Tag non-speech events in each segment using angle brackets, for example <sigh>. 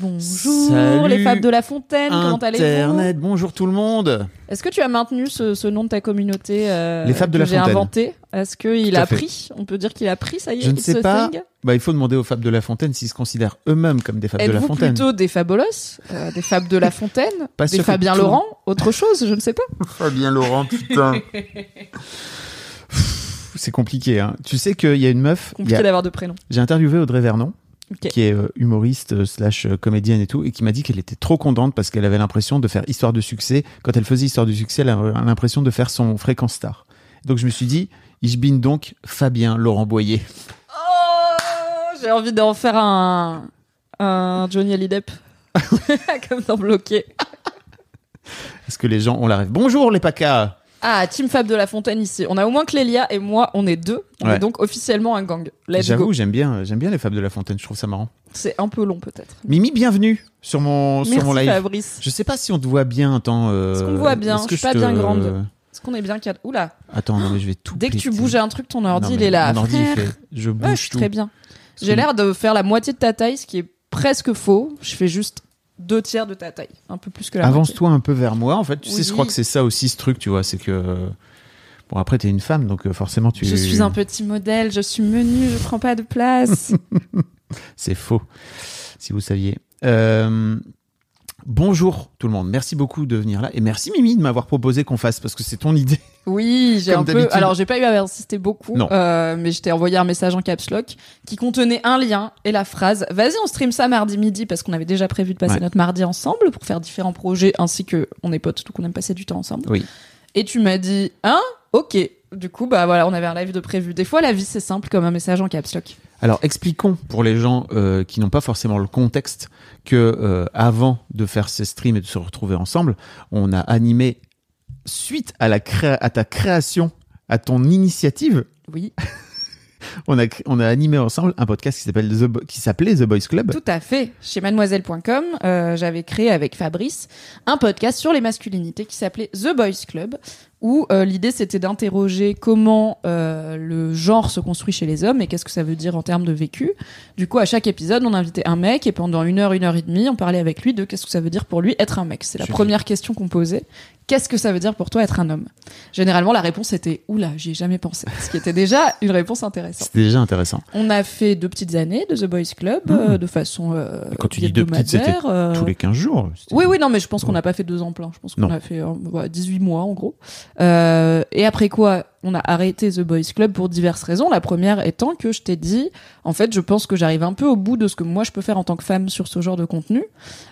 Bonjour Salut, les Fables de la Fontaine, comment allez-vous Internet, bonjour tout le monde. Est-ce que tu as maintenu ce, ce nom de ta communauté euh, Les Fables de que la j'ai Fontaine. inventé Est-ce qu'il a fait. pris? On peut dire qu'il a pris, ça y est Je ne sais pas. Bah, il faut demander aux Fables de la Fontaine s'ils se considèrent eux-mêmes comme des Fables de la Êtes-vous Fontaine. plutôt des Fabolos, euh, des Fables de la Fontaine, Pas des Fabien tout- Laurent, autre chose, je ne sais pas. <laughs> Fabien Laurent, putain. C'est compliqué. Hein. Tu sais qu'il y a une meuf. Compliqué a- d'avoir de prénoms. J'ai interviewé Audrey Vernon, Qui est euh, humoriste euh, slash euh, comédienne et tout, et qui m'a dit qu'elle était trop contente parce qu'elle avait l'impression de faire Histoire de succès. Quand elle faisait Histoire de succès, elle avait l'impression de faire son fréquence star. Donc je me suis dit, ich bin donc Fabien Laurent Boyer. Oh, j'ai envie d'en faire un, un Johnny Hallydepp. <laughs> <laughs> Comme dans Bloqué. Est-ce que les gens ont la rêve? Bonjour les pacas Ah, Team Fab de la Fontaine ici. On a au moins Clélia et moi, on est deux. On Ouais. est donc officiellement un gang. J'avoue, j'aime bien, j'aime bien les Fables de la Fontaine, je trouve ça marrant. C'est un peu long peut-être. Mimi, bienvenue sur mon, sur Merci mon live. Fabrice. Je sais pas si on te voit bien, attends. euh, Est-ce qu'on voit bien est-ce que Je suis pas te- bien grande. Est-ce qu'on est bien cadre Oula. Attends, non mais je vais tout Dès que tu bouges un truc, ton ordi, Non, il est là. Mon ordi, il fait, je bouge Ouais, je suis tout. très bien. J'ai l'air de faire la moitié de ta taille, ce qui est presque faux. Je fais juste deux tiers de ta taille. Un peu plus que la. Avance-toi un peu vers moi. En fait, tu sais, je crois que c'est ça aussi ce truc, tu vois, c'est que bon après t'es une femme, donc euh, forcément tu. Je suis un petit modèle, je suis menu, je prends pas de place. <laughs> C'est faux, si vous saviez. Euh, Bonjour tout le monde, merci beaucoup de venir là et merci Mimi de m'avoir proposé qu'on fasse parce que c'est ton idée. Oui, <laughs> j'ai un peu. Alors, j'ai pas eu à insister beaucoup, Non. euh, mais je t'ai envoyé un message en caps lock qui contenait un lien et la phrase "Vas-y, on stream ça mardi midi" parce qu'on avait déjà prévu de passer Ouais. notre mardi ensemble pour faire différents projets ainsi que on est potes, donc on aime passer du temps ensemble. Oui. Et tu m'as dit "Hein? Ok." Du coup, bah voilà, on avait un live de prévu. Des fois, la vie c'est simple comme un message en caps lock. Alors expliquons pour les gens euh, qui n'ont pas forcément le contexte que euh, avant de faire ces streams et de se retrouver ensemble, on a animé suite à la créa- à ta création, à ton initiative, Oui, on a on a animé ensemble un podcast qui s'appelle The Bo- qui s'appelait The Boys Club. tout à fait. Chez mademoiselle.com, euh, j'avais créé avec Fabrice un podcast sur les masculinités qui s'appelait The Boys Club, où euh, l'idée c'était d'interroger comment euh, le genre se construit chez les hommes et qu'est-ce que ça veut dire en termes de vécu. Du coup, à chaque épisode, on invitait un mec et pendant une heure, une heure et demie, on parlait avec lui de qu'est-ce que ça veut dire pour lui être un mec. C'est la Je- première question qu'on posait. Qu'est-ce que ça veut dire pour toi être un homme? Généralement, la réponse était oula, j'y ai jamais pensé, ce qui était déjà <laughs> une réponse intéressante. C'était déjà intéressant. On a fait deux petites années de The Boys Club euh, de façon euh. Quand tu dis deux petites, c'était euh, Tous les 15 jours. Oui, oui, non, mais je pense qu'on n'a pas fait deux ans plein. Je pense qu'on a fait euh, ouais, 18 mois, en gros. Euh, et après quoi, on a arrêté The Boys Club pour diverses raisons. La première étant que je t'ai dit, en fait, je pense que j'arrive un peu au bout de ce que moi je peux faire en tant que femme sur ce genre de contenu.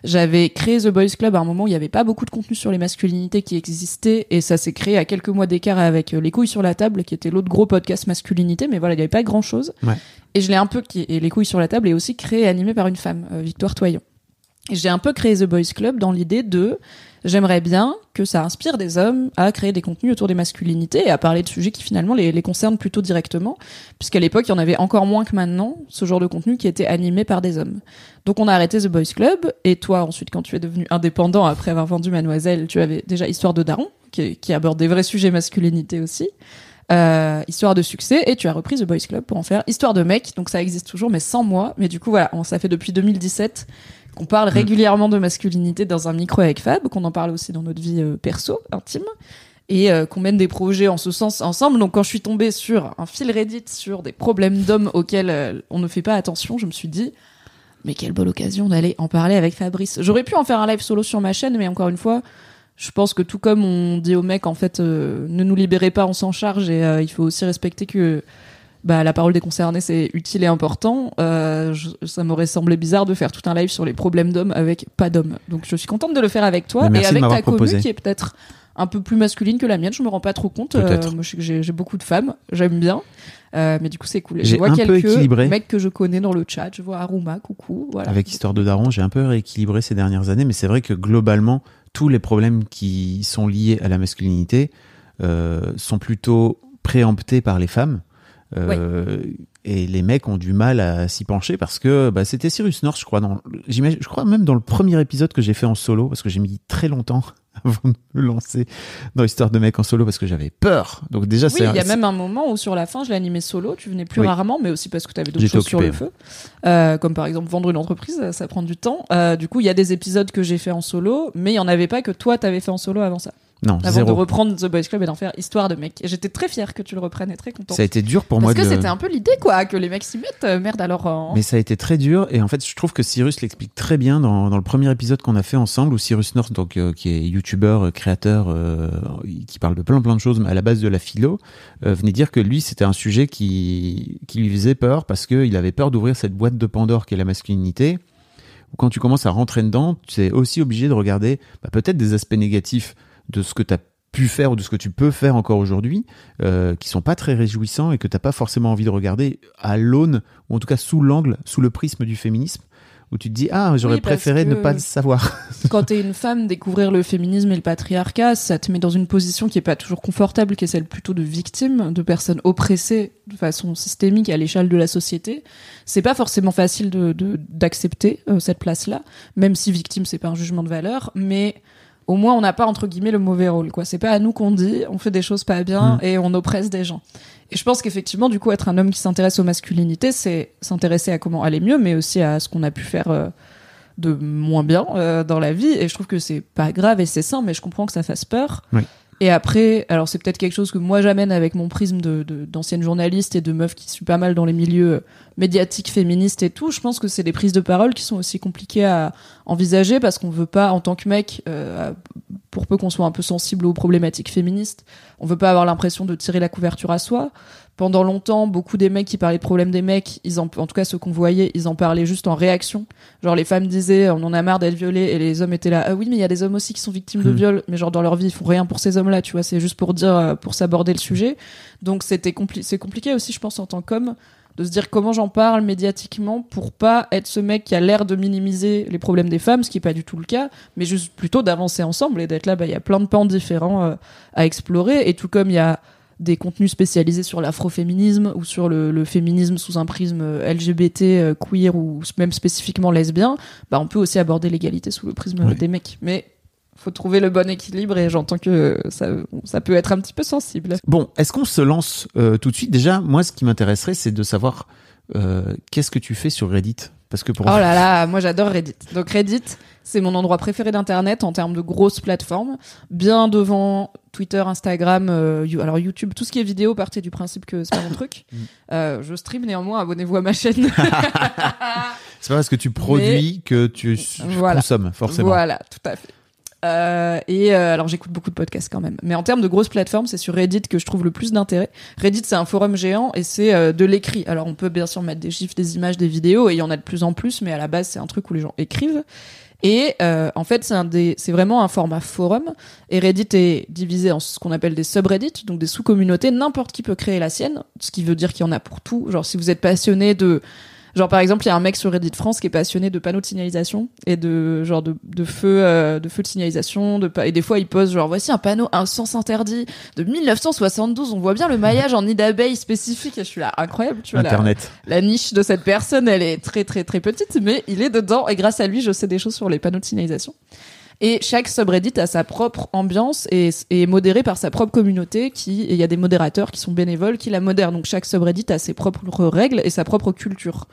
J'avais créé The Boys Club à un moment où il n'y avait pas beaucoup de contenu sur les masculinités qui existait, et ça s'est créé à quelques mois d'écart avec euh, Les couilles sur la table, qui était l'autre gros podcast masculinité, mais voilà, il n'y avait pas grand chose. Ouais. Et je l'ai un peu, et Les couilles sur la table est aussi créé et animé par une femme, euh, Victoire Toyon. J'ai un peu créé The Boys Club dans l'idée de j'aimerais bien que ça inspire des hommes à créer des contenus autour des masculinités et à parler de sujets qui finalement les, concernent plutôt directement, puisqu'à l'époque il y en avait encore moins que maintenant ce genre de contenu qui était animé par des hommes. Donc on a arrêté The Boys Club et toi ensuite quand tu es devenu indépendant après avoir vendu Mademoiselle, tu avais déjà Histoire de Daron qui, aborde des vrais sujets masculinité aussi. Euh, histoire de succès et tu as repris The Boys Club pour en faire Histoire de mec donc ça existe toujours mais sans moi mais du coup voilà ça fait depuis 2017 qu'on parle régulièrement de masculinité dans un micro avec Fab, qu'on en parle aussi dans notre vie euh, perso, intime, et euh, qu'on mène des projets en ce sens ensemble. Donc quand je suis tombée sur un fil Reddit sur des problèmes d'hommes auxquels euh, on ne fait pas attention, je me suis dit, mais quelle bonne occasion d'aller en parler avec Fabrice. J'aurais pu en faire un live solo sur ma chaîne, mais encore une fois, je pense que tout comme on dit aux mecs, en fait, euh, ne nous libérez pas, on s'en charge, et il faut aussi respecter que bah, la parole des concernés, c'est utile et important. Euh, je- ça m'aurait semblé bizarre de faire tout un live sur les problèmes d'hommes avec pas d'hommes. Donc je suis contente de le faire avec toi et avec ta m'avoir commu proposé. qui est peut-être un peu plus masculine que la mienne. Je me rends pas trop compte. Peut-être. moi, j'ai beaucoup de femmes. J'aime bien. Euh, mais du coup, c'est cool. Je vois un quelques mecs que je connais dans le chat. Je vois Aruma, coucou. Voilà. Avec Histoire de Daron, j'ai un peu rééquilibré ces dernières années, mais c'est vrai que globalement, tous les problèmes qui sont liés à la masculinité euh, sont plutôt préemptés par les femmes. Euh, Et les mecs ont du mal à s'y pencher parce que bah, c'était Cyrus North, je crois, dans, j'imagine- je crois même dans le premier épisode que j'ai fait en solo, parce que j'ai mis très longtemps <laughs> avant de me lancer dans l'histoire de mecs en solo parce que j'avais peur. Donc déjà, Oui, c'est il y a même un moment où sur la fin, je l'animais solo. Tu venais plus Oui. rarement, mais aussi parce que tu avais d'autres choses sur le feu. Euh, comme par exemple vendre une entreprise, ça prend du temps. Euh, du coup, il y a des épisodes que j'ai fait en solo, mais il y en avait pas que toi t'avais fait en solo avant ça. Non Avant zéro. de reprendre The Boys Club et d'en faire Histoire de mec. Et j'étais très fière que tu le reprennes et très contente. Ça a été dur pour Parce moi que de. c'était un peu l'idée, quoi, que les mecs s'y mettent. Euh, merde, alors. euh, Mais ça a été très dur et en fait je trouve que Cyrus l'explique très bien dans, dans le premier épisode qu'on a fait ensemble où Cyrus North donc euh, qui est youtubeur euh, créateur qui parle de plein plein de choses mais à la base de la philo venait dire que lui c'était un sujet qui qui lui faisait peur parce que il avait peur d'ouvrir cette boîte de Pandore qu'est la masculinité où quand tu commences à rentrer dedans tu es aussi obligé de regarder bah, peut-être des aspects négatifs de ce que tu as pu faire ou de ce que tu peux faire encore aujourd'hui euh, qui sont pas très réjouissants et que t'as pas forcément envie de regarder à l'aune ou en tout cas sous l'angle, sous le prisme du féminisme, où tu te dis ah j'aurais Oui, préféré ne pas le savoir. <laughs> quand t'es une femme, découvrir le féminisme et le patriarcat, ça te met dans une position qui est pas toujours confortable, qui est celle plutôt de victime, de personnes oppressées de façon systémique à l'échelle de la société. C'est pas forcément facile de de- d'accepter euh, cette place-là, même si victime c'est pas un jugement de valeur, mais au moins on n'a pas entre guillemets le mauvais rôle quoi. C'est pas à nous qu'on dit, on fait des choses pas bien Mm. et on oppresse des gens. Et je pense qu'effectivement, du coup, être un homme qui s'intéresse aux masculinités, c'est s'intéresser à comment aller mieux, mais aussi à ce qu'on a pu faire euh, de moins bien euh, dans la vie. Et je trouve que c'est pas grave et c'est sain, mais je comprends que ça fasse peur. Oui. Et après, alors c'est peut-être quelque chose que moi j'amène avec mon prisme de d'ancienne journaliste et de meuf qui suit pas mal dans les milieux euh, médiatiques, féministes et tout. Je pense que c'est des prises de parole qui sont aussi compliquées à envisager parce qu'on veut pas, en tant que mec, euh, pour peu qu'on soit un peu sensible aux problématiques féministes, on veut pas avoir l'impression de tirer la couverture à soi. Pendant longtemps, beaucoup des mecs qui parlaient de problèmes des mecs, ils en, en tout cas ceux qu'on voyait, ils en parlaient juste en réaction. Genre les femmes disaient on en a marre d'être violées et les hommes étaient là ah oui mais il y a des hommes aussi qui sont victimes de Hmm. viol mais genre dans leur vie ils font rien pour ces hommes là tu vois c'est juste pour dire euh, pour s'aborder le sujet donc c'était compli c'est compliqué aussi je pense en tant qu'homme de se dire comment j'en parle médiatiquement pour pas être ce mec qui a l'air de minimiser les problèmes des femmes, ce qui est pas du tout le cas, mais juste plutôt d'avancer ensemble et d'être là, bah, il y a plein de pans différents euh, à explorer, et tout comme il y a des contenus spécialisés sur l'afroféminisme ou sur le, le féminisme sous un prisme euh, LGBT, euh, queer ou même spécifiquement lesbien, bah, on peut aussi aborder l'égalité sous le prisme Oui. des mecs. Mais faut trouver le bon équilibre et j'entends que ça, ça peut être un petit peu sensible. Bon, est-ce qu'on se lance euh, tout de suite? Déjà, moi, ce qui m'intéresserait, c'est de savoir euh, qu'est-ce que tu fais sur Reddit? Parce que pour Oh là là, moi j'adore Reddit. Donc Reddit, c'est mon endroit préféré d'internet en termes de grosses plateformes, bien devant Twitter, Instagram, euh, You- alors YouTube, tout ce qui est vidéo, partez du principe que c'est pas mon truc. Mm. Euh, je stream néanmoins, abonnez-vous à ma chaîne. <laughs> c'est pas parce que tu produis que tu Voilà. consommes forcément. Voilà, tout à fait. Euh, et euh, alors j'écoute beaucoup de podcasts quand même. Mais en termes de grosses plateformes, c'est sur Reddit que je trouve le plus d'intérêt. Reddit c'est un forum géant et c'est euh, de l'écrit. Alors on peut bien sûr mettre des chiffres, des images, des vidéos et il y en a de plus en plus, mais à la base c'est un truc où les gens écrivent. Et euh, en fait c'est vraiment un format forum. Et Reddit est divisé en ce qu'on appelle des subreddits, donc des sous-communautés. N'importe qui peut créer la sienne, ce qui veut dire qu'il y en a pour tout. Genre si vous êtes passionné de Genre par exemple, il y a un mec sur Reddit France qui est passionné de panneaux de signalisation et de genre de, de feux euh, de feux de signalisation, de et des fois il pose genre voici un panneau un sens interdit de 1972, on voit bien le maillage en nid d'abeille spécifique et je suis là incroyable, tu vois la, Internet. la niche de cette personne, elle est très très très petite mais il est dedans et grâce à lui, je sais des choses sur les panneaux de signalisation. Et chaque subreddit a sa propre ambiance et est modéré par sa propre communauté qui, il y a des modérateurs qui sont bénévoles qui la modèrent. Donc chaque subreddit a ses propres règles et sa propre culture.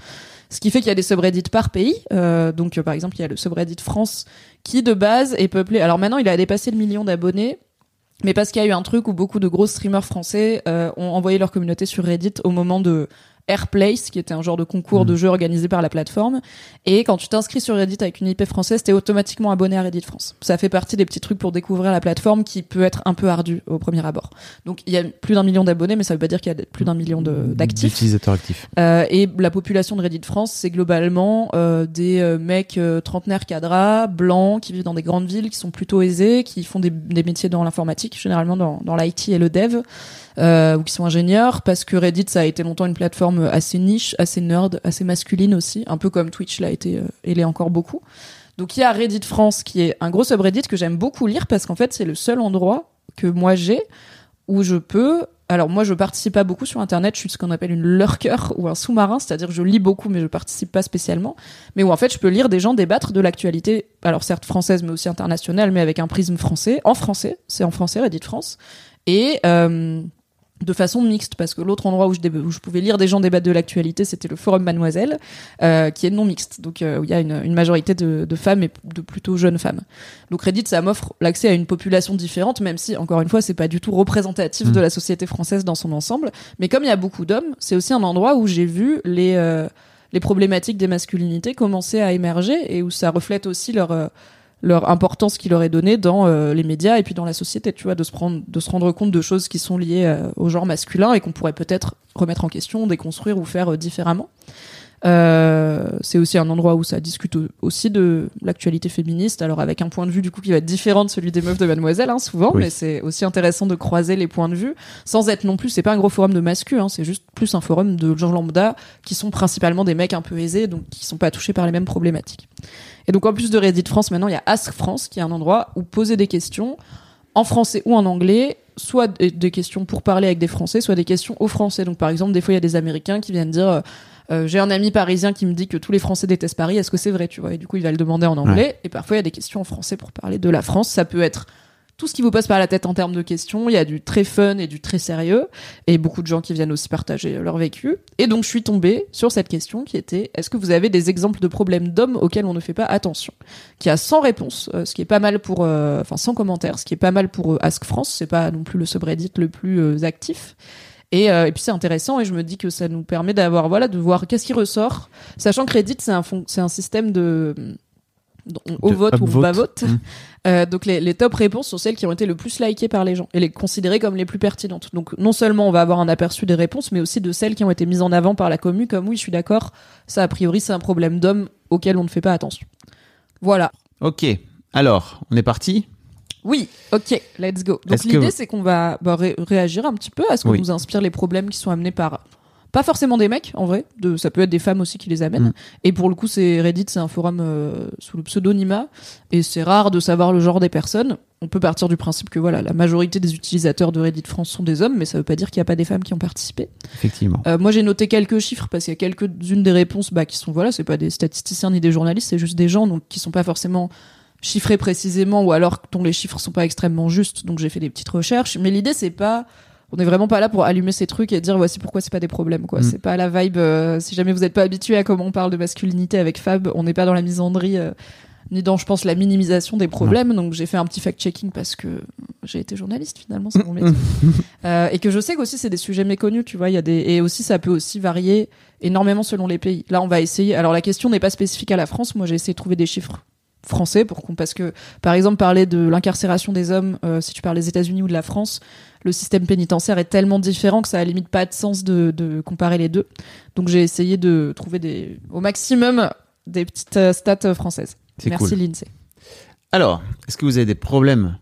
Ce qui fait qu'il y a des subreddits par pays. Euh, donc euh, par exemple, il y a le subreddit France qui de base est peuplé. Alors maintenant, il a dépassé le million d'abonnés. Mais parce qu'il y a eu un truc où beaucoup de gros streamers français euh, ont envoyé leur communauté sur Reddit au moment de Airplace, qui était un genre de concours de jeu organisé par la plateforme. Et quand tu t'inscris sur Reddit avec une IP française, t'es automatiquement abonné à Reddit France. Ça fait partie des petits trucs pour découvrir la plateforme qui peut être un peu ardu au premier abord. Donc il y a plus d'un million d'abonnés, mais ça veut pas dire qu'il y a plus d'un million d'actifs. D'utilisateurs actifs. Euh, et la population de Reddit France, c'est globalement euh, des euh, mecs trentenaires cadras, blancs, qui vivent dans des grandes villes, qui sont plutôt aisés, qui font des, des métiers dans l'informatique, généralement dans, dans l'IT et le dev, ou qui sont ingénieurs, parce que Reddit, ça a été longtemps une plateforme assez niche, assez nerd, assez masculine aussi, un peu comme Twitch l'a été euh, et l'est encore beaucoup. Donc il y a Reddit France, qui est un gros subreddit que j'aime beaucoup lire, parce qu'en fait, c'est le seul endroit que moi j'ai où je peux. Alors moi, je participe pas beaucoup sur Internet. Je suis ce qu'on appelle une lurker ou un sous-marin, c'est-à-dire que je lis beaucoup, mais je participe pas spécialement. Mais où en fait, je peux lire des gens débattre de l'actualité, alors certes française, mais aussi internationale, mais avec un prisme français, en français. C'est en français, Reddit France, et euh, de façon mixte, parce que l'autre endroit où je, déba- où je pouvais lire des gens débattre de l'actualité, c'était le forum Mademoiselle, euh, qui est non mixte, donc euh, où il y a une, une majorité de, de femmes et de plutôt jeunes femmes. Donc Reddit, ça m'offre l'accès à une population différente, même si, encore une fois, c'est pas du tout représentatif Mm. de la société française dans son ensemble. Mais comme il y a beaucoup d'hommes, c'est aussi un endroit où j'ai vu les, euh, les problématiques des masculinités commencer à émerger et où ça reflète aussi leur, euh, leur importance qu'il leur est donnée dans euh, les médias et puis dans la société, tu vois, de se, prendre, de se rendre compte de choses qui sont liées euh, au genre masculin et qu'on pourrait peut-être remettre en question, déconstruire ou faire euh, différemment. Euh, c'est aussi un endroit où ça discute au- aussi de l'actualité féministe, alors avec un point de vue du coup qui va être différent de celui des meufs de Mademoiselle, hein, souvent, Oui. mais c'est aussi intéressant de croiser les points de vue, sans être non plus, c'est pas un gros forum de mascu, hein, c'est juste plus un forum de gens lambda qui sont principalement des mecs un peu aisés, donc qui sont pas touchés par les mêmes problématiques. Et donc en plus de Reddit France, maintenant il y a Ask France, qui est un endroit où poser des questions en français ou en anglais, soit des des questions pour parler avec des Français, soit des questions aux Français. Donc par exemple, des fois il y a des Américains qui viennent dire euh, euh, j'ai un ami parisien qui me dit que tous les Français détestent Paris, est-ce que c'est vrai, tu vois? Et du coup, il va le demander en anglais. Et parfois, il y a des questions en français pour parler de la France. Ça peut être tout ce qui vous passe par la tête en termes de questions. Il y a du très fun et du très sérieux. Et beaucoup de gens qui viennent aussi partager leur vécu. Et donc, je suis tombée sur cette question qui était est-ce que vous avez des exemples de problèmes d'hommes auxquels on ne fait pas attention? Qui a 100 réponses, euh, ce qui est pas mal pour. euh, Enfin, 100 commentaires, ce qui est pas mal pour euh, Ask France. C'est pas non plus le subreddit le plus euh, actif. Et, euh, et puis c'est intéressant et je me dis que ça nous permet d'avoir voilà de voir qu'est-ce qui ressort, sachant que Reddit c'est un c'est un système de au De vote ou on upvote. bas vote. Mm. <laughs> Euh, donc les, les top réponses sont celles qui ont été le plus likées par les gens et les considérées comme les plus pertinentes. Donc non seulement on va avoir un aperçu des réponses, mais aussi de celles qui ont été mises en avant par la commu comme oui je suis d'accord, ça a priori c'est un problème d'homme auquel on ne fait pas attention. Voilà. Ok. Alors, on est parti? Oui, ok, let's go. Donc que l'idée c'est qu'on va bah, ré- réagir un petit peu à ce que Oui. nous inspirent les problèmes qui sont amenés par pas forcément des mecs en vrai, de, ça peut être des femmes aussi qui les amènent. Mm. Et pour le coup, c'est Reddit, c'est un forum euh, sous le pseudonymat et c'est rare de savoir le genre des personnes. On peut partir du principe que voilà, la majorité des utilisateurs de Reddit France sont des hommes, mais ça veut pas dire qu'il y a pas des femmes qui ont participé. Effectivement. Euh, moi, j'ai noté quelques chiffres parce qu'il y a quelques-unes des réponses bah, qui sont voilà, c'est pas des statisticiens ni des journalistes, c'est juste des gens donc qui sont pas forcément chiffrés précisément ou alors dont les chiffres sont pas extrêmement justes. Donc j'ai fait des petites recherches, mais l'idée c'est pas on est vraiment pas là pour allumer ces trucs et dire voici pourquoi c'est pas des problèmes quoi. Mm. C'est pas la vibe euh, si jamais vous n'êtes pas habitué à comment on parle de masculinité avec Fab, on n'est pas dans la misandrie euh, ni dans je pense la minimisation des problèmes. Donc j'ai fait un petit fact-checking parce que j'ai été journaliste finalement, c'est mon métier. <laughs> Euh, et que je sais qu'aussi c'est des sujets méconnus, tu vois, il y a des et aussi ça peut aussi varier énormément selon les pays. Là, on va essayer. Alors la question n'est pas spécifique à la France. Moi, j'ai essayé de trouver des chiffres français pour qu'on parce que par exemple parler de l'incarcération des hommes euh, si tu parles des États-Unis ou de la France le système pénitentiaire est tellement différent que ça a limite pas de sens de, de comparer les deux. Donc j'ai essayé de trouver des au maximum des petites euh, stats euh, françaises. Merci cool. Lindsay. Alors, est-ce que vous avez des problèmes,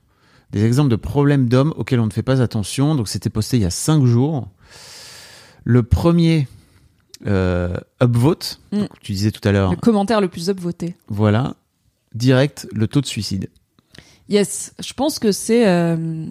des exemples de problèmes d'hommes auxquels on ne fait pas attention? Donc, c'était posté il y a cinq jours. Le premier, euh, upvote, Mm. donc, tu disais tout à l'heure, le commentaire le plus upvoté. Voilà, direct, le taux de suicide. Yes, je pense que c'est euh,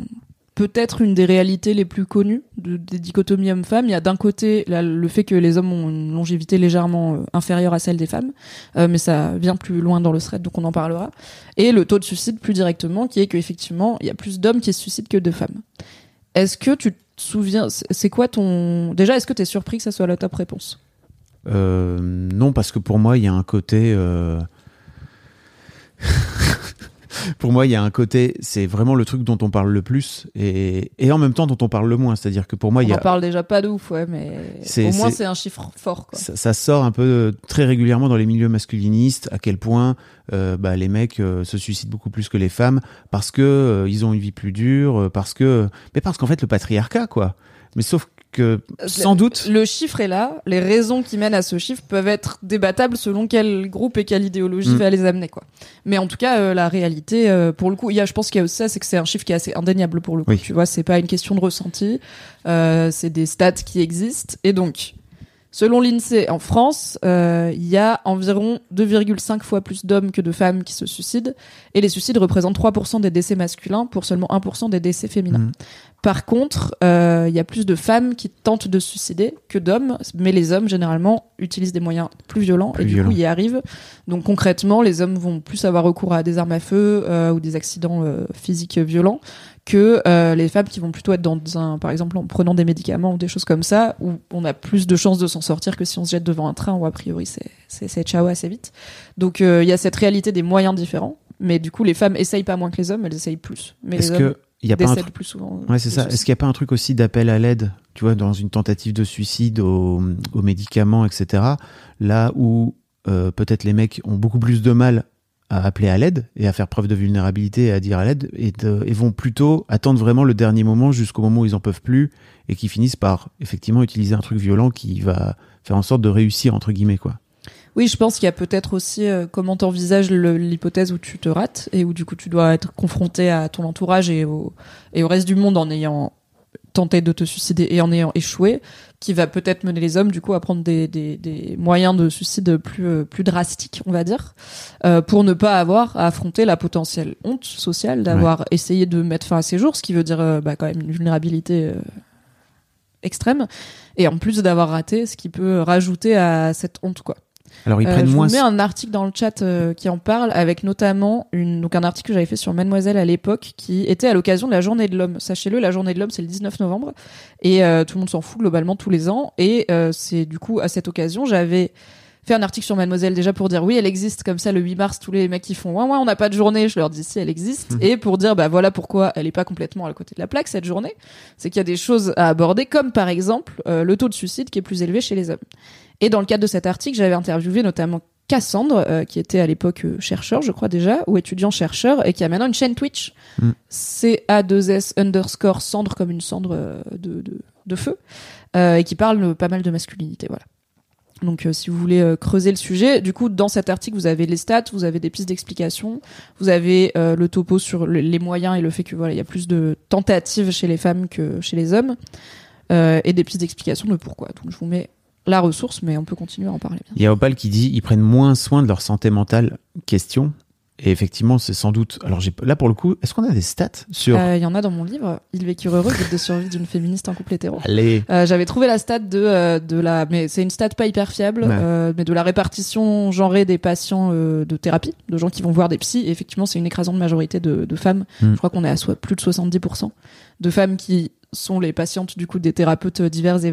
peut-être une des réalités les plus connues de- des dichotomies hommes-femmes. Il y a d'un côté le fait que les hommes ont une longévité légèrement euh, inférieure à celle des femmes, euh, mais ça vient plus loin dans le thread, donc on en parlera. Et le taux de suicide plus directement, qui est qu'effectivement, il y a plus d'hommes qui se suicident que de femmes. Est-ce que tu te souviens, c'est quoi ton... Déjà, est-ce que tu es surpris que ça soit la top réponse? Non, parce que pour moi, il y a un côté. <laughs> pour moi, il y a un côté, c'est vraiment le truc dont on parle le plus et, et en même temps dont on parle le moins. C'est-à-dire que pour moi, On il y a, parle déjà pas de ouf, ouais, mais au moins c'est- un chiffre fort, quoi. ça, ça sort un peu euh, très régulièrement dans les milieux masculinistes à quel point euh, bah, les mecs euh, se suicident beaucoup plus que les femmes parce que euh, ils ont une vie plus dure, parce que mais parce qu'en fait le patriarcat quoi. Mais sauf que sans doute Le chiffre est là, les raisons qui mènent à ce chiffre peuvent être débattables selon quel groupe et quelle idéologie Mm. va les amener, quoi. Mais en tout cas, euh, la réalité, euh, pour le coup, il y a, je pense qu'il y a aussi ça, c'est que c'est un chiffre qui est assez indéniable pour le coup. Oui. Tu vois, c'est pas une question de ressenti, euh, c'est des stats qui existent. Et donc, selon l'INSEE, en France, euh, il y a environ 2,5 fois plus d'hommes que de femmes qui se suicident. Et les suicides représentent 3% des décès masculins pour seulement 1% des décès féminins. Mm. Par contre, euh, il y a plus de femmes qui tentent de se suicider que d'hommes, mais les hommes généralement utilisent des moyens plus violents Plus et du coup y arrivent. Donc concrètement, les hommes vont plus avoir recours à des armes à feu euh, ou des accidents physiques violents que euh, les femmes qui vont plutôt être dans un, par exemple, en prenant des médicaments ou des choses comme ça, où on a plus de chances de s'en sortir que si on se jette devant un train où a priori c'est ciao assez vite. Donc euh, il y a cette réalité des moyens différents, mais du coup les femmes essayent pas moins que les hommes, elles essayent plus. Mais les hommes que y a pas décèdent truc plus souvent. Ouais, c'est ça. Est-ce qu'il n'y a pas un truc aussi d'appel à l'aide, tu vois, dans une tentative de suicide aux, aux médicaments, etc. Là où euh, peut-être les mecs ont beaucoup plus de mal à appeler à l'aide et à faire preuve de vulnérabilité et à dire à l'aide et, et vont plutôt attendre vraiment le dernier moment jusqu'au moment où ils en peuvent plus et qui finissent par effectivement utiliser un truc violent qui va faire en sorte de réussir entre guillemets quoi. Oui, je pense qu'il y a peut-être aussi euh, comment t'envisages le- l'hypothèse où tu te rates et où du coup tu dois être confronté à ton entourage et au, et au reste du monde en ayant tenté de te suicider et en ayant échoué, qui va peut-être mener les hommes du coup à prendre des, des, des moyens de suicide plus, euh, plus drastiques, on va dire, euh, pour ne pas avoir à affronter la potentielle honte sociale d'avoir essayé de mettre fin à ses jours, ce qui veut dire euh, bah, quand même une vulnérabilité euh, extrême, et en plus d'avoir raté, ce qui peut rajouter à cette honte quoi. Alors ils Euh, prennent je moins vous mets un article dans le chat euh, qui en parle, avec notamment une, donc un article que j'avais fait sur Mademoiselle à l'époque, qui était à l'occasion de la Journée de l'Homme. Sachez-le, la Journée de l'Homme, c'est le 19 novembre, et euh, tout le monde s'en fout globalement tous les ans. Et euh, c'est du coup à cette occasion, j'avais fait un article sur Mademoiselle déjà pour dire oui, elle existe comme ça le 8 mars. Tous les mecs qui font ouais ouais, on n'a pas de journée, je leur dis si elle existe, Mhm. et pour dire bah voilà pourquoi elle est pas complètement à côté de la plaque cette journée, c'est qu'il y a des choses à aborder, comme par exemple euh, le taux de suicide qui est plus élevé chez les hommes. Et dans le cadre de cet article, j'avais interviewé notamment Cassandre, euh, qui était à l'époque euh, chercheur, je crois déjà, ou étudiant-chercheur, et qui a maintenant une chaîne Twitch, Mm. CA2S underscore cendre comme une cendre euh, de, de, de feu, et qui parle pas mal de masculinité, voilà. Donc euh, si vous voulez euh, creuser le sujet, du coup dans cet article vous avez les stats, vous avez des pistes d'explication, vous avez euh, le topo sur le- les moyens et le fait que voilà il y a plus de tentatives chez les femmes que chez les hommes, et des pistes d'explication de pourquoi. Donc je vous mets la ressource, mais on peut continuer à en parler. Bien. Il y a Opal qui dit ils prennent moins soin de leur santé mentale. Question. Et effectivement, c'est sans doute. Alors j'ai là pour le coup, est-ce qu'on a des stats sur Euh, Il y en a dans mon livre, Il vécure heureux, guide de survie d'une féministe en couple hétéro. Allez. Euh, J'avais trouvé la stat de euh, de la, mais c'est une stat pas hyper fiable, Ouais. mais de la répartition genrée des patients de thérapie, de gens qui vont voir des psys. Et effectivement, c'est une écrasante majorité de, de femmes. Mm. Je crois qu'on est à so- plus de 70% de femmes qui sont les patientes du coup des thérapeutes divers et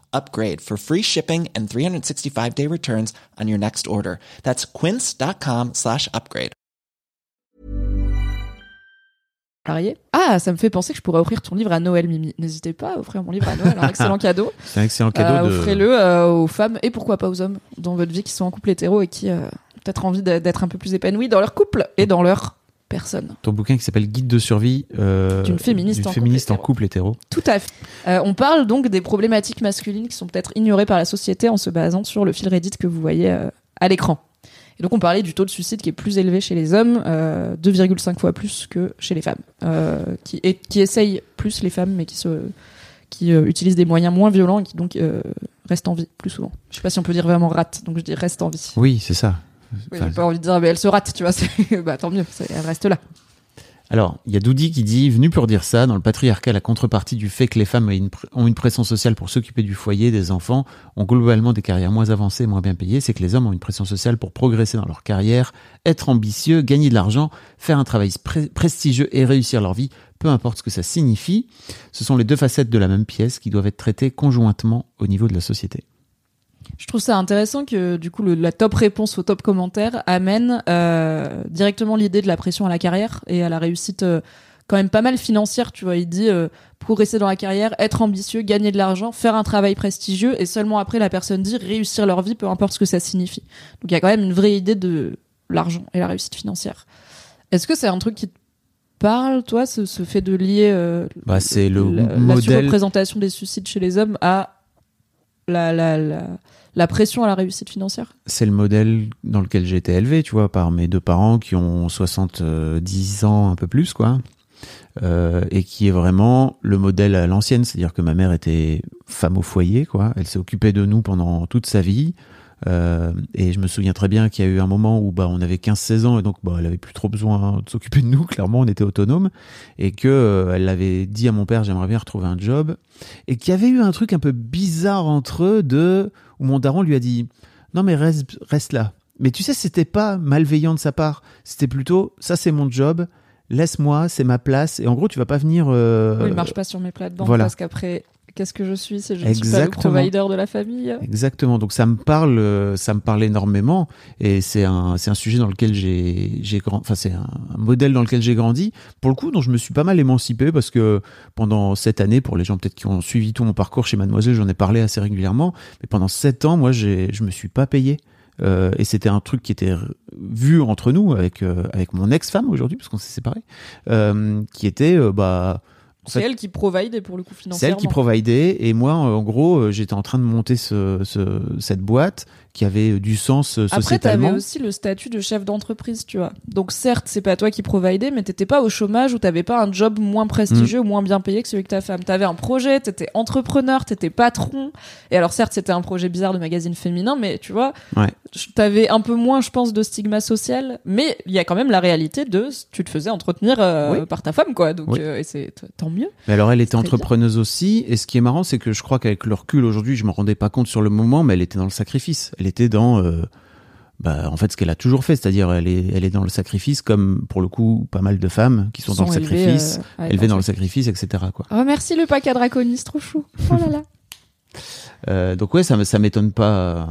upgrade for free shipping and 365 day returns on your next order. That's quince.com slash upgrade. Ah, ça me fait penser que je pourrais offrir ton livre à Noël, Mimi. N'hésitez pas à offrir mon livre à Noël, un <laughs> excellent cadeau. C'est un excellent cadeau Euh, de. Offrez-le euh, aux femmes et pourquoi pas aux hommes dans votre vie qui sont en couple hétéro et qui euh, ont peut-être envie d'être un peu plus épanouis dans leur couple et dans leur personne. Ton bouquin qui s'appelle Guide de survie euh, D'une féministe en couple en hétéro. couple hétéro. Tout à fait. Euh, on parle donc des problématiques masculines qui sont peut-être ignorées par la société en se basant sur le fil Reddit que vous voyez euh, à l'écran. Et donc on parlait du taux de suicide qui est plus élevé chez les hommes, euh, 2,5 fois plus que chez les femmes, qui, et, qui essayent plus les femmes, mais qui se qui euh, utilisent des moyens moins violents et qui donc euh, restent en vie plus souvent. Je sais pas si on peut dire vraiment rate, donc je dis reste en vie. Oui, c'est ça. Oui, Enfin, j'ai pas envie de dire mais elle se rate, tu vois, <laughs> bah tant mieux, elle reste là. Alors, il y a Doudi qui dit, venu pour dire ça, dans le patriarcat, la contrepartie du fait que les femmes ont une pression sociale pour s'occuper du foyer, des enfants, ont globalement des carrières moins avancées, moins bien payées, c'est que les hommes ont une pression sociale pour progresser dans leur carrière, être ambitieux, gagner de l'argent, faire un travail prestigieux et réussir leur vie, peu importe ce que ça signifie. Ce sont les deux facettes de la même pièce qui doivent être traitées conjointement au niveau de la société. Je trouve ça intéressant que du coup le, la top réponse au top commentaire amène euh, directement l'idée de la pression à la carrière et à la réussite euh, quand même pas mal financière. Tu vois, il dit euh, progresser dans la carrière, être ambitieux, gagner de l'argent, faire un travail prestigieux et seulement après la personne dit réussir leur vie, peu importe ce que ça signifie. Donc il y a quand même une vraie idée de l'argent et la réussite financière. Est-ce que c'est un truc qui te parle, toi, ce, ce fait de lier euh, bah, c'est le la, modèle... la surreprésentation des suicides chez les hommes à la, la, la la pression à la réussite financière? C'est le modèle dans lequel j'ai été élevé, tu vois, par mes deux parents qui ont 70 ans, un peu plus, quoi. Euh, et qui est vraiment le modèle à l'ancienne, c'est-à-dire que ma mère était femme au foyer, quoi. Elle s'est occupée de nous pendant toute sa vie. Euh, et je me souviens très bien qu'il y a eu un moment où bah on avait 15-16 ans et donc bah elle avait plus trop besoin de s'occuper de nous. Clairement, on était autonome et que euh, elle avait dit à mon père j'aimerais bien retrouver un job et qu'il y avait eu un truc un peu bizarre entre eux de où mon daron lui a dit non mais reste reste là. Mais tu sais c'était pas malveillant de sa part. C'était plutôt ça c'est mon job. Laisse-moi, c'est ma place. Et en gros, tu vas pas venir. Euh... Oui, il marche pas sur mes plates-bandes Voilà. parce qu'après, qu'est-ce que je suis si je ne suis pas le provider de la famille Exactement. Donc ça me parle, euh, ça me parle énormément, et c'est un, c'est un sujet dans lequel j'ai, j'ai grand, enfin c'est un, un modèle dans lequel j'ai grandi. Pour le coup, dont je me suis pas mal émancipé parce que pendant cette année, pour les gens peut-être qui ont suivi tout mon parcours chez Mademoiselle, j'en ai parlé assez régulièrement. Mais pendant sept ans, moi, j'ai, je me suis pas payé. Euh, et c'était un truc qui était vu entre nous avec euh, avec mon ex-femme aujourd'hui parce qu'on s'est séparés, euh, qui était bah C'est elle qui provide pour le coup c'est financièrement. elle qui providait et moi en gros euh, j'étais en train de monter ce, ce- cette boîte qui avait du sens euh, Après, t'avais sociétalement. aussi le statut de chef d'entreprise, tu vois. Donc certes, c'est pas toi qui providais, mais t'étais pas au chômage ou t'avais pas un job moins prestigieux Mm. ou moins bien payé que celui que ta femme. T'avais un projet, t'étais entrepreneur, t'étais patron. Et alors certes, c'était un projet bizarre de magazine féminin, mais tu vois, Ouais. t'avais un peu moins, je pense, de stigma social. Mais il y a quand même la réalité de tu te faisais entretenir euh, Oui. par ta femme, quoi. Donc Oui. euh, et c'est tant mieux. Mais alors elle était bien. entrepreneuse aussi et ce qui est marrant c'est que je crois qu'avec le recul aujourd'hui je me rendais pas compte sur le moment mais elle était dans le sacrifice. Elle était dans euh, bah, en fait ce qu'elle a toujours fait, c'est-à-dire elle est elle est dans le sacrifice comme pour le coup pas mal de femmes qui sont, dans le sacrifice, euh, être élevées dans le sac- sacrifice etc quoi. Oh merci le pack à Draconis, trop chou. Oh là là. <laughs> Euh, donc ouais, ça, ça m'étonne pas. euh,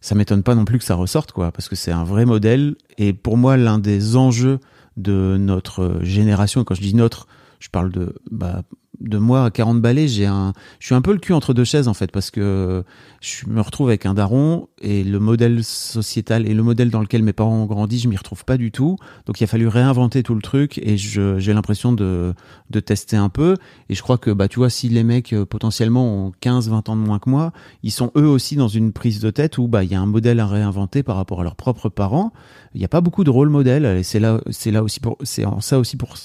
Ça m'étonne pas non plus que ça ressorte, quoi, parce que c'est un vrai modèle. Et pour moi, l'un des enjeux de notre génération, et quand je dis notre, je parle de, bah, de moi à 40 balais, j'ai un, je suis un peu le cul entre deux chaises en fait, parce que je me retrouve avec un daron et le modèle sociétal et le modèle dans lequel mes parents ont grandi, je m'y retrouve pas du tout. Donc il a fallu réinventer tout le truc et j'ai l'impression de, de tester un peu. Et je crois que, bah, tu vois, si les mecs euh, potentiellement ont 15, 20 ans de moins que moi, ils sont eux aussi dans une prise de tête où, bah, il y a un modèle à réinventer par rapport à leurs propres parents. Il n'y a pas beaucoup de rôle modèle. Et c'est là, c'est là aussi pour, c'est en ça aussi pour,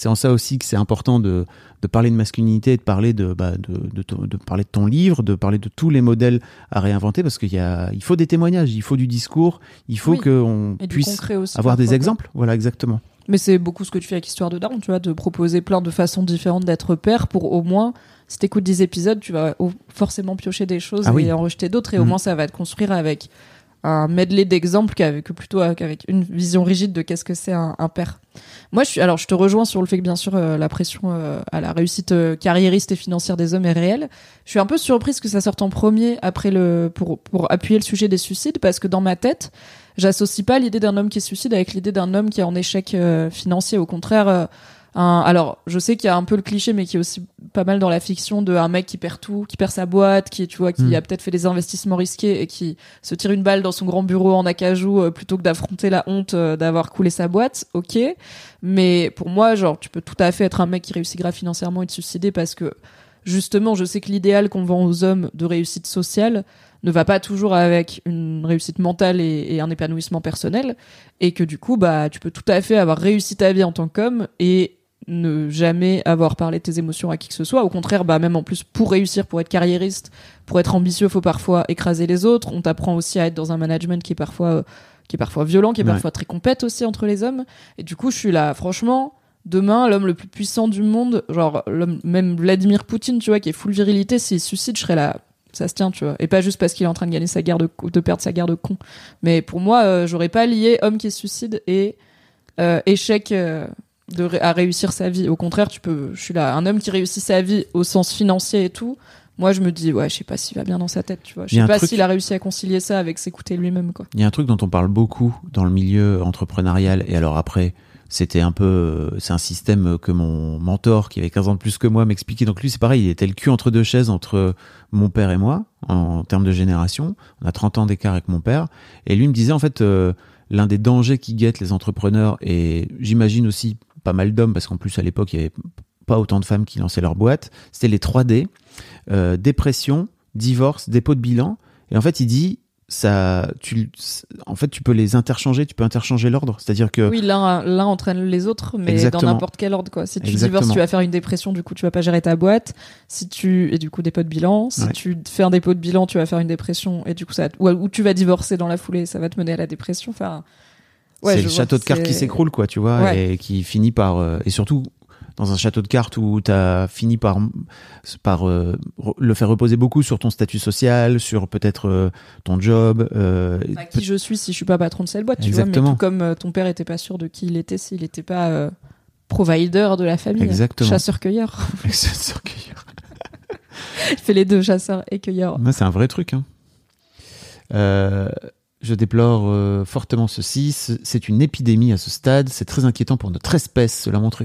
c'est en ça aussi que c'est important de, de parler de masculinité, de parler de, bah, de, de, ton- de parler de ton livre, de parler de tous les modèles à réinventer parce qu'il y a, il faut des témoignages, il faut du discours, il faut Oui. qu'on puisse avoir des quoi. exemples. Voilà, exactement. Mais c'est beaucoup ce que tu fais avec Histoire de Daron, tu vois, de proposer plein de façons différentes d'être père pour au moins, si t'écoutes 10 épisodes, tu vas forcément piocher des choses Ah et oui. en rejeter d'autres, et au Mhm. moins ça va te construire avec un medley d'exemples qu'avec plutôt avec avec une vision rigide de qu'est-ce que c'est un, un père. Moi, je suis, alors je te rejoins sur le fait que bien sûr euh, la pression euh, à la réussite euh, carriériste et financière des hommes est réelle. Je suis un peu surprise que ça sorte en premier après le pour pour appuyer le sujet des suicides parce que dans ma tête, j'associe pas l'idée d'un homme qui se suicide avec l'idée d'un homme qui est en échec euh, financier. Au contraire, euh, un, alors je sais qu'il y a un peu le cliché, mais qui est aussi pas mal dans la fiction de un mec qui perd tout, qui perd sa boîte, qui tu vois, qui Mm. a peut-être fait des investissements risqués et qui se tire une balle dans son grand bureau en acajou euh, plutôt que d'affronter la honte euh, d'avoir coulé sa boîte. Ok, mais pour moi, genre, tu peux tout à fait être un mec qui réussit grave financièrement et te suicider parce que justement, je sais que l'idéal qu'on vend aux hommes de réussite sociale ne va pas toujours avec une réussite mentale et, et un épanouissement personnel, et que du coup, bah, tu peux tout à fait avoir réussi ta vie en tant qu'homme et ne jamais avoir parlé de tes émotions à qui que ce soit. Au contraire, bah, même en plus, pour réussir, pour être carriériste, pour être ambitieux, faut parfois écraser les autres. On t'apprend aussi à être dans un management qui est parfois euh, qui est parfois violent, qui est Ouais. parfois très compète aussi entre les hommes. Et du coup, je suis là, franchement, demain, l'homme le plus puissant du monde, genre même Vladimir Poutine, tu vois, qui est full virilité, s'il suicide, je serais là. Ça se tient, tu vois. Et pas juste parce qu'il est en train de gagner sa guerre de, de perdre sa guerre de con. Mais pour moi, euh, j'aurais pas lié homme qui se suicide et euh, échec euh, de ré- à réussir sa vie. Au contraire, tu peux. Je suis là, un homme qui réussit sa vie au sens financier et tout. Moi, je me dis, ouais, je sais pas s'il va bien dans sa tête, tu vois. Je sais pas truc- s'il a réussi à concilier ça avec s'écouter lui-même, quoi. Il y a un truc dont on parle beaucoup dans le milieu entrepreneurial, et alors après, c'était un peu, euh, c'est un système que mon mentor, qui avait 15 ans de plus que moi, m'expliquait. Donc lui, c'est pareil, il était le cul entre deux chaises entre mon père et moi, en termes de génération. On a 30 ans d'écart avec mon père. Et lui me disait, en fait, euh, l'un des dangers qui guettent les entrepreneurs, et j'imagine aussi pas mal d'hommes, parce qu'en plus, à l'époque, il y avait pas autant de femmes qui lançaient leur boîte, c'était les 3D, euh, dépression, divorce, dépôt de bilan. Et en fait, il dit, ça, tu, en fait, tu peux les interchanger, tu peux interchanger l'ordre. C'est-à-dire que, Oui, l'un entraîne les autres, mais Exactement. dans n'importe quel ordre, quoi. Si tu Exactement. divorces, tu vas faire une dépression, du coup, tu vas pas gérer ta boîte. Si tu et du coup dépôt de bilan. Si Ouais. tu fais un dépôt de bilan, tu vas faire une dépression et du coup ça ou, ou tu vas divorcer dans la foulée, ça va te mener à la dépression. Enfin, ouais, c'est le château de cartes qui s'écroule, quoi, tu vois, Ouais. et qui finit par, euh, et surtout, dans un château de cartes où tu as fini par, par euh, le faire reposer beaucoup sur ton statut social, sur peut-être euh, ton job. euh, Bah, qui je suis si je suis pas patron de cette boîte, tu vois. Mais Exactement. tout comme euh, ton père était pas sûr de qui il était s'il était pas euh, provider de la famille, Exactement. chasseur-cueilleur. <laughs> Excellent cueilleur. Il fait les deux, chasseur et cueilleur. C'est un vrai truc. Hein. Je déplore euh, fortement ceci. Ce- C'est une épidémie à ce stade. C'est très inquiétant pour notre espèce. Cela montre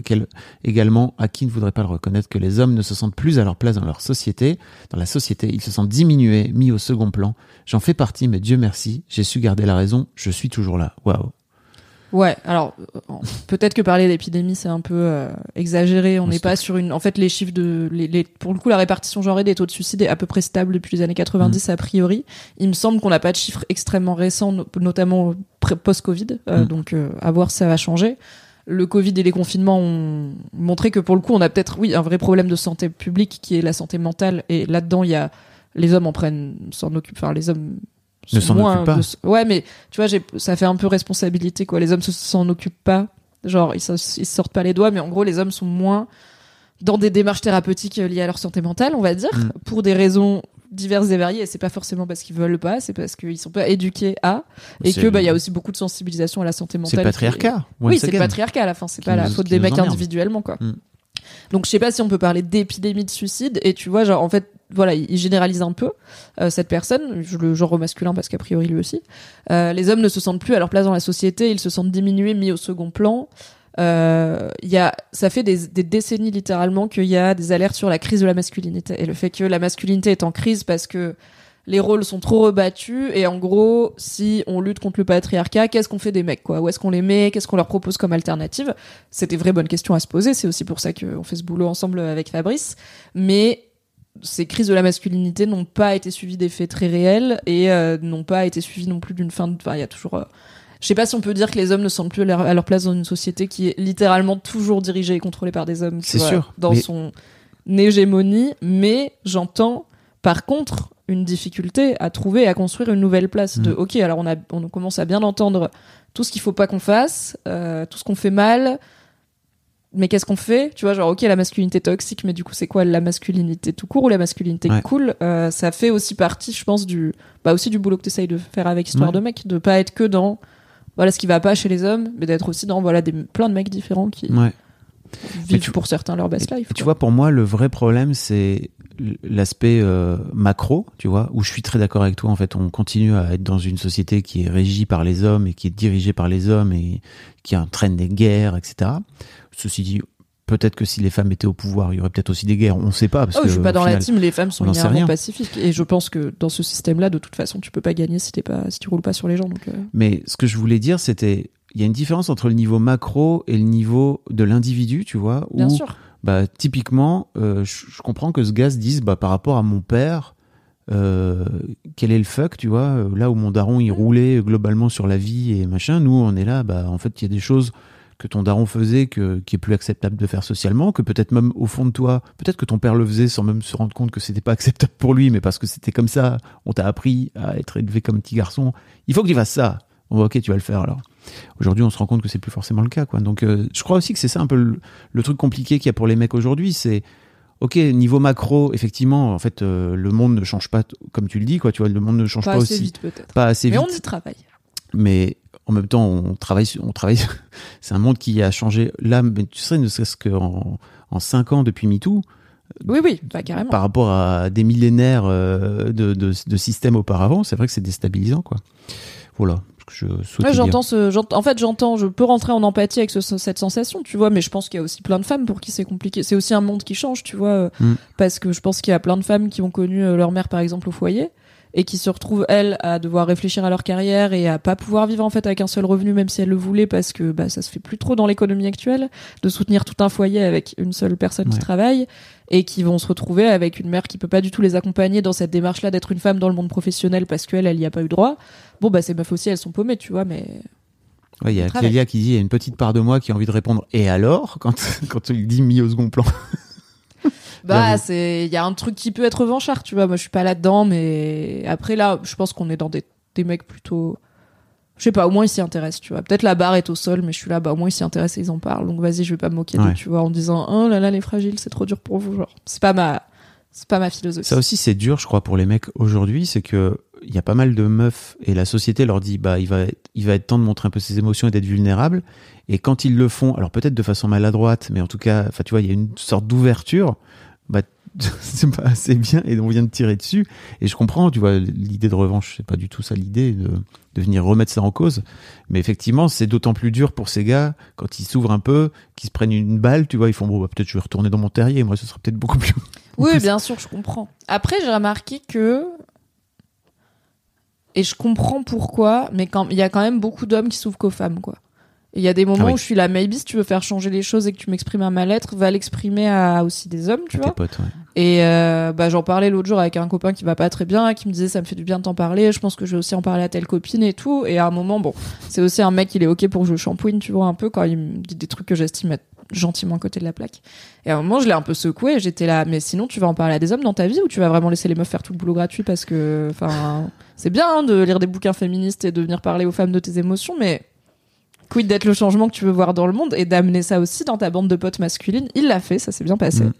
également à qui ne voudrait pas le reconnaître que les hommes ne se sentent plus à leur place dans leur société. Dans la société, ils se sentent diminués, mis au second plan. J'en fais partie, mais Dieu merci, j'ai su garder la raison. Je suis toujours là. Waouh. Ouais, alors euh, peut-être que parler d'épidémie c'est un peu euh, exagéré. On n'est pas sur une. En fait, les chiffres de, les, les- pour le coup, la répartition genrée des taux de suicide est à peu près stable depuis les années 90 a priori. Il me semble qu'on n'a pas de chiffres extrêmement récents, no- notamment post-Covid. Euh, Mm. Donc, euh, à voir si ça va changer. Le Covid et les confinements ont montré que pour le coup, on a peut-être, oui, un vrai problème de santé publique qui est la santé mentale. Et là-dedans, il y a les hommes en prennent, s'en occupent. Enfin, les hommes Ne s'en occupent pas. de- ouais, mais tu vois, ça fait un peu responsabilité, quoi. Les hommes se- s'en occupent pas. Genre, ils, ils sortent pas les doigts, mais en gros, les hommes sont moins dans des démarches thérapeutiques euh, liées à leur santé mentale, on va dire, Mm. pour des raisons diverses et variées. Et c'est pas forcément parce qu'ils veulent pas, c'est parce qu'ils sont pas éduqués à, et que, bah, il y a aussi beaucoup de sensibilisation à la santé mentale. C'est qui patriarcat. oui, c'est le patriarcat à la fin, c'est pas la faute des mecs individuellement, quoi. Mm. Donc je sais pas si on peut parler d'épidémie de suicide, et tu vois, genre, en fait, voilà, il généralise un peu euh, cette personne, le genre masculin parce qu'a priori lui aussi. Euh, les hommes ne se sentent plus à leur place dans la société, ils se sentent diminués, mis au second plan. Euh, y a, ça fait des, des décennies littéralement qu'il y a des alertes sur la crise de la masculinité et le fait que la masculinité est en crise parce que les rôles sont trop rebattus et en gros, si on lutte contre le patriarcat, qu'est-ce qu'on fait des mecs quoi? Où est-ce qu'on les met? Qu'est-ce qu'on leur propose comme alternative? C'est des vraies bonnes questions à se poser. C'est aussi pour ça qu'on fait ce boulot ensemble avec Fabrice. Mais ces crises de la masculinité n'ont pas été suivies d'effets très réels et euh, n'ont pas été suivies non plus d'une fin de. Enfin, il y a toujours. euh, Je sais pas si on peut dire que les hommes ne sentent plus à leur, place dans une société qui est littéralement toujours dirigée et contrôlée par des hommes. C'est sûr, Dans mais- son hégémonie, mais j'entends par contre une difficulté à trouver et à construire une nouvelle place de Mm. ok alors on a on commence à bien entendre tout ce qu'il faut pas qu'on fasse euh, tout ce qu'on fait mal mais qu'est-ce qu'on fait tu vois genre ok la masculinité toxique mais du coup c'est quoi la masculinité tout court ou la masculinité Ouais. cool Euh, ça fait aussi partie je pense du bah aussi du boulot que tu essayes de faire avec histoire Ouais. de mec de pas être que dans voilà ce qui va pas chez les hommes mais d'être aussi dans voilà des plein de mecs différents qui Ouais. Vivent tu- pour certains leur best life Tu quoi. vois, pour moi, le vrai problème, c'est l'aspect euh, macro, tu vois, où je suis très d'accord avec toi. En fait, on continue à être dans une société qui est régie par les hommes et qui est dirigée par les hommes et qui entraîne des guerres, etc. Ceci dit, peut-être que si les femmes étaient au pouvoir, il y aurait peut-être aussi des guerres. On ne sait pas. Parce Oh, que, je suis pas dans la final- team, les femmes sont inhéremment pacifiques. Et je pense que dans ce système-là, de toute façon, tu peux pas gagner si, t'es pas, si tu roules pas sur les gens. Donc, euh, Mais ce que je voulais dire, c'était, il y a une différence entre le niveau macro et le niveau de l'individu, tu vois, bien où sûr. bah typiquement euh, je, comprends que ce gars se dise bah par rapport à mon père euh, quel est le fuck tu vois euh, là où mon daron il roulait globalement sur la vie et machin nous on est là bah en fait il y a des choses que ton daron faisait que, qui est plus acceptable de faire socialement que peut-être même au fond de toi peut-être que ton père le faisait sans même se rendre compte que c'était pas <laughs> acceptable pour lui mais parce que c'était comme ça on t'a appris à être élevé comme petit garçon. Il faut que tu fasses ça Bon, ok, tu vas le faire alors. Aujourd'hui, on se rend compte que c'est plus forcément le cas, quoi. Donc, euh, je crois aussi que c'est ça un peu le, le truc compliqué qu'il y a pour les mecs aujourd'hui, c'est Ok, niveau macro, effectivement, en fait, euh, le monde ne change pas, comme tu le dis, quoi. Tu vois, le monde ne change Pas pas, assez aussi, vite peut-être. pas assez Mais vite. on y travaille. Mais en même temps, on travaille, on travaille. <laughs> c'est un monde qui a changé. Là, mais tu sais, ne serait-ce qu'en en cinq ans depuis MeToo, Oui, oui, bah carrément. par rapport à des millénaires euh, de, de, de systèmes auparavant, c'est vrai que c'est déstabilisant, quoi. Voilà. Je Ouais, j'entends ce, en fait, j'entends, je peux rentrer en empathie avec ce- cette sensation, tu vois, mais je pense qu'il y a aussi plein de femmes pour qui c'est compliqué. C'est aussi un monde qui change, tu vois, euh, Mm. parce que je pense qu'il y a plein de femmes qui ont connu euh, leur mère, par exemple, au foyer, et qui se retrouvent, elles, à devoir réfléchir à leur carrière et à pas pouvoir vivre, en fait, avec un seul revenu, même si elles le voulaient, parce que, bah, ça se fait plus trop dans l'économie actuelle, de soutenir tout un foyer avec une seule personne qui travaille, et qui vont se retrouver avec une mère qui peut pas du tout les accompagner dans cette démarche-là d'être une femme dans le monde professionnel parce qu'elle, elle y a pas eu droit. Bon, bah, ces meufs aussi, elles sont paumées, tu vois, mais Ouais, il y a. Clélia qui dit il y a une petite part de moi qui a envie de répondre et alors? quand <laughs> quand il dit mis au second plan. <laughs> Bah, c'est, il y a un truc qui peut être revanchard, tu vois. Moi, je suis pas là-dedans, mais après, là, je pense qu'on est dans des, des mecs plutôt, je sais pas, au moins ils s'y intéressent, tu vois. Peut-être la barre est au sol, mais je suis là, bah, au moins ils s'y intéressent et ils en parlent. Donc, vas-y, je vais pas me moquer d'eux, Ouais. tu vois, en disant, oh là là, les fragiles, c'est trop dur pour vous, genre. C'est pas ma, c'est pas ma philosophie. Ça aussi c'est dur je crois pour les mecs aujourd'hui, c'est que il y a pas mal de meufs et la société leur dit bah il va il va être temps de montrer un peu ses émotions et d'être vulnérable et quand ils le font alors peut-être de façon maladroite mais en tout cas enfin tu vois il y a une sorte d'ouverture bah <laughs> c'est pas assez bien et on vient de tirer dessus et je comprends tu vois l'idée de revanche c'est pas du tout ça l'idée de, de venir remettre ça en cause mais effectivement c'est d'autant plus dur pour ces gars quand ils s'ouvrent un peu qu'ils se prennent une balle tu vois ils font bon bah, peut-être je vais retourner dans mon terrier moi ce sera peut-être beaucoup plus Oui, <laughs> bien sûr, je comprends. Après, j'ai remarqué que. Et je comprends pourquoi, mais quand il y a quand même beaucoup d'hommes qui s'ouvrent qu'aux femmes, quoi. Il y a des moments Ah oui. où je suis là, maybe si tu veux faire changer les choses et que tu m'exprimes un mal-être, va l'exprimer à aussi des hommes, tu à tes vois. potes ouais. Et euh, bah, j'en parlais l'autre jour avec un copain qui va pas très bien, qui me disait ça me fait du bien de t'en parler, je pense que je vais aussi en parler à telle copine et tout. Et à un moment, bon, c'est aussi un mec, il est ok pour que je shampooine, tu vois, un peu quand il me dit des trucs que j'estime être gentiment à côté de la plaque. Et à un moment, je l'ai un peu secoué et j'étais là, mais sinon, tu vas en parler à des hommes dans ta vie ou tu vas vraiment laisser les meufs faire tout le boulot gratuit parce que, enfin, c'est bien hein, de lire des bouquins féministes et de venir parler aux femmes de tes émotions, mais quid d'être le changement que tu veux voir dans le monde et d'amener ça aussi dans ta bande de potes masculines? Il l'a fait, ça s'est bien passé. Mm.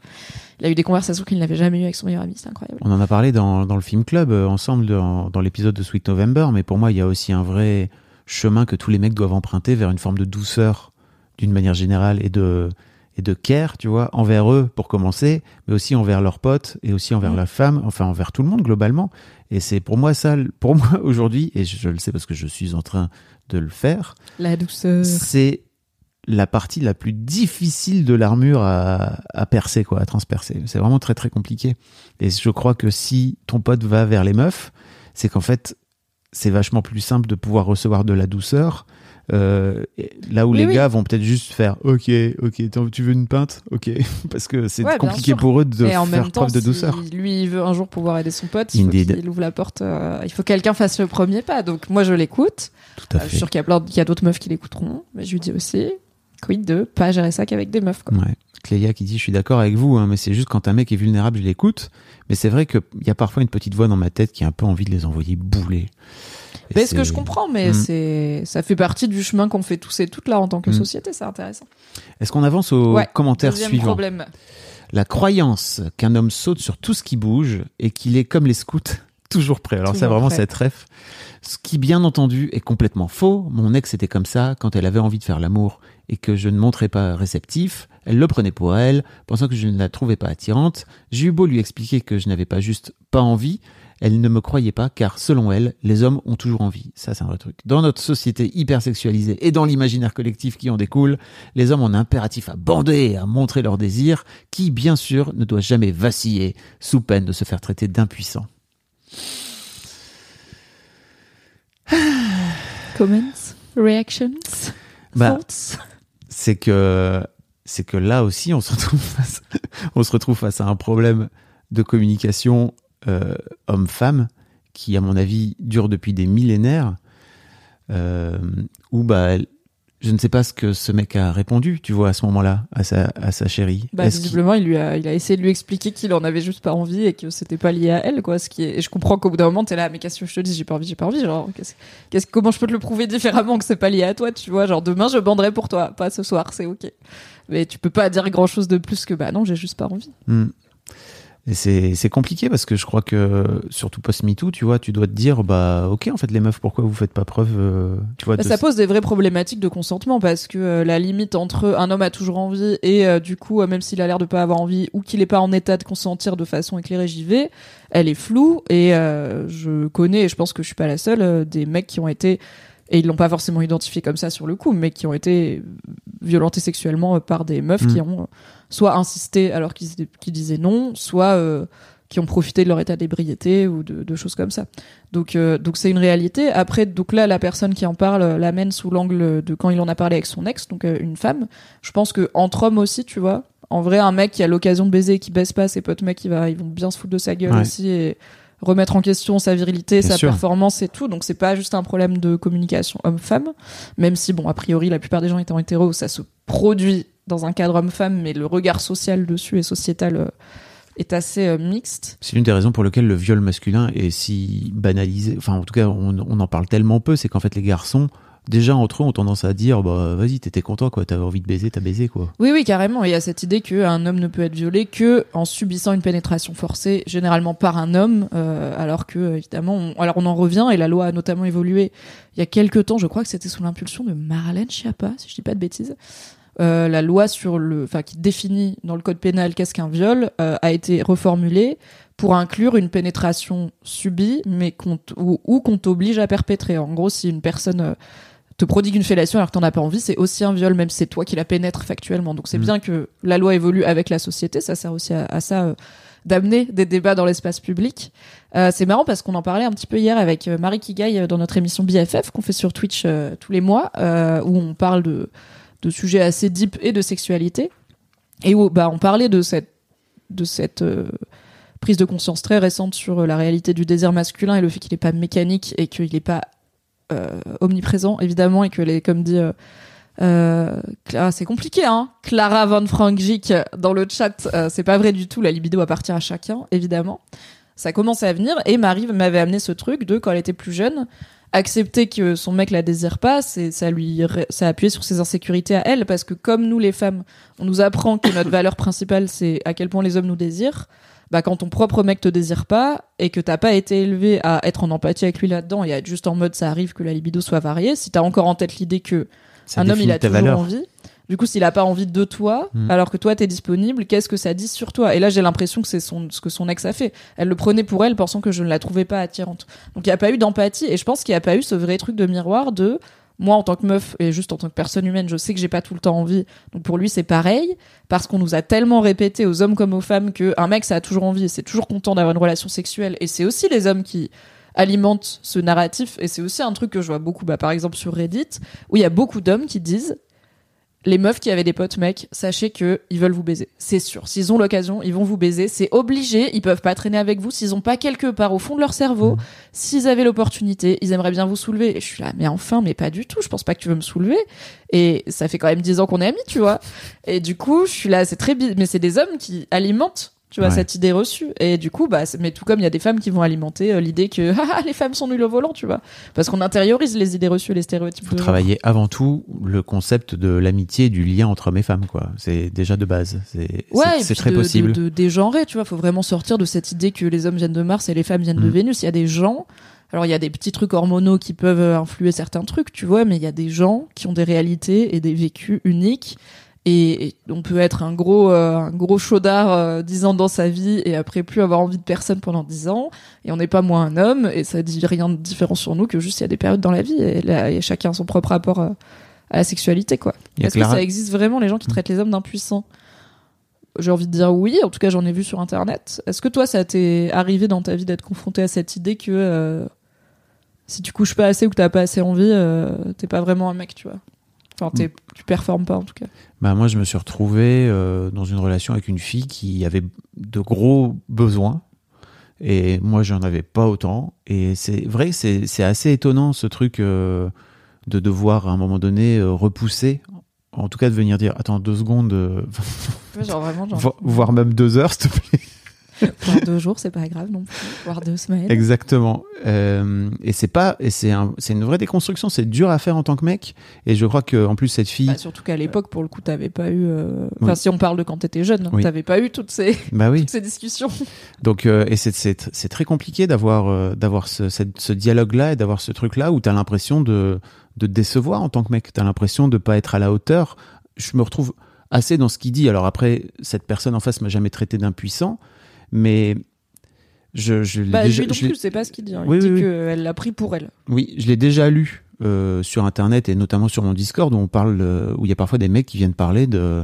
Il a eu des conversations qu'il n'avait jamais eues avec son meilleur ami, c'est incroyable. On en a parlé dans, dans le film club euh, ensemble dans, dans l'épisode de Sweet November, mais pour moi, il y a aussi un vrai chemin que tous les mecs doivent emprunter vers une forme de douceur d'une manière générale et de, et de care, tu vois, envers eux pour commencer, mais aussi envers leurs potes et aussi envers Mm. la femme, enfin envers tout le monde globalement. Et c'est pour moi ça, pour <laughs> moi aujourd'hui, et je, je le sais parce que je suis en train de le faire, La douceur. c'est la partie la plus difficile de l'armure à, à percer, quoi, à transpercer. C'est vraiment très très compliqué. Et je crois que si ton pote va vers les meufs, c'est qu'en fait, c'est vachement plus simple de pouvoir recevoir de la douceur. Euh, là où les oui. gars vont peut-être juste faire ok ok tu veux une pinte? Ok <laughs> parce que c'est Ouais, compliqué sûr. pour eux de et en faire même temps, preuve de si douceur lui il veut un jour pouvoir aider son pote, il faut ouvre la porte. euh, il faut que quelqu'un fasse le premier pas. Donc moi je l'écoute. tout à Euh, je suis fait sûre qu'il y a d'autres meufs qui l'écouteront, mais je lui dis aussi, quid de pas gérer ça qu'avec des meufs. Quoi. Ouais. Clélia qui dit je suis d'accord avec vous, hein, mais c'est juste quand un mec est vulnérable, je l'écoute. Mais c'est vrai qu'il y a parfois une petite voix dans ma tête qui a un peu envie de les envoyer bouler. Mais ce que je comprends, mais Mm. c'est ça fait partie du chemin qu'on fait tous et toutes là en tant que Mm. société, c'est intéressant. Est-ce qu'on avance au Ouais, commentaire suivant problème. La croyance qu'un homme saute sur tout ce qui bouge et qu'il est comme les scouts, <laughs> toujours prêt. Alors ça Toujours vraiment prêt. cette ref. Ce qui bien entendu est complètement faux. Mon ex était comme ça quand elle avait envie de faire l'amour et que je ne montrais pas réceptif. Elle le prenait pour elle, pensant que je ne la trouvais pas attirante. J'ai eu beau lui expliquer que je n'avais pas juste pas envie. Elle ne me croyait pas car selon elle, les hommes ont toujours envie. Ça, c'est un vrai truc. Dans notre société hyper sexualisée et dans l'imaginaire collectif qui en découle, les hommes ont un impératif à bander et à montrer leur désir, qui, bien sûr, ne doit jamais vaciller sous peine de se faire traiter d'impuissant. <sighs> Comments, reactions, Bah, thoughts? c'est que c'est que là aussi on se retrouve face, <laughs> on se retrouve face à un problème de communication euh, homme-femme qui à mon avis dure depuis des millénaires euh, où bah je ne sais pas ce que ce mec a répondu, tu vois, à ce moment-là, à sa, à sa chérie. Bah, visiblement, il lui a, il a essayé de lui expliquer qu'il en avait juste pas envie et que c'était pas lié à elle, quoi. Ce qui est, et je comprends qu'au bout d'un moment, t'es là, mais qu'est-ce que je te dis, j'ai pas envie, j'ai pas envie, genre, qu'est-ce, comment je peux te le prouver différemment que c'est pas lié à toi, tu vois, genre, demain, je banderai pour toi, pas ce soir, c'est ok. Mais tu peux pas dire grand chose de plus que, bah non, j'ai juste pas envie. Hmm. Et c'est compliqué parce que je crois que, surtout post-MeToo, tu vois, tu dois te dire, bah, ok, en fait, les meufs, pourquoi vous faites pas preuve, euh, tu vois, Bah, de- ça pose des vraies problématiques de consentement parce que euh, la limite entre un homme a toujours envie et euh, du coup, même s'il a l'air de pas avoir envie ou qu'il est pas en état de consentir de façon éclairée, j'y vais, elle est floue et euh, je connais, et je pense que je suis pas la seule, des mecs qui ont été et ils l'ont pas forcément identifié comme ça sur le coup, mais qui ont été violentés sexuellement par des meufs Mm. qui ont soit insisté alors qu'ils disaient non, soit euh, qui ont profité de leur état d'ébriété ou de, de choses comme ça. Donc euh, donc c'est une réalité. Après donc là la personne qui en parle euh, l'amène sous l'angle de quand il en a parlé avec son ex, donc euh, une femme. Je pense que entre hommes aussi, tu vois. En vrai, un mec qui a l'occasion de baiser et qui baisse pas, ses potes mecs, il va, ils vont bien se foutre de sa gueule Ouais. aussi et remettre en question sa virilité, Bien sa sûr. performance et tout. Donc c'est pas juste un problème de communication homme-femme, même si bon a priori la plupart des gens étant hétéros, ça se produit dans un cadre homme-femme, mais le regard social dessus et sociétal euh, est assez euh, mixte. C'est l'une des raisons pour lesquelles le viol masculin est si banalisé. Enfin, en tout cas, on, on en parle tellement peu, c'est qu'en fait, les garçons, déjà entre eux, ont tendance à dire, bah, vas-y, t'étais content, quoi, t'avais envie de baiser, t'as baisé, quoi. Oui, oui, carrément. Il y a cette idée qu'un homme ne peut être violé que en subissant une pénétration forcée, généralement par un homme, euh, alors que évidemment, on, alors on en revient et la loi a notamment évolué il y a quelques temps. Je crois que c'était sous l'impulsion de Marlène Schiappa, si je dis pas de bêtises. Euh, la loi sur le, enfin qui définit dans le code pénal qu'est-ce qu'un viol euh, a été reformulée pour inclure une pénétration subie, mais qu'on ou, ou qu'on t'oblige à perpétrer. En gros, si une personne euh, te prodigue une fellation alors que t'en as pas envie, c'est aussi un viol, même si c'est toi qui la pénètre factuellement. Donc c'est Mhm. bien que la loi évolue avec la société, ça sert aussi à, à ça euh, d'amener des débats dans l'espace public. Euh, c'est marrant parce qu'on en parlait un petit peu hier avec Marie Kigaï euh, dans notre émission BFF qu'on fait sur Twitch euh, tous les mois, où on parle de, de sujets assez deep et de sexualité, et où bah, on parlait de cette, de cette euh, prise de conscience très récente sur euh, la réalité du désir masculin et le fait qu'il n'est pas mécanique et qu'il n'est pas euh, omniprésent évidemment et que les comme dit Clara- c'est compliqué hein. Clara von Frankjik dans le chat c'est pas vrai du tout la libido appartient à chacun évidemment. Ça commence à venir et Marie m'avait amené ce truc de quand elle était plus jeune accepter que son mec la désire pas c'est ça lui ça appuyait sur ses insécurités à elle parce que comme nous les femmes on nous apprend que notre valeur principale c'est à quel point les hommes nous désirent bah quand ton propre mec te désire pas et que t'as pas été élevé à être en empathie avec lui là-dedans et à être juste en mode ça arrive que la libido soit variée, si t'as encore en tête l'idée que Ça un homme il a toujours valeur. envie, du coup s'il a pas envie de toi Mm. alors que toi t'es disponible, qu'est-ce que ça dit sur toi? Et là j'ai l'impression que c'est son ce que son ex a fait. Elle le prenait pour elle pensant que je ne la trouvais pas attirante. Donc il y a pas eu d'empathie et je pense qu'il y a pas eu ce vrai truc de miroir de moi en tant que meuf et juste en tant que personne humaine, je sais que j'ai pas tout le temps envie. Donc pour lui c'est pareil parce qu'on nous a tellement répété aux hommes comme aux femmes que un mec ça a toujours envie et c'est toujours content d'avoir une relation sexuelle et c'est aussi les hommes qui alimentent ce narratif et c'est aussi un truc que je vois beaucoup bah, par exemple sur Reddit où il y a beaucoup d'hommes qui disent les meufs qui avaient des potes mecs, sachez que ils veulent vous baiser. C'est sûr. S'ils ont l'occasion, ils vont vous baiser. C'est obligé. Ils peuvent pas traîner avec vous s'ils ont pas quelque part au fond de leur cerveau. Mhm. S'ils avaient l'opportunité, ils aimeraient bien vous soulever. Et je suis là, mais enfin, mais pas du tout. Je pense pas que tu veux me soulever. Et ça fait quand même dix ans qu'on est amis, tu vois. Et du coup, je suis là, c'est très mais c'est des hommes qui alimentent. Tu vois Ouais. cette idée reçue et du coup bah mais tout comme il y a des femmes qui vont alimenter euh, l'idée que <laughs> ah, les femmes sont nulles au volant tu vois parce qu'on intériorise les idées reçues et les stéréotypes faut de travailler avant tout le concept de l'amitié et du lien entre hommes et femmes, quoi. C'est déjà de base. C'est Ouais, très de, possible. De, de dégenrer, tu vois. Faut vraiment sortir de cette idée que les hommes viennent de Mars et les femmes viennent de Mm. Vénus. Il y a des gens. Alors, il y a des petits trucs hormonaux qui peuvent influer certains trucs, tu vois, mais il y a des gens qui ont des réalités et des vécus uniques. Et, et on peut être un gros, euh, un gros chaudard euh, 10 ans dans sa vie et après plus avoir envie de personne pendant 10 ans. Et on n'est pas moins un homme et ça dit rien de différent sur nous que juste il y a des périodes dans la vie et, là, et chacun a son propre rapport euh, à la sexualité, quoi. Est-ce que ça existe vraiment les gens qui Mm. traitent les hommes d'impuissants? J'ai envie de dire oui, en tout cas j'en ai vu sur internet. Est-ce que toi ça t'est arrivé dans ta vie d'être confronté à cette idée que euh, si tu couches pas assez ou que t'as pas assez envie, euh, t'es pas vraiment un mec, tu vois? Enfin, tu performes pas en tout cas. Bah, moi, je me suis retrouvé euh, dans une relation avec une fille qui avait de gros besoins. Et moi, j'en avais pas autant. Et c'est vrai, c'est assez étonnant ce truc euh, de devoir à un moment donné euh, repousser, en tout cas de venir dire attends deux secondes, Genre vraiment, genre, vo- voire même deux heures s'il te plaît. <laughs> voire deux jours, c'est pas grave non plus. Voire deux semaines. Exactement. Euh, et c'est pas, et c'est un, c'est une vraie déconstruction. C'est dur à faire en tant que mec. Et je crois que en plus cette fille, Bah, surtout qu'à l'époque, pour le coup, t'avais pas eu. euh, Enfin, Oui. si on parle de quand t'étais jeune, Oui. t'avais pas eu toutes ces, bah oui. toutes ces discussions. Donc euh, et c'est c'est c'est très compliqué d'avoir euh, d'avoir ce, cette- ce dialogue là et d'avoir ce truc là où t'as l'impression de de te décevoir en tant que mec. T'as l'impression de pas être à la hauteur. Je me retrouve assez dans ce qu'il dit. Alors après, cette personne en face m'a jamais traité d'impuissant, mais je je l'ai Bah, déjà. lui non je plus, c'est pas ce qu'il dit. hein. Il Oui, dit oui, oui. qu'elle l'a pris pour elle. Oui, je l'ai déjà lu euh, sur internet et notamment sur mon Discord où on parle euh, où il y a parfois des mecs qui viennent parler de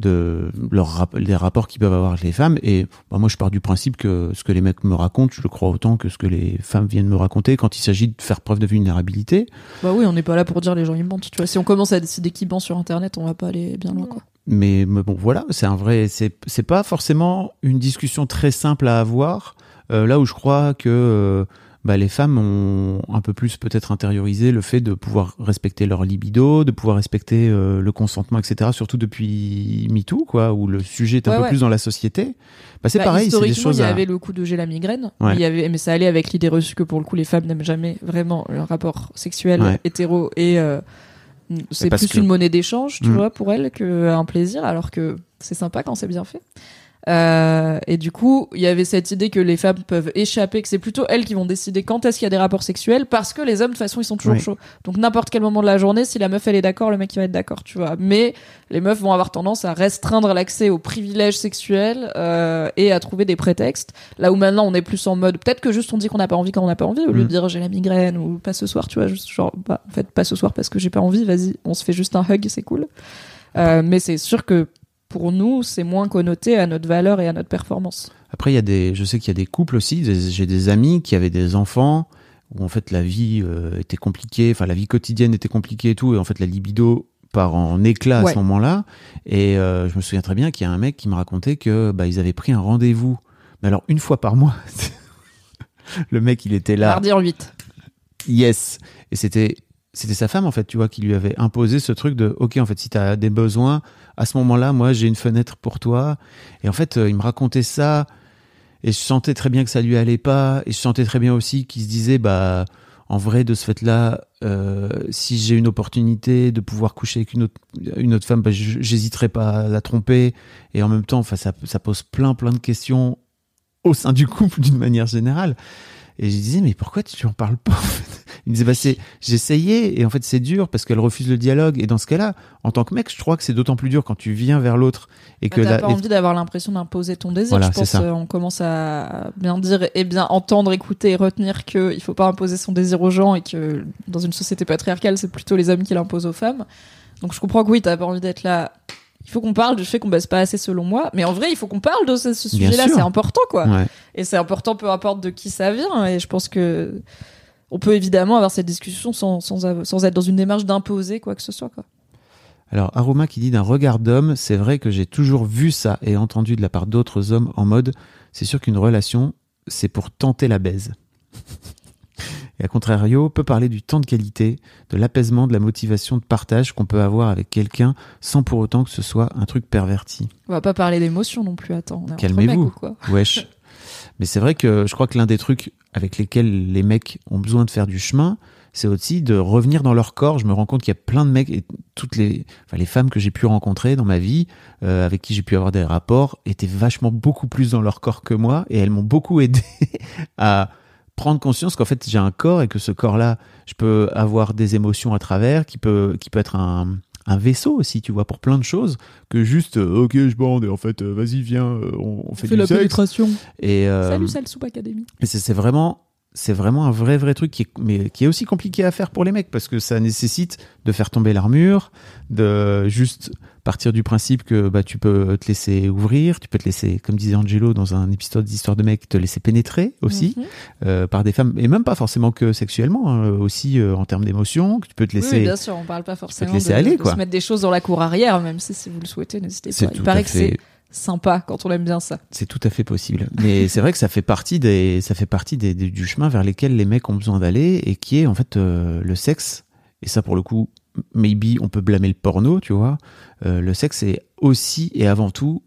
de leur rap- des rapports qu'ils peuvent avoir avec les femmes et bah, moi je pars du principe que ce que les mecs me racontent, je le crois autant que ce que les femmes viennent me raconter quand il s'agit de faire preuve de vulnérabilité. Bah oui, on n'est pas là pour dire les gens ils mentent. Tu vois, si on commence à décider qui ment sur internet, on va pas aller bien loin, quoi. Mais, mais bon voilà, c'est un vrai c'est pas forcément une discussion très simple à avoir euh, là où je crois que euh, bah, les femmes ont un peu plus peut-être intériorisé le fait de pouvoir respecter leur libido, de pouvoir respecter euh, le consentement, etc. Surtout depuis MeToo, quoi, où le sujet est un Ouais, peu ouais. plus dans la société. Bah, c'est Bah, pareil, c'est des choses il y à... avait le coup de j'ai la migraine. Ouais. Il y avait, mais ça allait avec l'idée reçue que pour le coup, les femmes n'aiment jamais vraiment le rapport sexuel hétéro et euh, c'est parce plus que- une monnaie d'échange, tu Mm. vois, pour elles qu'un plaisir, alors que c'est sympa quand c'est bien fait. Euh, et du coup, il y avait cette idée que les femmes peuvent échapper, que c'est plutôt elles qui vont décider quand est-ce qu'il y a des rapports sexuels, parce que les hommes, de toute façon, ils sont toujours Oui. chauds. Donc n'importe quel moment de la journée, si la meuf elle est d'accord, le mec il va être d'accord, tu vois. Mais les meufs vont avoir tendance à restreindre l'accès aux privilèges sexuels euh, et à trouver des prétextes. Là où maintenant on est plus en mode, peut-être que juste on dit qu'on n'a pas envie quand on n'a pas envie, au lieu Mm. de dire j'ai la migraine ou pas ce soir, tu vois, juste genre, bah, en fait, pas ce soir parce que j'ai pas envie, vas-y, on se fait juste un hug, c'est cool. Euh, mais c'est sûr que pour nous, c'est moins connoté à notre valeur et à notre performance. Après, il y a des, je sais qu'il y a des couples aussi. J'ai des amis qui avaient des enfants où en fait la vie euh, était compliquée, enfin la vie quotidienne était compliquée et tout, et en fait la libido part en éclat à ce moment-là. Et euh, je me souviens très bien qu'il y a un mec qui me racontait que bah, ils avaient pris un rendez-vous, mais alors une fois par mois. <laughs> Le mec, il était là. Mardi en 8. Yes. Et c'était c'était sa femme en fait, tu vois, qui lui avait imposé ce truc de OK, en fait, si tu as des besoins, à ce moment-là, moi, j'ai une fenêtre pour toi. Et en fait, euh, il me racontait ça et je sentais très bien que ça lui allait pas et je sentais très bien aussi qu'il se disait bah en vrai de ce fait-là euh, si j'ai une opportunité de pouvoir coucher avec une autre une autre femme, bah, j'hésiterai pas à la tromper et en même temps, enfin ça ça pose plein plein de questions au sein du couple <laughs> d'une manière générale. Et je disais, mais pourquoi tu en parles pas Il me disait, bah, c'est, essayé, et en fait, c'est dur parce qu'elle refuse le dialogue. Et dans ce cas-là, en tant que mec, je crois que c'est d'autant plus dur quand tu viens vers l'autre et que Bah, T'as la- pas envie d'avoir l'impression d'imposer ton désir. Voilà, je pense euh, on commence à bien dire et bien entendre, écouter et retenir que il faut pas imposer son désir aux gens et que dans une société patriarcale, c'est plutôt les hommes qui l'imposent aux femmes. Donc je comprends que oui, t'as pas envie d'être là. Il faut qu'on parle du fait qu'on baisse pas assez selon moi, mais en vrai, il faut qu'on parle de ce, sujet-là, c'est important quoi. Ouais. Et c'est important peu importe de qui ça vient. Et je pense que on peut évidemment avoir cette discussion sans, sans, av- sans être dans une démarche d'imposer quoi que ce soit quoi. Alors, Aroma qui dit d'un regard d'homme, c'est vrai que j'ai toujours vu ça et entendu de la part d'autres hommes en mode, c'est sûr qu'une relation, c'est pour tenter la baise. Et à contrario, peut parler du temps de qualité, de l'apaisement, de la motivation de partage qu'on peut avoir avec quelqu'un sans pour autant que ce soit un truc perverti. On va pas parler d'émotion non plus. Attends, Calmez-vous. Wesh. <laughs> Mais c'est vrai que je crois que l'un des trucs avec lesquels les mecs ont besoin de faire du chemin, c'est aussi de revenir dans leur corps. Je me rends compte qu'il y a plein de mecs et toutes les, enfin, les femmes que j'ai pu rencontrer dans ma vie, euh, avec qui j'ai pu avoir des rapports, étaient vachement beaucoup plus dans leur corps que moi et elles m'ont beaucoup <laughs> aidé à prendre conscience qu'en fait j'ai un corps et que ce corps-là, je peux avoir des émotions à travers, qui peut, qui peut être un, un vaisseau aussi, tu vois, pour plein de choses, que juste, euh, ok, je bande et en fait, euh, vas-y, viens, euh, on, on fait du sexe. pénétration. Et, euh, Salut, Sale Soup Academy. et c'est c'est vraiment, c'est vraiment un vrai vrai truc qui est, mais qui est aussi compliqué à faire pour les mecs parce que ça nécessite de faire tomber l'armure, de juste partir du principe que bah tu peux te laisser ouvrir, tu peux te laisser, comme disait Angelo dans un épisode d'Histoire de mec, te laisser pénétrer aussi Mhm. euh, par des femmes et même pas forcément que sexuellement, hein, aussi euh, en termes d'émotion, que tu peux te laisser. oui, bien sûr, on parle pas forcément laisser de, aller, de se mettre des choses dans la cour arrière, même si, si vous le souhaitez, n'hésitez c'est pas. Il paraît que c'est sympa quand on aime bien ça. c'est tout à fait possible. Mais c'est vrai que ça fait partie des, ça fait partie des, des- du chemin vers lesquels les mecs ont besoin d'aller et qui est en fait euh, le sexe et ça pour le coup, maybe on peut blâmer le porno, tu vois, euh, le sexe est aussi et avant tout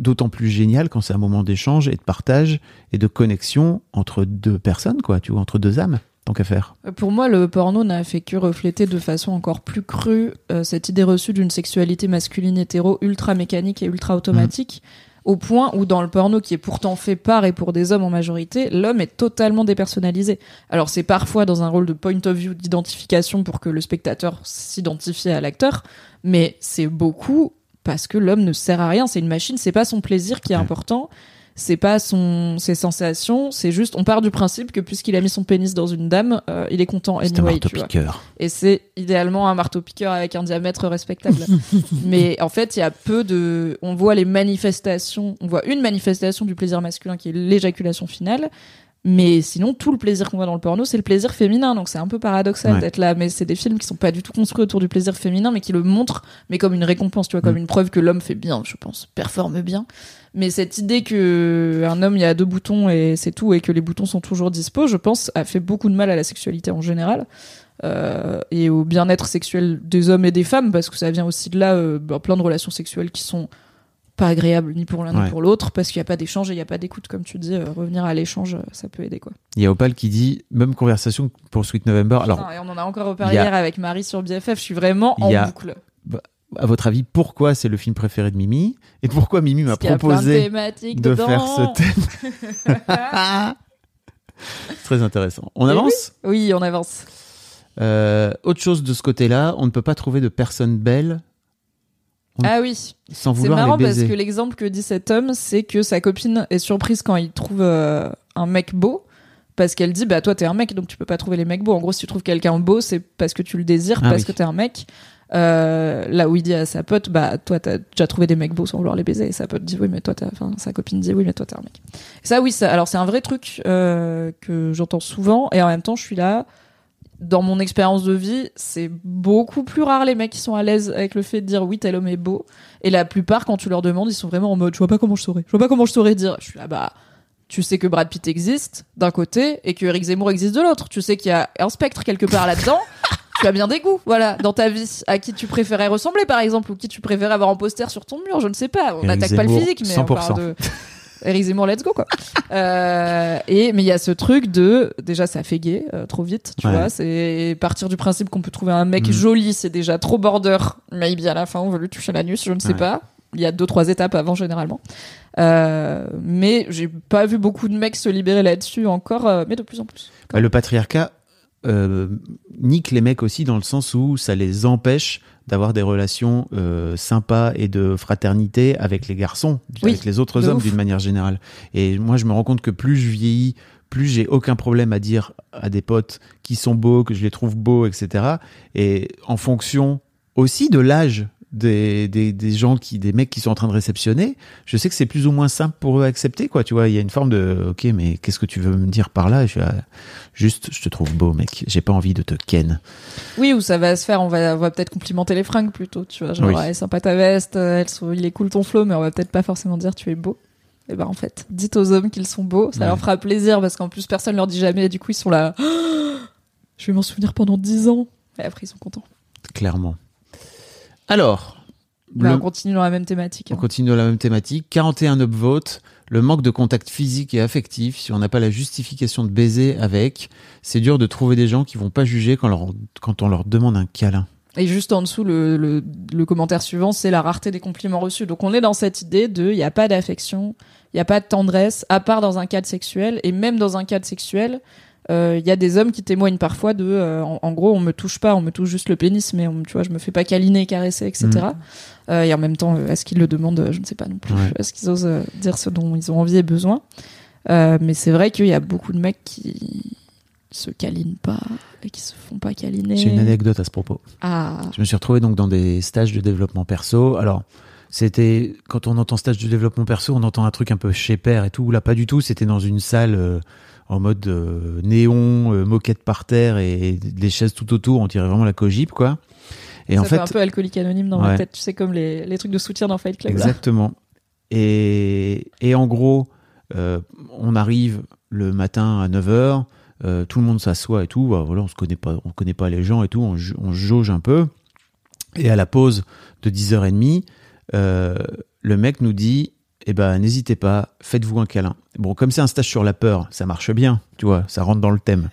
d'autant plus génial quand c'est un moment d'échange et de partage et de connexion entre deux personnes, quoi, tu vois, entre deux âmes. Tant qu'à faire. Pour moi, le porno n'a fait que refléter de façon encore plus crue euh, cette idée reçue d'une sexualité masculine hétéro ultra mécanique et ultra automatique, au point où dans le porno, qui est pourtant fait par et pour des hommes en majorité, l'homme est totalement dépersonnalisé. Alors c'est parfois dans un rôle de point of view d'identification pour que le spectateur s'identifie à l'acteur, mais c'est beaucoup parce que l'homme ne sert à rien, c'est une machine, c'est pas son plaisir qui est important, c'est pas son ses sensations, c'est juste on part du principe que puisqu'il a mis son pénis dans une dame, euh, il est content C'est un anyway, marteau tu vois. piqueur. Et c'est idéalement un marteau piqueur avec un diamètre respectable. <laughs> Mais en fait, il y a peu de. On voit les manifestations. On voit une manifestation du plaisir masculin qui est l'éjaculation finale. Mais sinon, tout le plaisir qu'on voit dans le porno, c'est le plaisir féminin. Donc c'est un peu paradoxal Ouais. d'être là. Mais c'est des films qui sont pas du tout construits autour du plaisir féminin, mais qui le montrent, mais comme une récompense, tu vois, comme Mm. une preuve que l'homme fait bien, je pense, performe bien. Mais cette idée que un homme, il y a deux boutons et c'est tout, et que les boutons sont toujours dispo, je pense, a fait beaucoup de mal à la sexualité en général. Euh, et au bien-être sexuel des hommes et des femmes, parce que ça vient aussi de là, euh, bah, plein de relations sexuelles qui sont pas agréables ni pour l'un Ouais. ni pour l'autre, parce qu'il n'y a pas d'échange et il n'y a pas d'écoute, comme tu dis, euh, revenir à l'échange, euh, ça peut aider quoi. Il y a Opal qui dit même conversation pour Sweet November. Alors, et on en a encore reparlé hier avec Marie sur BFF, je suis vraiment en a- boucle. à votre avis, pourquoi c'est le film préféré de Mimi et pourquoi Mimi m'a de proposé de dedans. faire ce thème <laughs> Très intéressant. On Eh avance? Oui, on avance. Euh, Autre chose de ce côté-là, on ne peut pas trouver de personnes belles On- Ah oui, sans c'est marrant les parce que l'exemple que dit cet homme, c'est que sa copine est surprise quand il trouve euh, un mec beau. Parce qu'elle dit, bah toi t'es un mec, donc tu peux pas trouver les mecs beaux. En gros, si tu trouves quelqu'un beau, c'est parce que tu le désires, Ah parce oui. que t'es un mec. Euh, là où il dit à sa pote, bah toi t'as déjà trouvé des mecs beaux sans vouloir les baiser. Et sa pote dit oui, mais toi t'as, enfin sa copine dit oui, mais toi t'es un mec. Ça oui, ça, alors c'est un vrai truc euh, que j'entends souvent. Et en même temps, je suis là. Dans mon expérience de vie, c'est beaucoup plus rare les mecs qui sont à l'aise avec le fait de dire oui tel homme est beau. Et la plupart, quand tu leur demandes, ils sont vraiment en mode je vois pas comment je saurais. Je vois pas comment je saurais dire. Je suis là bah tu sais que Brad Pitt existe d'un côté et que Eric Zemmour existe de l'autre. Tu sais qu'il y a un spectre quelque part là-dedans. <laughs> tu as bien des goûts, voilà, dans ta vie. À qui tu préférais ressembler, par exemple, ou qui tu préférais avoir en poster sur ton mur, je ne sais pas. On n'attaque pas le physique, mais on 100%. parle de <laughs> Eric Zemmour, let's go quoi. <laughs> Euh, et mais il y a ce truc de déjà ça fait gay euh, trop vite, tu Ouais. vois. C'est partir du principe qu'on peut trouver un mec Mm. joli, c'est déjà trop border. Maybe à la fin on veut lui toucher l'anus, je ne sais Ouais. pas. Il y a deux trois étapes avant généralement. Euh, mais j'ai pas vu beaucoup de mecs se libérer là-dessus encore, euh, mais de plus en plus. Bah, le patriarcat nique les mecs aussi dans le sens où ça les empêche d'avoir des relations euh, sympas et de fraternité avec les garçons, Oui, avec les autres hommes d'une manière générale. Et moi, je me rends compte que plus je vieillis, plus j'ai aucun problème à dire à des potes qui sont beaux, que je les trouve beaux, etc. Et en fonction aussi de l'âge des, des, des gens qui, des mecs qui sont en train de réceptionner, je sais que c'est plus ou moins simple pour eux à accepter, quoi. Tu vois, il y a une forme de, ok, mais qu'est-ce que tu veux me dire par là? Je suis, ah, juste, je te trouve beau, mec. J'ai pas envie de te ken. Oui, ou ça va se faire, on va, on va peut-être complimenter les fringues plutôt, tu vois. Genre, Oui. ouais, sympa ta veste, euh, il est cool ton flow, mais on va peut-être pas forcément dire tu es beau. Et ben en fait, dites aux hommes qu'ils sont beaux, ça Ouais. leur fera plaisir parce qu'en plus personne leur dit jamais et du coup ils sont là. <gasps> Je vais m'en souvenir pendant 10 ans. Et après ils sont contents. Clairement. Alors, Bah, le- on continue dans la même thématique. on hein. continue dans la même thématique. 41 upvotes. Le manque de contact physique et affectif, si on n'a pas la justification de baiser avec, c'est dur de trouver des gens qui vont pas juger quand, leur- quand on leur demande un câlin. Et juste en dessous, le, le, le commentaire suivant, c'est la rareté des compliments reçus. Donc on est dans cette idée de, il n'y a pas d'affection, il n'y a pas de tendresse, à part dans un cadre sexuel. Et même dans un cadre sexuel, il y a des hommes qui témoignent parfois de, euh, en, en gros, on me touche pas, on me touche juste le pénis, mais on, tu vois, je me fais pas câliner, caresser, etc. Euh, et en même temps, euh, est-ce qu'ils le demandent Je ne sais pas non plus. Ouais. Est-ce qu'ils osent euh, dire ce dont ils ont envie et besoin? Euh, Mais c'est vrai qu'il y a beaucoup de mecs qui se câlinent pas et qui se font pas câliner. J'ai une anecdote à ce propos. Ah, Je me suis retrouvé donc dans des stages de développement perso. Alors, c'était quand on entend stage de développement perso, on entend un truc un peu chez père et tout. Là, pas du tout. C'était dans une salle euh, en mode euh, néon, euh, moquette par terre et des chaises tout autour. On dirait vraiment la cogip, quoi. Et ça en fait, fait, un peu alcoolique anonyme dans ma tête, tu sais, comme les, les trucs de soutien dans Fight Club. Exactement. Et, et en gros, euh, on arrive le matin à 9h, euh, tout le monde s'assoit et tout. Bah, voilà, on se connaît pas, on connaît pas les gens et tout. On jauge un peu. Et à la pause de 10h30, euh, le mec nous dit Eh ben, n'hésitez pas, faites-vous un câlin. Bon, comme c'est un stage sur la peur, ça marche bien, tu vois, ça rentre dans le thème.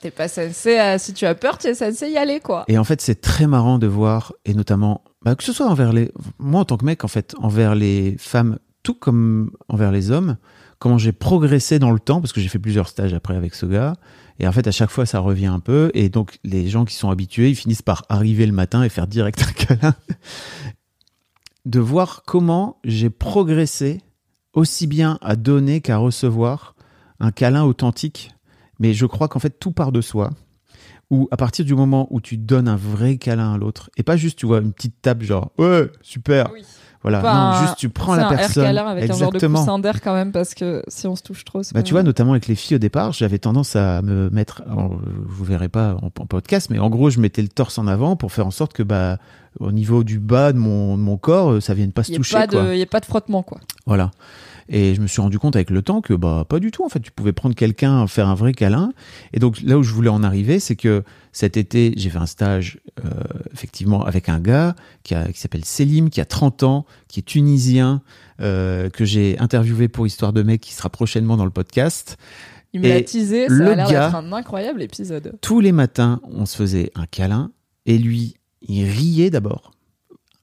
T'es pas censé, euh, si tu as peur, tu es censé y aller, quoi. Et en fait, c'est très marrant de voir, et notamment, bah, que ce soit envers les. Moi, en tant que mec, en fait, envers les femmes, tout comme envers les hommes, comment j'ai progressé dans le temps, parce que j'ai fait plusieurs stages après avec ce gars. Et en fait, à chaque fois, ça revient un peu. Et donc, les gens qui sont habitués, ils finissent par arriver le matin et faire direct un <laughs> câlin. De voir comment j'ai progressé aussi bien à donner qu'à recevoir un câlin authentique. Mais je crois qu'en fait, tout part de soi où à partir du moment où tu donnes un vrai câlin à l'autre et pas juste tu vois une petite tape genre ouais super. Voilà non juste tu prends la un air personne câlin avec un genre de d'air quand même, parce que si on se touche trop, c'est bah tu vois notamment avec les filles au départ j'avais tendance à me mettre alors, vous verrez pas en, en podcast mais en gros je mettais le torse en avant pour faire en sorte que bah au niveau du bas de mon, de mon corps euh, ça vienne pas se Il n'y toucher a, pas quoi. de- y a pas de frottement, quoi. Voilà. Et je me suis rendu compte avec le temps que bah pas du tout en fait. Tu pouvais prendre quelqu'un, faire un vrai câlin. Et donc là où je voulais en arriver, c'est que cet été j'ai fait un stage euh, effectivement avec un gars qui, a- qui s'appelle Selim, qui a 30 ans, qui est tunisien, euh, que j'ai interviewé pour Histoire de mec, qui sera prochainement dans le podcast. Il l'a teasé, ça le a l'air d'être un incroyable épisode. Tous les matins, on se faisait un câlin et lui, il riait d'abord,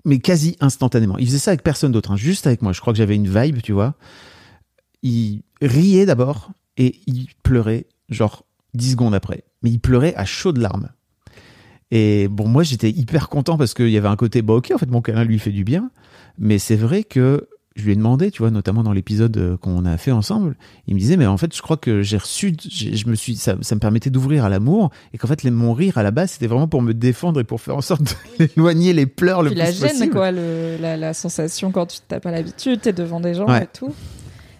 mais quasi instantanément. Il faisait ça avec personne d'autre, hein, juste avec moi. Je crois que j'avais une vibe, tu vois. Il riait d'abord et il pleurait, genre 10 secondes après. Mais il pleurait à chaudes larmes. Et bon, moi, j'étais hyper content parce qu'il y avait un côté, bah ok, en fait, mon câlin lui fait du bien. Mais c'est vrai que je lui ai demandé, tu vois, notamment dans l'épisode euh, qu'on a fait ensemble, il me disait, mais en fait, je crois que j'ai reçu, je me suis, ça, ça me permettait d'ouvrir à l'amour, et qu'en fait, les- mon rire à la base, c'était vraiment pour me défendre et pour faire en sorte d'éloigner les pleurs le Puis plus la gêne, possible. quoi, le- la, la sensation quand tu t'as pas l'habitude, t'es devant des gens Ouais. et tout.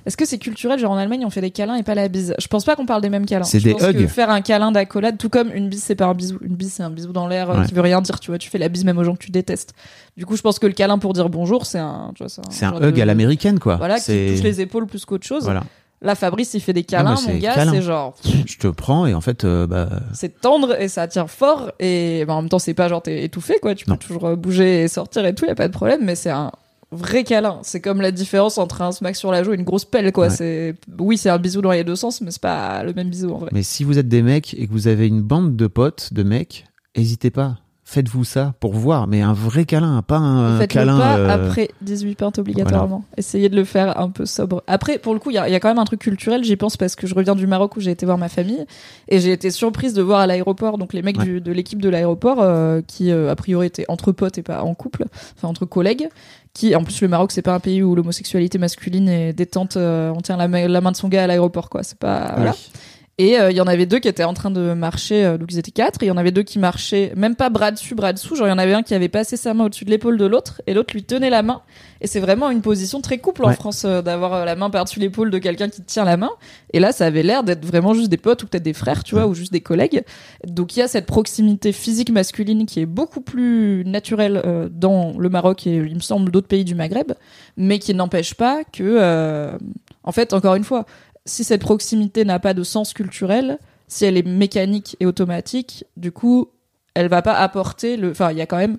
Est-ce que c'est culturel Genre en Allemagne, on fait des câlins et pas la bise? Je pense pas qu'on parle des mêmes câlins. C'est des pense que hugs. faire un câlin d'accolade, tout comme une bise, c'est pas un bisou. Une bise, c'est un bisou dans l'air euh, Ouais. qui veut rien dire. Tu vois, tu fais la bise même aux gens que tu détestes. Du coup, je pense que le câlin pour dire bonjour, c'est un. C'est un hug de- à l'américaine, quoi. Voilà, qui touche les épaules plus qu'autre chose. voilà. Là, Fabrice, il fait des câlins, bah, mon gars, c'est genre. Je te prends et en fait, euh, bah, c'est tendre et ça tient fort et bah, en même temps c'est pas genre t'es étouffé quoi tu peux Non. toujours euh, bouger et sortir et tout y a pas de problème mais c'est un vrai câlin c'est comme la différence entre un smack sur la joue et une grosse pelle quoi Ouais. c'est oui c'est un bisou dans les deux sens mais c'est pas le même bisou en vrai mais si vous êtes des mecs et que vous avez une bande de potes, de mecs, n'hésitez pas. Faites-vous ça pour voir, mais un vrai câlin, pas un, Faites-le câlin. pas euh, après 18 pintes obligatoirement. Essayez de le faire un peu sobre. Après, pour le coup, il y, a il y a quand même un truc culturel. J'y pense parce que je reviens du Maroc où j'ai été voir ma famille et j'ai été surprise de voir à l'aéroport donc les mecs Ouais. du- de l'équipe de l'aéroport euh, qui euh, a priori étaient entre potes et pas en couple, enfin entre collègues. Qui, en plus, le Maroc, c'est pas un pays où l'homosexualité masculine est détente. euh, on tient la, ma- la main de son gars à l'aéroport, quoi. C'est pas. Voilà. oui. Et euh, il y en avait deux qui étaient en train de marcher, euh, donc ils étaient quatre, et il y en avait deux qui marchaient, même pas bras dessus, bras dessous, genre il y en avait un qui avait passé sa main au-dessus de l'épaule de l'autre, et l'autre lui tenait la main. Et c'est vraiment une position très couple en Ouais. France, euh, d'avoir la main par-dessus l'épaule de quelqu'un qui te tient la main. Et là, ça avait l'air d'être vraiment juste des potes, ou peut-être des frères, tu vois, ou juste des collègues. Donc il y a cette proximité physique masculine qui est beaucoup plus naturelle dans le Maroc et il me semble d'autres pays du Maghreb, mais qui n'empêche pas que, en fait, encore une fois, si cette proximité n'a pas de sens culturel, si elle est mécanique et automatique, du coup, elle va pas apporter le. Enfin, il y a quand même.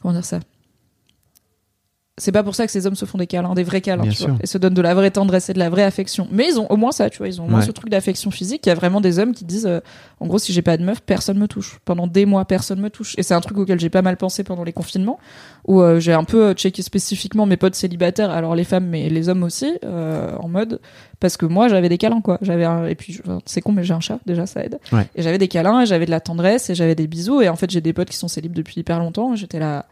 Comment dire ça? C'est pas pour ça que ces hommes se font des câlins, des vrais câlins, tu vois, et se donnent de la vraie tendresse et de la vraie affection. Mais ils ont au moins ça, tu vois, ils ont au moins Ouais. ce truc d'affection physique. Il y a vraiment des hommes qui disent, euh, en gros, si j'ai pas de meuf, personne me touche. Pendant des mois, personne me touche. Et c'est un truc auquel j'ai pas mal pensé pendant les confinements, où euh, j'ai un peu euh, checké spécifiquement mes potes célibataires, alors les femmes mais les hommes aussi, euh, en mode parce que moi j'avais des câlins quoi. J'avais un... et puis c'est con mais j'ai un chat déjà ça aide. Ouais. Et j'avais des câlins et j'avais de la tendresse et j'avais des bisous et en fait j'ai des potes qui sont célibes depuis hyper longtemps. J'étais là.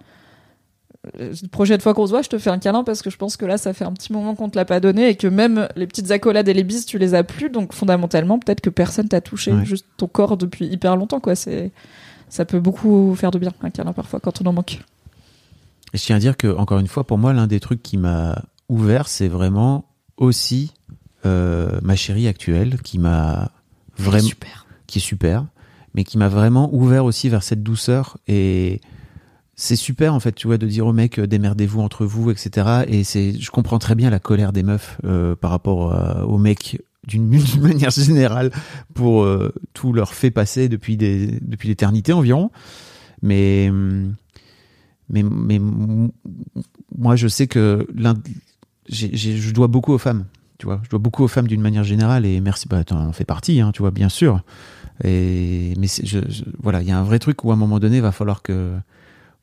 Euh, La prochaine fois qu'on se voit, je te fais un câlin parce que je pense que là, ça fait un petit moment qu'on te l'a pas donné et que même les petites accolades et les bises, tu les as plus. Donc fondamentalement, peut-être que personne t'a touché, Ouais. juste ton corps depuis hyper longtemps, quoi. C'est, ça peut beaucoup faire de bien un câlin parfois quand on en manque. Et je tiens à dire que, encore une fois, pour moi, l'un des trucs qui m'a ouvert, c'est vraiment aussi euh, ma chérie actuelle qui m'a vraiment. Qui est super, mais qui m'a vraiment ouvert aussi vers cette douceur. Et c'est super, en fait, tu vois, de dire aux mecs, euh, démerdez-vous entre vous, etc. Et c'est, je comprends très bien la colère des meufs euh, par rapport euh, aux mecs <laughs> d'une manière générale pour euh, tout leur fait passer depuis des depuis l'éternité environ. Mais mais mais m- moi je sais que l'un je dois beaucoup aux femmes. Tu vois, je dois beaucoup aux femmes d'une manière générale et merci, bah, t'en fais partie, hein, tu vois, bien sûr. Et mais je, voilà, il y a un vrai truc où à un moment donné, va falloir que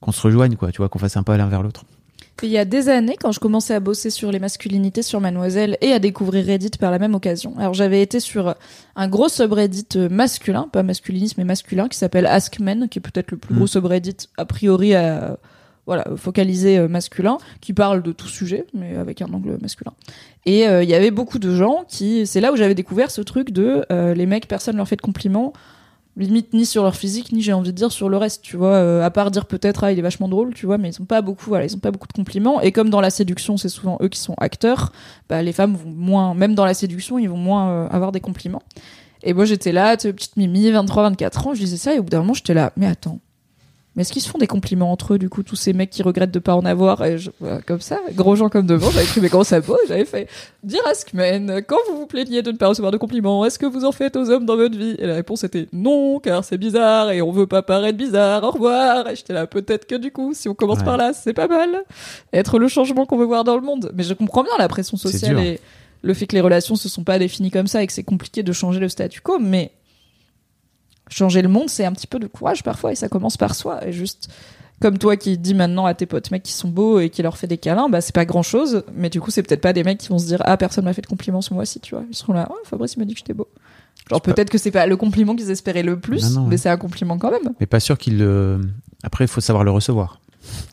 qu'on se rejoigne, quoi, tu vois, qu'on fasse un pas l'un vers l'autre. Il y a des années, quand je commençais à bosser sur les masculinités sur Mademoiselle et à découvrir Reddit par la même occasion. Alors j'avais été sur un gros subreddit euh, masculin, pas masculinisme mais masculin, qui s'appelle Ask Men, qui est peut-être le plus Mm. gros subreddit a priori à, voilà, focalisé euh, masculin, qui parle de tout sujet, mais avec un angle masculin. Et euh, il y avait beaucoup de gens qui, c'est là où j'avais découvert ce truc de euh, les mecs, personne leur fait de compliments, limite ni sur leur physique ni j'ai envie de dire sur le reste tu vois euh, à part dire peut-être ah il est vachement drôle tu vois mais ils ont pas beaucoup voilà ils ont pas beaucoup de compliments. Et comme dans la séduction c'est souvent eux qui sont acteurs bah les femmes vont moins même dans la séduction ils vont moins euh, avoir des compliments. Et moi j'étais là petite mimi 23 24 ans je disais ça et au bout d'un moment j'étais là mais attends mais est-ce qu'ils se font des compliments entre eux du coup tous ces mecs qui regrettent de pas en avoir et je, voilà, comme ça gros gens comme devant j'avais pris mes gros sabots j'avais fait Dear Askmen, quand vous vous plaignez de ne pas recevoir de compliments, est-ce que vous en faites aux hommes dans votre vie? Et la réponse était non, car c'est bizarre et on veut pas paraître bizarre, au revoir. Et j'étais là, peut-être que du coup, si on commence Ouais. par là, c'est pas mal. Être le changement qu'on veut voir dans le monde. Mais je comprends bien la pression sociale et le fait que les relations se sont pas définies comme ça et que c'est compliqué de changer le statu quo, mais changer le monde, c'est un petit peu de courage parfois et ça commence par soi. Et juste comme toi qui dis maintenant à tes potes mecs qui sont beaux et qui leur fait des câlins, bah c'est pas grand chose, mais du coup c'est peut-être pas des mecs qui vont se dire ah personne m'a fait de compliments ce mois-ci, tu vois. Ils seront là, oh, Fabrice il m'a dit que j'étais beau. Genre pas- peut-être que c'est pas le compliment qu'ils espéraient le plus, Non, non, mais ouais. c'est un compliment quand même. Mais pas sûr qu'il le. Après, il faut savoir le recevoir.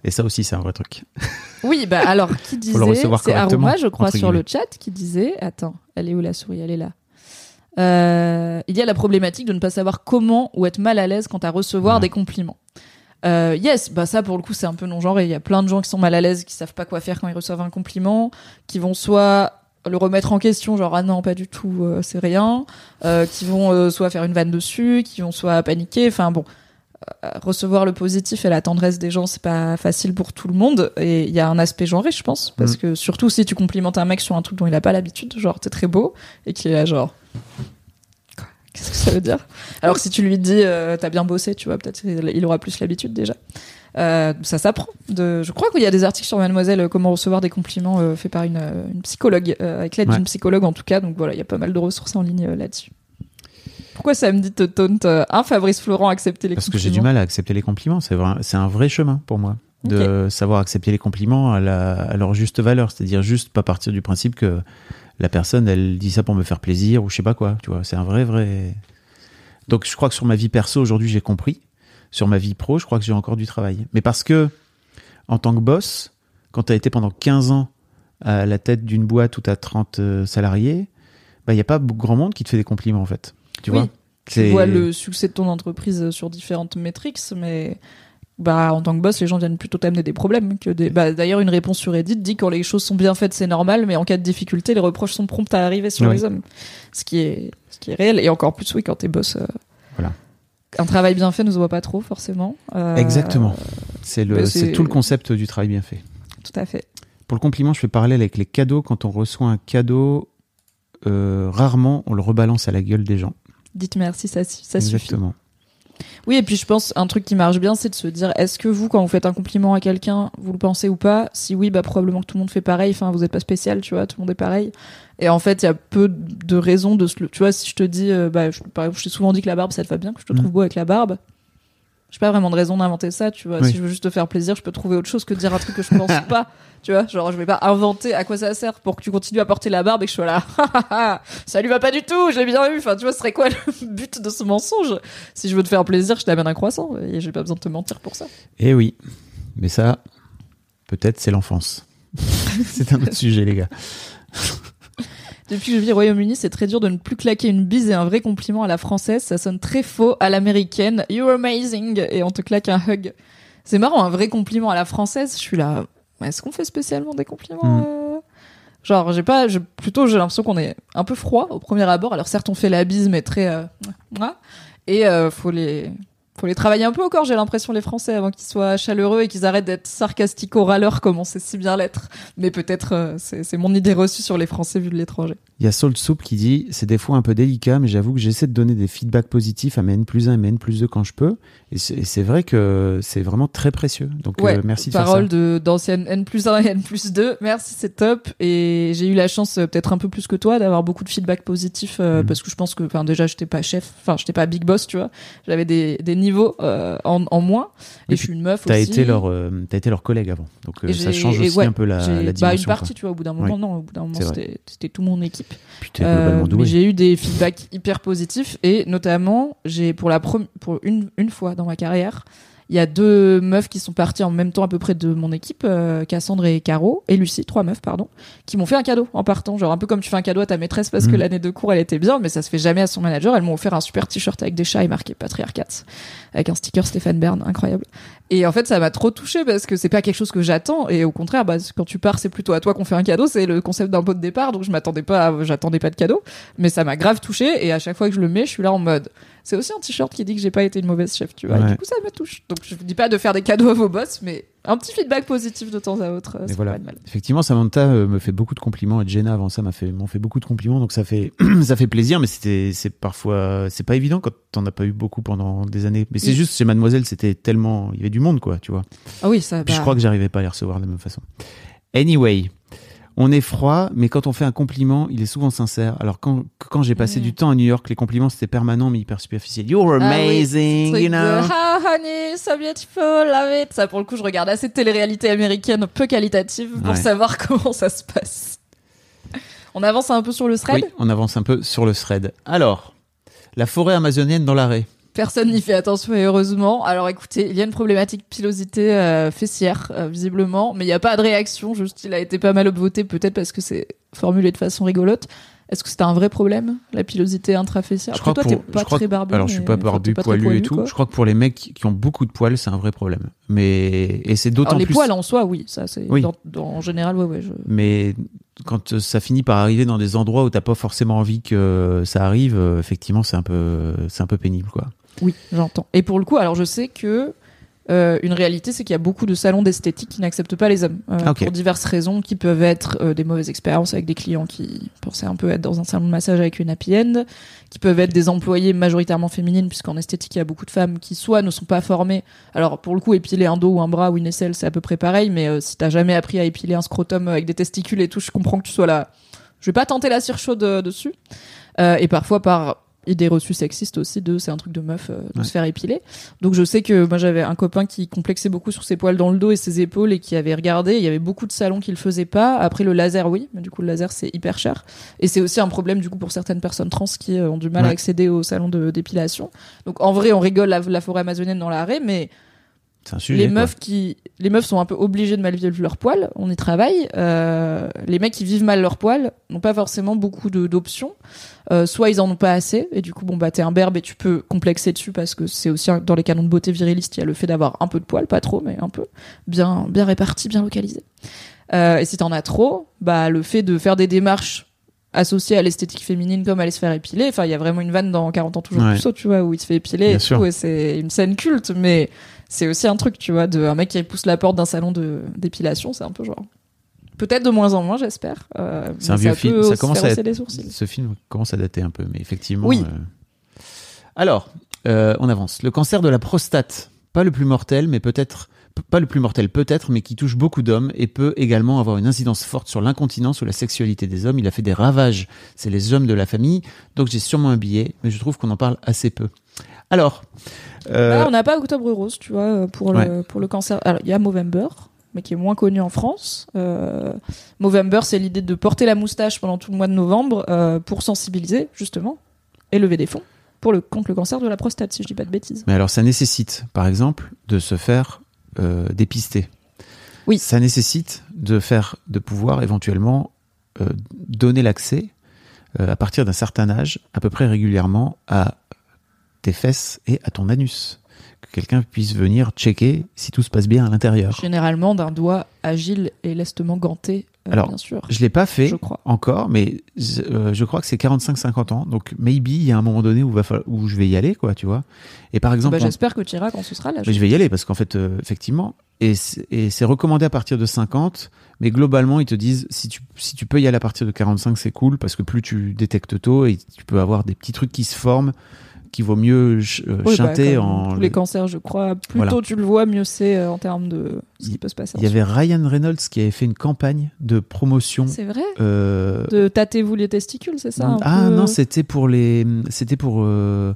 Et ça aussi, c'est un vrai truc. <laughs> Oui, bah alors qui disait C'est Aroma, je crois, sur le chat qui disait attends, elle est où la souris? Elle est là. Euh, il y a la problématique de ne pas savoir comment ou être mal à l'aise quant à recevoir Ouais. des compliments. Euh, yes, bah ça pour le coup c'est un peu non genré. Il y a plein de gens qui sont mal à l'aise, qui savent pas quoi faire quand ils reçoivent un compliment, qui vont soit le remettre en question, genre ah non pas du tout, euh, c'est rien, qui vont soit faire une vanne dessus, qui vont soit paniquer. Enfin bon, recevoir le positif et la tendresse des gens c'est pas facile pour tout le monde et il y a un aspect genré je pense parce Mm. que surtout si tu complimentes un mec sur un truc dont il a pas l'habitude, genre t'es très beau et qu'il est là genre Qu'est-ce que ça veut dire? Alors que si tu lui dis euh, t'as bien bossé, tu vois, peut-être il aura plus l'habitude déjà. Euh, ça s'apprend. De... Je crois qu'il y a des articles sur Mademoiselle euh, comment recevoir des compliments euh, faits par une, euh, une psychologue, euh, avec l'aide Ouais. d'une psychologue en tout cas. Donc voilà, il y a pas mal de ressources en ligne euh, là-dessus. Pourquoi ça me dit te taunt euh, un Fabrice Florent accepter les Parce que compliments j'ai du mal à accepter les compliments. C'est vrai, c'est un vrai chemin pour moi de savoir accepter les compliments à, la, à leur juste valeur. C'est-à-dire juste pas partir du principe que la personne, elle dit ça pour me faire plaisir ou je sais pas quoi. Tu vois, c'est un vrai, vrai. Donc je crois que sur ma vie perso aujourd'hui, j'ai compris. Sur ma vie pro, je crois que j'ai encore du travail. Mais parce que, en tant que boss, quand tu as été pendant 15 ans à la tête d'une boîte où tu as 30 euh, salariés, bah, il n'y a pas grand monde qui te fait des compliments en fait. Tu Oui. vois Tu vois le succès de ton entreprise sur différentes métriques, mais bah en tant que boss, les gens viennent plutôt t'amener des problèmes que des. Bah d'ailleurs, une réponse sur Reddit dit quand les choses sont bien faites, c'est normal, mais en cas de difficulté, les reproches sont prompts à arriver sur Oui. les hommes, ce qui est ce qui est réel et encore plus oui quand t'es boss. euh, Voilà. Un travail bien fait ne se voit pas trop forcément. Euh, Exactement. C'est le, c'est- tout le concept du travail bien fait. Tout à fait. Pour le compliment, je fais parallèle avec les cadeaux. Quand on reçoit un cadeau, euh, rarement on le rebalance à la gueule des gens. Dites merci, ça, ça suffit. Oui, et puis je pense un truc qui marche bien, c'est de se dire est-ce que vous, quand vous faites un compliment à quelqu'un, vous le pensez ou pas? Si oui, bah probablement que tout le monde fait pareil. Enfin, vous n'êtes pas spécial, tu vois, tout le monde est pareil. Et en fait, il y a peu de raisons de se le. Tu vois, si je te dis, euh, bah, je, par exemple, je t'ai souvent dit que la barbe, ça te va bien, que je te Mhm. trouve beau avec la barbe. J'ai pas vraiment de raison d'inventer ça, tu vois. Oui. Si je veux juste te faire plaisir, je peux trouver autre chose que de dire un truc que je pense <laughs> pas. Tu vois, genre, je vais pas inventer à quoi ça sert pour que tu continues à porter la barbe et que je sois là. <laughs> ça lui va pas du tout, je l'ai bien eu. Enfin, tu vois, ce serait quoi le <laughs> but de ce mensonge? Si je veux te faire plaisir, je t'amène un croissant et j'ai pas besoin de te mentir pour ça. Eh oui, mais ça, peut-être c'est l'enfance. c'est un autre sujet, les gars. Depuis que je vis au Royaume-Uni, c'est très dur de ne plus claquer une bise et un vrai compliment à la française. Ça sonne très faux à l'américaine. You're amazing. Et on te claque un hug. C'est marrant, un vrai compliment à la française. Je suis là. Est-ce qu'on fait spécialement des compliments Mm. euh Genre, j'ai pas, je- plutôt j'ai l'impression qu'on est un peu froid au premier abord. Alors certes, on fait la bise, mais très, euh, et euh, faut les, faut les travailler un peu encore. J'ai l'impression les Français avant qu'ils soient chaleureux et qu'ils arrêtent d'être sarcastiques au râleur comme on sait si bien l'être. Mais peut-être euh, c'est c'est mon idée reçue sur les Français vu de l'étranger. Il y a Salt Soup qui dit c'est des fois un peu délicat, mais j'avoue que j'essaie de donner des feedbacks positifs à mes N plus 1 et mes N plus 2 quand je peux. Et c'est vrai que c'est vraiment très précieux. Donc Ouais, euh, merci de parole d'ancienne N plus 1 et N plus 2. Merci, c'est top. Et j'ai eu la chance, euh, peut-être un peu plus que toi, d'avoir beaucoup de feedback positif euh, Mhm. parce que je pense que, enfin, déjà, j'étais pas chef, enfin, j'étais pas big boss, tu vois. J'avais des, des niveaux euh, en, en moins. Et je suis une meuf T'as aussi. été leur, t'as été leur collègue avant, donc ça change aussi ouais, un peu la, la bah, dimension. une partie, tu vois, au bout d'un moment, non, au bout d'un moment, c'était tout mon équipe. T'es Euh, mais j'ai eu des feedbacks hyper positifs et notamment j'ai pour la pour une une fois dans ma carrière il y a deux meufs qui sont parties en même temps à peu près de mon équipe, euh, Cassandre et Caro, et Lucie, trois meufs, pardon, qui m'ont fait un cadeau en partant. Genre un peu comme tu fais un cadeau à ta maîtresse parce que Mhm. l'année de cours elle était bien, mais ça se fait jamais à son manager. Elles m'ont offert un super t-shirt avec des chats et marqué Patriarcat, avec un sticker Stéphane Bern, incroyable. Et en fait, ça m'a trop touché parce que c'est pas quelque chose que j'attends. Et au contraire, bah, quand tu pars, c'est plutôt à toi qu'on fait un cadeau. C'est le concept d'un pot de départ. Donc je m'attendais pas, j'attendais pas de cadeau. Mais ça m'a grave touché. Et à chaque fois que je le mets, je suis là en mode, c'est aussi un t-shirt qui dit que j'ai pas été une mauvaise chef, tu vois. Et du coup, ça me touche. Donc je vous dis pas de faire des cadeaux à vos boss, mais un petit feedback positif de temps à autre. euh, ça voilà. pas de mal. Effectivement, Samantha euh, me fait beaucoup de compliments et Jenna avant ça m'a fait m'ont fait beaucoup de compliments, donc ça fait <clears throat> ça fait plaisir, mais c'était c'est parfois c'est pas évident quand t'en as pas eu beaucoup pendant des années. Mais c'est juste chez Mademoiselle, c'était tellement il y avait du monde quoi, tu vois. Ah oui, ça. Puis je bah, crois que j'arrivais pas à les recevoir de la même façon. Anyway, on est froid, mais quand on fait un compliment, il est souvent sincère. Alors quand quand j'ai passé Mm. du temps à New York, les compliments c'était permanent mais hyper superficiel. You're Ah oui, amazing, you know. Ah, honey, so beautiful, love it. Ça, pour le coup, je regarde assez de télé-réalité américaine peu qualitative pour Ouais. savoir <laughs> comment ça se passe. On avance un peu sur le thread? Oui, on avance un peu sur le thread. Alors, la forêt amazonienne dans l'arrêt. Personne n'y fait attention et heureusement. Alors écoutez, il y a une problématique pilosité euh, fessière, euh, visiblement, mais il n'y a pas de réaction. Juste, il a été pas mal upvoté, peut-être parce que c'est formulé de façon rigolote. Est-ce que c'est un vrai problème, la pilosité intrafessière? Je crois toi, pour- t'es pas je très que- barbu. Alors, je suis pas barbu, pas poilu, et tout. quoi. Je crois que pour les mecs qui ont beaucoup de poils, c'est un vrai problème. Mais et c'est d'autant Alors, les plus. poils en soi, oui, ça c'est Oui. dans- dans- en général, ouais, ouais. Je... Mais quand euh, ça finit par arriver dans des endroits où t'as pas forcément envie que ça arrive, effectivement, c'est un peu, c'est un peu pénible, quoi. Oui, j'entends. Et pour le coup, alors je sais que euh, une réalité, c'est qu'il y a beaucoup de salons d'esthétique qui n'acceptent pas les hommes euh, Ah, ok. pour diverses raisons, qui peuvent être euh, des mauvaises expériences avec des clients qui pensaient un peu être dans un salon de massage avec une happy end, qui peuvent être des employés majoritairement féminines, puisqu'en esthétique, il y a beaucoup de femmes qui soit ne sont pas formées. Alors pour le coup, épiler un dos ou un bras ou une aisselle, c'est à peu près pareil, mais euh, si t'as jamais appris à épiler un scrotum avec des testicules et tout, je comprends que tu sois là. Je vais pas tenter la cire chaude dessus. Euh, et parfois par idée reçue sexiste aussi de c'est un truc de meuf euh, de Ouais. se faire épiler. Donc je sais que moi j'avais un copain qui complexait beaucoup sur ses poils dans le dos et ses épaules et qui avait regardé, il y avait beaucoup de salons qui le faisaient pas. Après le laser oui, mais du coup le laser c'est hyper cher et c'est aussi un problème du coup pour certaines personnes trans qui euh, ont du mal à accéder aux salons de d'épilation. Donc en vrai on rigole la, la forêt amazonienne dans l'arrêt mais un sujet. les quoi. meufs qui les meufs sont un peu obligées de mal vivre leurs poils on y travaille euh, les mecs qui vivent mal leurs poils n'ont pas forcément beaucoup d'options Euh, soit ils en ont pas assez et du coup bon bah t'es un berbe et tu peux complexer dessus parce que c'est aussi un- dans les canons de beauté virilistes il y a le fait d'avoir un peu de poils pas trop mais un peu bien bien réparti bien localisé Euh, et si t'en as trop bah le fait de faire des démarches associées à l'esthétique féminine comme aller se faire épiler enfin il y a vraiment une vanne dans 40 ans toujours Ouais. plus haut tu vois où il se fait épiler Bien et sûr. tout et c'est une scène culte mais c'est aussi un truc, tu vois, de un mec qui pousse la porte d'un salon de d'épilation, c'est un peu genre. Peut-être de moins en moins, j'espère. Euh, C'est un vieux film. Ça commence à les sourcils. Ce film commence à dater un peu, mais effectivement. Oui. euh, Alors, euh, on avance. Le cancer de la prostate, pas le plus mortel, mais peut-être pas le plus mortel peut-être, mais qui touche beaucoup d'hommes et peut également avoir une incidence forte sur l'incontinence ou la sexualité des hommes. Il a fait des ravages. C'est les hommes de la famille, donc j'ai sûrement un billet, mais je trouve qu'on en parle assez peu. Alors, euh, Là, on n'a pas Octobre Rose, tu vois, pour le, pour le cancer. Alors, il y a Movember, mais qui est moins connu en France. Euh, Movember, c'est l'idée de porter la moustache pendant tout le mois de novembre euh, pour sensibiliser, justement, et lever des fonds pour le, contre le cancer de la prostate, si je dis pas de bêtises. Mais alors, ça nécessite, par exemple, de se faire euh, dépister. Oui. Ça nécessite de faire, de pouvoir éventuellement euh, donner l'accès euh, à partir d'un certain âge, à peu près régulièrement, à tes fesses et à ton anus. Que quelqu'un puisse venir checker si tout se passe bien à l'intérieur. Généralement d'un doigt agile et lestement ganté, euh, Alors, bien sûr. Je l'ai pas fait Je crois. encore, mais je, euh, je crois que c'est 45-50 ans. Donc, maybe, il y a un moment donné où, va falloir- où je vais y aller, quoi, tu vois. Et par exemple, Bah, on- J'espère que tu iras quand ce sera là. Mais je vais y aller parce qu'en fait, euh, effectivement, Et c'est et c'est recommandé à partir de 50, mais globalement, ils te disent si tu, si tu peux y aller à partir de 45, c'est cool, parce que plus tu détectes tôt, et tu peux avoir des petits trucs qui se forment, qui vaut mieux ch- euh, Oui, bah, chanter en. tous les cancers, je crois. Plus Voilà. tôt tu le vois, mieux c'est euh, en termes de ce qui peut se passer. Il y avait Ryan Reynolds qui avait fait une campagne de promotion. C'est vrai? euh, De tâtez-vous les testicules, c'est ça ah peu non, c'était pour les, c'était pour euh,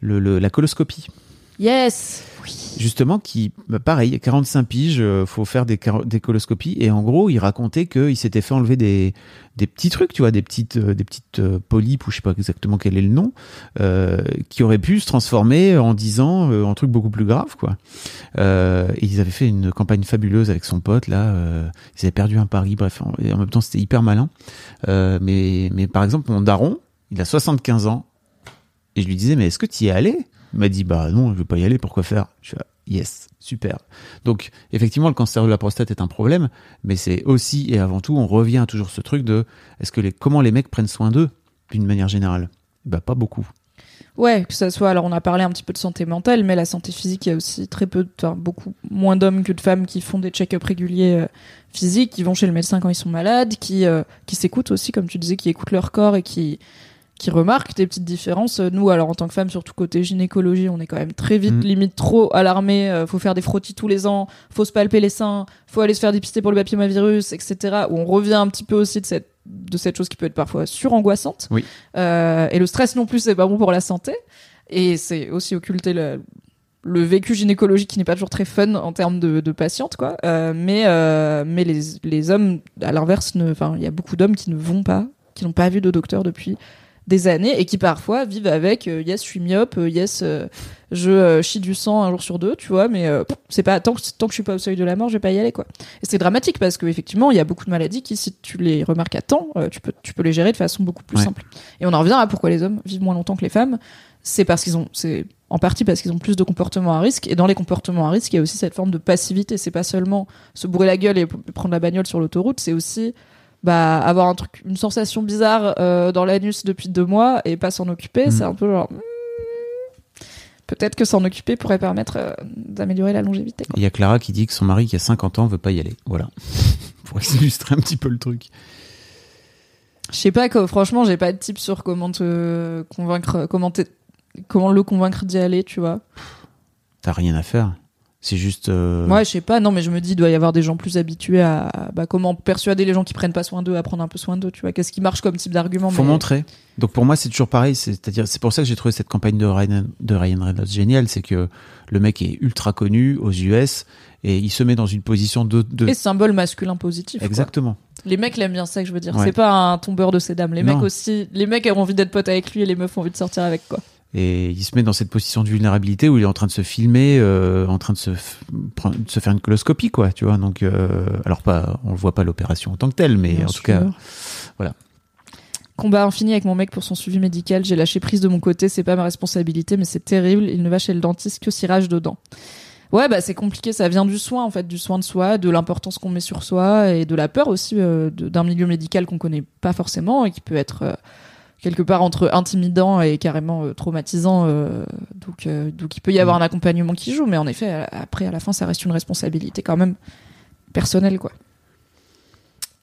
le, le- la coloscopie. Yes. Justement qui bah, pareil 45 piges euh, faut faire des, coloscopies. Et en gros il racontait qu'il s'était fait enlever des, petits trucs tu vois des petites euh, euh, polypes ou je sais pas exactement quel est le nom euh, qui auraient pu se transformer en 10 ans en truc beaucoup plus grave quoi. Et ils avaient fait une campagne fabuleuse avec son pote là ils avaient perdu un pari bref en, même temps c'était hyper malin. Mais par exemple mon daron il a 75 ans et je lui disais mais est-ce que tu y es allé? M'a dit bah non, je vais pas y aller, pourquoi faire? Je fais yes, super. Donc effectivement, le cancer de la prostate est un problème, mais c'est aussi et avant tout, on revient à toujours ce truc de est-ce que les comment les mecs prennent soin d'eux d'une manière générale? Bah pas beaucoup. Ouais, que ça soit. Alors, on a parlé un petit peu de santé mentale, mais la santé physique, il y a aussi très peu, enfin, beaucoup moins d'hommes que de femmes qui font des check-up réguliers euh, physiques, qui vont chez le médecin quand ils sont malades, qui euh, qui s'écoutent aussi, comme tu disais, qui écoutent leur corps et qui qui remarquent des petites différences. Nous, alors en tant que femmes, surtout côté gynécologie, on est quand même très vite, Mhm. limite trop alarmés. Euh, faut faire des frottis tous les ans, faut se palper les seins, faut aller se faire dépister pour le papillomavirus, etc. Où on revient un petit peu aussi de cette de cette chose qui peut être parfois surangoissante. Oui. Euh, et le stress non plus, c'est pas bon pour la santé. Et c'est aussi occulter le, le vécu gynécologique qui n'est pas toujours très fun en termes de, de patientes, quoi. Euh, mais euh, mais les, les hommes, à l'inverse, enfin, il y a beaucoup d'hommes qui ne vont pas, qui n'ont pas vu de docteur depuis des années et qui parfois vivent avec euh, yes je suis myope euh, yes euh, je chie du sang un jour sur deux tu vois mais c'est pas tant que tant que je suis pas au seuil de la mort je vais pas y aller quoi. Et c'est dramatique parce que effectivement il y a beaucoup de maladies qui si tu les remarques à temps tu peux tu peux les gérer de façon beaucoup plus Ouais. simple. Et on en revient à pourquoi les hommes vivent moins longtemps que les femmes. C'est parce qu'ils ont c'est en partie parce qu'ils ont plus de comportements à risque. Et dans les comportements à risque il y a aussi cette forme de passivité. C'est pas seulement se bourrer la gueule et prendre la bagnole sur l'autoroute c'est aussi bah avoir un truc une sensation bizarre euh, dans l'anus depuis deux mois et pas s'en occuper Mm. c'est un peu genre hmm, peut-être que s'en occuper pourrait permettre euh, d'améliorer la longévité. Il y a Clara qui dit que son mari qui a 50 ans veut pas y aller. Voilà. <laughs> Pour illustrer un petit peu le truc. je sais pas que franchement j'ai pas de tips sur comment te convaincre comment comment le convaincre d'y aller tu vois T'as rien à faire. C'est juste. euh, Ouais, je sais pas. Non, mais je me dis, il doit y avoir des gens plus habitués à bah, comment persuader les gens qui prennent pas soin d'eux à prendre un peu soin d'eux. Tu vois, qu'est-ce qui marche comme type d'argument Faut mais- montrer. Donc pour moi, c'est toujours pareil. C'est-à-dire, c'est pour ça que j'ai trouvé cette campagne de Ryan, de Ryan Reynolds géniale. C'est que le mec est ultra connu aux US et il se met dans une position de. de... Et symbole masculin positif. quoi. Exactement. Les mecs l'aiment bien ça que je veux dire. Ouais. C'est pas un tombeur de ces dames. Les Non. mecs aussi, les mecs ont envie d'être potes avec lui et les meufs ont envie de sortir avec quoi. Et il se met dans cette position de vulnérabilité où il est en train de se filmer, euh, en train de se, de faire une coloscopie, quoi, tu vois. Donc, euh, alors pas, on le voit pas l'opération en tant que telle, mais Bien en sûr. tout cas, voilà. Combat infini avec mon mec pour son suivi médical. J'ai lâché prise de mon côté. C'est pas ma responsabilité, mais c'est terrible. Il ne va chez le dentiste que s'il rage dedans. Ouais, bah c'est compliqué. Ça vient du soin en fait, du soin de soi, de l'importance qu'on met sur soi et de la peur aussi euh, de- d'un milieu médical qu'on connaît pas forcément et qui peut être quelque part entre intimidant et carrément euh, traumatisant. euh, donc, euh, donc il peut y avoir un accompagnement qui joue, mais en effet, après à la fin, ça reste une responsabilité quand même personnelle quoi.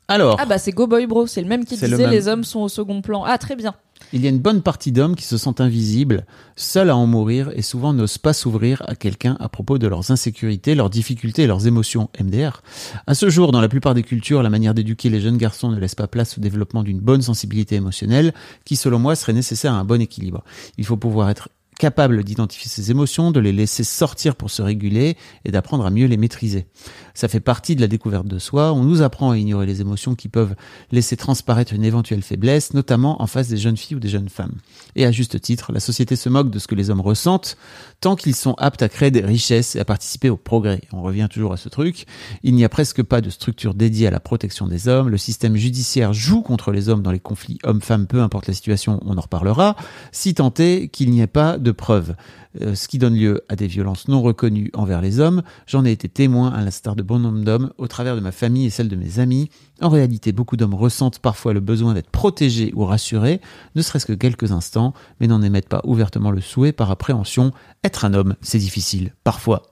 Alors, Ah bah c'est Go Boy Bro, c'est le même qui le disait même. les hommes sont au second plan. Ah très bien. il y a une bonne partie d'hommes qui se sentent invisibles, seuls à en mourir et souvent n'osent pas s'ouvrir à quelqu'un à propos de leurs insécurités, leurs difficultés et leurs émotions. MDR. À ce jour, dans la plupart des cultures, la manière d'éduquer les jeunes garçons ne laisse pas place au développement d'une bonne sensibilité émotionnelle, qui selon moi serait nécessaire à un bon équilibre. Il faut pouvoir être capable d'identifier ses émotions, de les laisser sortir pour se réguler et d'apprendre à mieux les maîtriser. Ça fait partie de la découverte de soi. On nous apprend à ignorer les émotions qui peuvent laisser transparaître une éventuelle faiblesse, notamment en face des jeunes filles ou des jeunes femmes. Et à juste titre, la société se moque de ce que les hommes ressentent tant qu'ils sont aptes à créer des richesses et à participer au progrès. On revient toujours à ce truc. Il n'y a presque pas de structure dédiée à la protection des hommes. Le système judiciaire joue contre les hommes dans les conflits hommes-femmes, peu importe la situation, on en reparlera, si tant est qu'il n'y ait pas de preuves. Euh, ce qui donne lieu à des violences non reconnues envers les hommes. J'en ai été témoin, à l'instar de bon nombre d'hommes, au travers de ma famille et celle de mes amis. En réalité, beaucoup d'hommes ressentent parfois le besoin d'être protégés ou rassurés, ne serait-ce que quelques instants, mais n'en émettent pas ouvertement le souhait par appréhension. Être un homme, c'est difficile, parfois.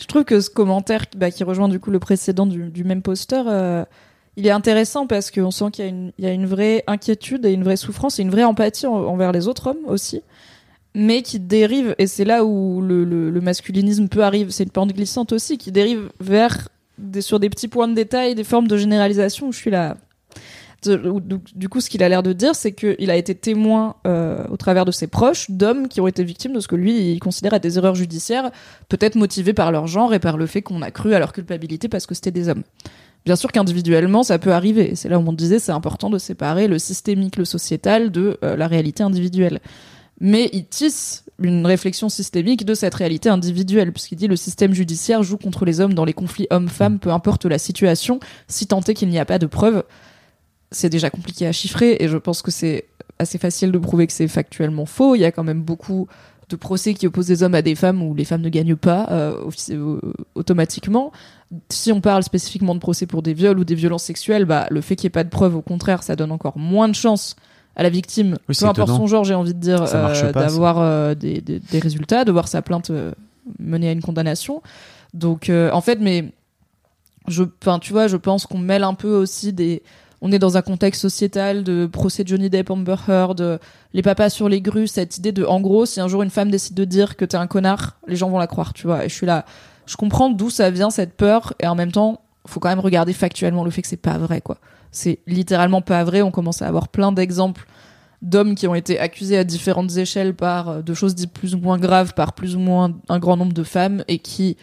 Je trouve que ce commentaire bah, qui rejoint du coup le précédent du, même poster, euh, il est intéressant parce qu'on sent qu'il y, a une- vraie inquiétude et une vraie souffrance et une vraie empathie en- envers les autres hommes aussi, mais qui dérive, et c'est là où le, masculinisme peut arriver, c'est une pente glissante aussi, qui dérive vers des, sur des petits points de détail, des formes de généralisation où je suis là. De- du coup, ce qu'il a l'air de dire, c'est qu'il a été témoin euh, au travers de ses proches d'hommes qui ont été victimes de ce que lui il considère être des erreurs judiciaires, peut-être motivées par leur genre et par le fait qu'on a cru à leur culpabilité parce que c'était des hommes. Bien sûr qu'individuellement, ça peut arriver. Et c'est là où on disait c'est important de séparer le systémique, le sociétal de euh, la réalité individuelle. Mais il tisse une réflexion systémique de cette réalité individuelle, puisqu'il dit le système judiciaire joue contre les hommes dans les conflits hommes-femmes, peu importe la situation, si tant est qu'il n'y a pas de preuves. C'est déjà compliqué à chiffrer, et je pense que c'est assez facile de prouver que c'est factuellement faux. Il y a quand même beaucoup de procès qui opposent des hommes à des femmes où les femmes ne gagnent pas euh, euh, automatiquement. Si on parle spécifiquement de procès pour des viols ou des violences sexuelles, bah, le fait qu'il n'y ait pas de preuves, au contraire, ça donne encore moins de chances à la victime, Oui, peu importe étonnant. son genre, j'ai envie de dire, euh, d'avoir euh, des, des- des résultats, de voir sa plainte euh, mener à une condamnation. Donc, euh, en fait, mais je, enfin, tu vois, je pense qu'on mêle un peu aussi des. On est dans un contexte sociétal de procès de Johnny Depp, Amber Heard, les papas sur les grues, cette idée de, en gros, si un jour une femme décide de dire que t'es un connard, les gens vont la croire, tu vois. Et je suis là, je comprends d'où ça vient cette peur, et en même temps, faut quand même regarder factuellement le fait que c'est pas vrai, quoi. C'est littéralement pas vrai. On commence à avoir plein d'exemples d'hommes qui ont été accusés à différentes échelles par euh, de choses dites plus ou moins graves par plus ou moins un grand nombre de femmes et qui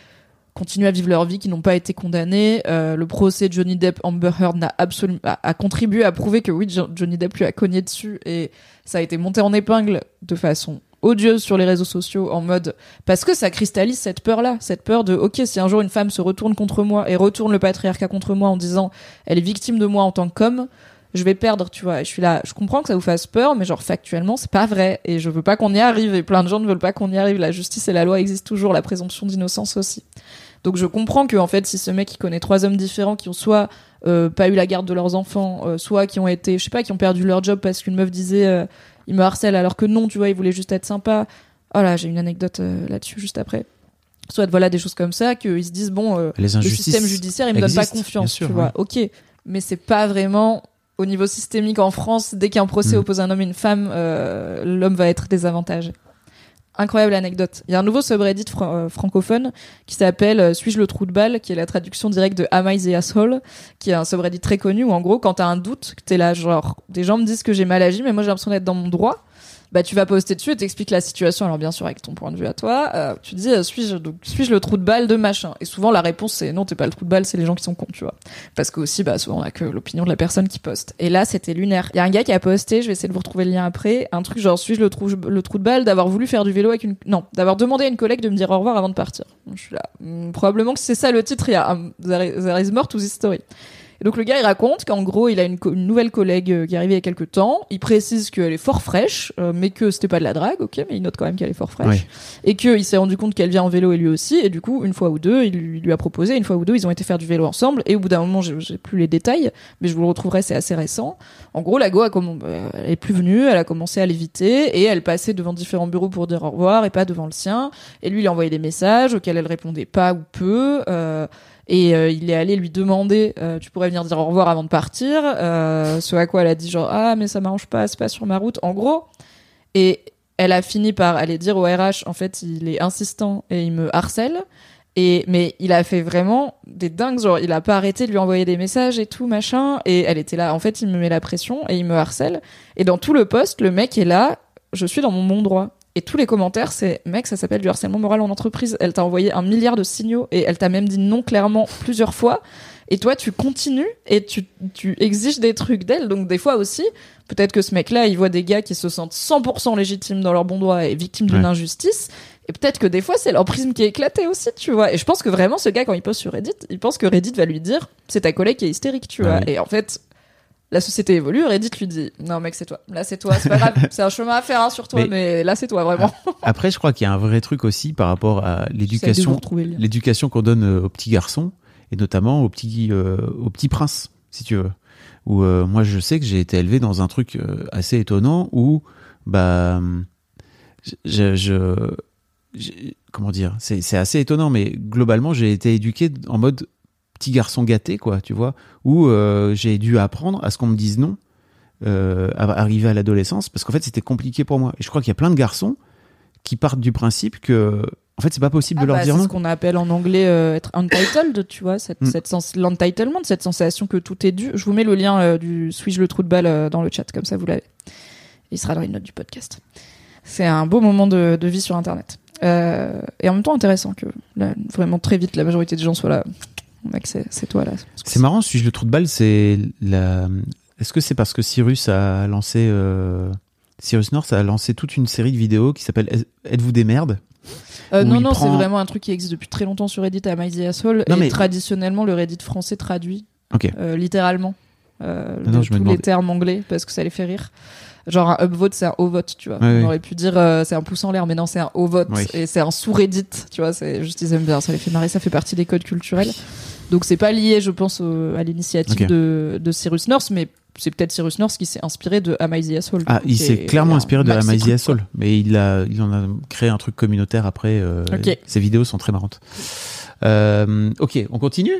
continuent à vivre leur vie, qui n'ont pas été condamnées. Euh, le procès Johnny Depp Amber Heard a, a contribué à prouver que oui, Jo- Johnny Depp lui a cogné dessus et ça a été monté en épingle de façon odieuse sur les réseaux sociaux en mode parce que ça cristallise cette peur là cette peur de ok si un jour une femme se retourne contre moi et retourne le patriarcat contre moi en disant elle est victime de moi en tant qu'homme je vais perdre, tu vois. Et je suis là, je comprends que ça vous fasse peur, mais genre factuellement, c'est pas vrai. Et je veux pas qu'on y arrive. Et plein de gens ne veulent pas qu'on y arrive. La justice et la loi existent toujours, la présomption d'innocence aussi. Donc je comprends que en fait, si ce mec il connaît trois hommes différents qui ont soit euh, pas eu la garde de leurs enfants, euh, soit qui ont été, je sais pas, qui ont perdu leur job parce qu'une meuf disait euh, il me harcèle alors que non, tu vois, il voulait juste être sympa. Oh là, j'ai une anecdote euh, là-dessus juste après. Soit voilà des choses comme ça, qu'ils se disent bon, euh, Les le système judiciaire il me donne pas confiance sûr, tu vois ouais. ok mais c'est pas vraiment au niveau systémique en France dès qu'un procès Mm. oppose un homme et une femme euh, l'homme va être désavantagé incroyable anecdote. Il y a un nouveau subreddit euh, francophone qui s'appelle euh, suis-je le trou de balle qui est la traduction directe de Am I the asshole qui est un subreddit très connu où en gros quand t'as un doute t'es là genre des gens me disent que j'ai mal agi mais moi j'ai l'impression d'être dans mon droit bah tu vas poster dessus et t'expliques la situation. Alors bien sûr avec ton point de vue à toi euh, tu dis euh, suis-je donc suis-je le trou de balle de machin? Et souvent la réponse c'est non t'es pas le trou de balle c'est les gens qui sont cons tu vois. Parce que aussi bah souvent on a que l'opinion de la personne qui poste. Et là c'était lunaire. Il y a un gars qui a posté je vais essayer de vous retrouver le lien après un truc genre suis-je le trou le trou de balle d'avoir voulu faire du vélo avec une non d'avoir demandé à une collègue de me dire au revoir avant de partir. Je suis là Hmm, probablement que c'est ça le titre il y a un, there is- more story et donc le gars il raconte qu'en gros il a une, nouvelle collègue euh, qui est arrivée il y a quelques temps. Il précise qu'elle est fort fraîche, euh, mais que c'était pas de la drague, ok, mais il note quand même qu'elle est fort fraîche. Et qu'il s'est rendu compte qu'elle vient en vélo et lui aussi. Et du coup une fois ou deux il lui, il lui a proposé, une fois ou deux ils ont été faire du vélo ensemble. Et au bout d'un moment j'ai plus les détails, mais je vous le retrouverai c'est assez récent. En gros la go a comm- euh, elle est plus venue, elle a commencé à l'éviter et elle passait devant différents bureaux pour dire au revoir et pas devant le sien. Et lui il a envoyé des messages auxquels elle répondait pas ou peu. euh, et euh, il est allé lui demander euh, tu pourrais venir dire au revoir avant de partir. Euh, ce à quoi elle a dit genre ah mais ça m'arrange pas c'est pas sur ma route. En gros et elle a fini par aller dire au RH en fait il est insistant et il me harcèle. Et mais il a fait vraiment des dingues genre il a pas arrêté de lui envoyer des messages et tout machin. Et elle était là en fait il me met la pression et il me harcèle. Et dans tout le post le mec est là je suis dans mon bon droit et tous les commentaires, c'est mec, ça s'appelle du harcèlement moral en entreprise. Elle t'a envoyé un milliard de signaux et elle t'a même dit non clairement plusieurs fois. Et toi, tu continues et tu, tu exiges des trucs d'elle. Donc des fois aussi, peut-être que ce mec-là, il voit des gars qui se sentent 100% légitimes dans leur bon droit et victimes d'une Ouais. injustice. Et peut-être que des fois, c'est leur prisme qui est éclaté aussi, tu vois. Et je pense que vraiment, ce gars, quand il poste sur Reddit, il pense que Reddit va lui dire, c'est ta collègue qui est hystérique, tu Ah vois. oui. Et en fait, la société évolue, Reddit lui dit, non mec, c'est toi. Là, c'est toi, c'est pas grave. <laughs> c'est un chemin à faire hein, sur toi, Mais- mais, là, c'est toi, vraiment. Après, je crois qu'il y a un vrai truc aussi par rapport à l'éducation, l'éducation qu'on donne euh, aux petits garçons et notamment aux petits, euh, aux petits princes, si tu veux. Où euh, moi, je sais que j'ai été élevé dans un truc euh, assez étonnant où, bah, je, comment dire, c'est assez étonnant, mais globalement, j'ai été éduqué en mode petit garçon gâté, quoi, tu vois, où euh, j'ai dû apprendre à ce qu'on me dise non, euh, à arriver à l'adolescence, parce qu'en fait, c'était compliqué pour moi. Et je crois qu'il y a plein de garçons qui partent du principe que, en fait, c'est pas possible Ah de leur bah, dire c'est non. ce qu'on appelle en anglais euh, être untitled, tu vois, cette, Mm. cette sens, l'entitlement, cette sensation que tout est dû. Je vous mets le lien euh, du suis-je le trou de balle dans le chat, comme ça vous l'avez. Il sera dans les notes du podcast. C'est un beau moment de, de vie sur Internet. Euh, et en même temps intéressant que là, vraiment très vite la majorité des gens soient là. Mec, c'est, toi là. C'est marrant, suis-je le trou de balle, c'est la. Est-ce que c'est parce que Cyrus a lancé. euh, Cyrus North a lancé toute une série de vidéos qui s'appelle Êtes-vous des merdes? Euh, non, non, prend- c'est vraiment un truc qui existe depuis très longtemps sur Reddit à My The Asshole. Non, et mais- traditionnellement, le Reddit français traduit euh, littéralement euh, Ah non, de je me tous les demandais. termes anglais parce que ça les fait rire. Genre un upvote, c'est un O-vote, tu vois. On aurait pu dire euh, c'est un pouce en l'air, mais non, c'est un O-vote. Oui. Et c'est un sous-Reddit, tu vois. C'est juste, ils aiment bien, ça les fait marrer, ça fait partie des codes culturels. Donc c'est pas lié, je pense, au- à l'initiative de, de Cyrus North, mais c'est peut-être Cyrus North qui s'est inspiré de Am I the Asshole. Ah, il s'est est clairement inspiré de Am I the truc, Asshole, mais il, a, il en a créé un truc communautaire après. euh, Ok. Ses vidéos sont très marrantes. Euh, ok, on continue?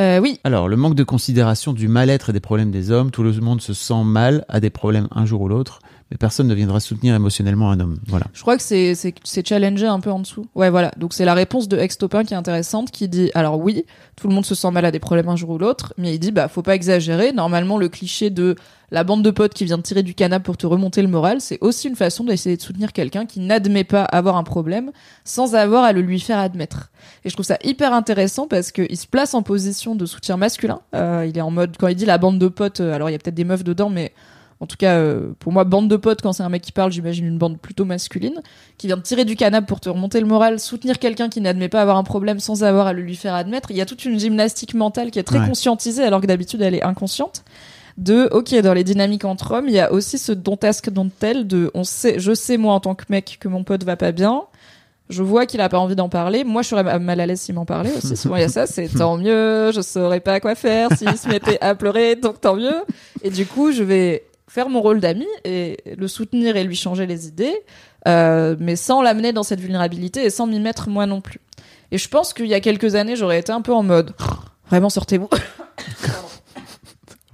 Euh, oui, Alors, le manque de considération du mal-être et des problèmes des hommes. Tout le monde se sent mal, a des problèmes un jour ou l'autre, mais personne ne viendra soutenir émotionnellement un homme. Voilà. Je crois que c'est c'est c'est challengé un peu en dessous. Ouais, voilà. Donc c'est la réponse de ex Topin qui est intéressante, qui dit alors oui, tout le monde se sent mal à des problèmes un jour ou l'autre, mais il dit bah faut pas exagérer. Normalement le cliché de la bande de potes qui vient te tirer du canapé pour te remonter le moral, c'est aussi une façon d'essayer de soutenir quelqu'un qui n'admet pas avoir un problème sans avoir à le lui faire admettre. Et je trouve ça hyper intéressant parce qu'il se place en position de soutien masculin. Euh, il est en mode quand il dit la bande de potes, euh, alors il y a peut-être des meufs dedans, mais en tout cas, euh, pour moi, bande de potes, quand c'est un mec qui parle, j'imagine une bande plutôt masculine, qui vient te tirer du canapé pour te remonter le moral, soutenir quelqu'un qui n'admet pas avoir un problème sans avoir à le lui faire admettre. Il y a toute une gymnastique mentale qui est très Ouais. conscientisée, alors que d'habitude, elle est inconsciente. De, ok, dans les dynamiques entre hommes, il y a aussi ce don't ask, don't tell, de, on sait, je sais, moi, en tant que mec, que mon pote va pas bien. Je vois qu'il a pas envie d'en parler. Moi, je serais mal à l'aise s'il m'en parlait aussi. Souvent, il y a ça, <laughs> c'est tant mieux. Je saurais pas quoi faire s'il se mettait à pleurer, donc tant mieux. Et du coup, je vais faire mon rôle d'ami et le soutenir et lui changer les idées, euh, mais sans l'amener dans cette vulnérabilité et sans m'y mettre moi non plus. Et je pense qu'il y a quelques années, j'aurais été un peu en mode vraiment sortez-vous, <laughs>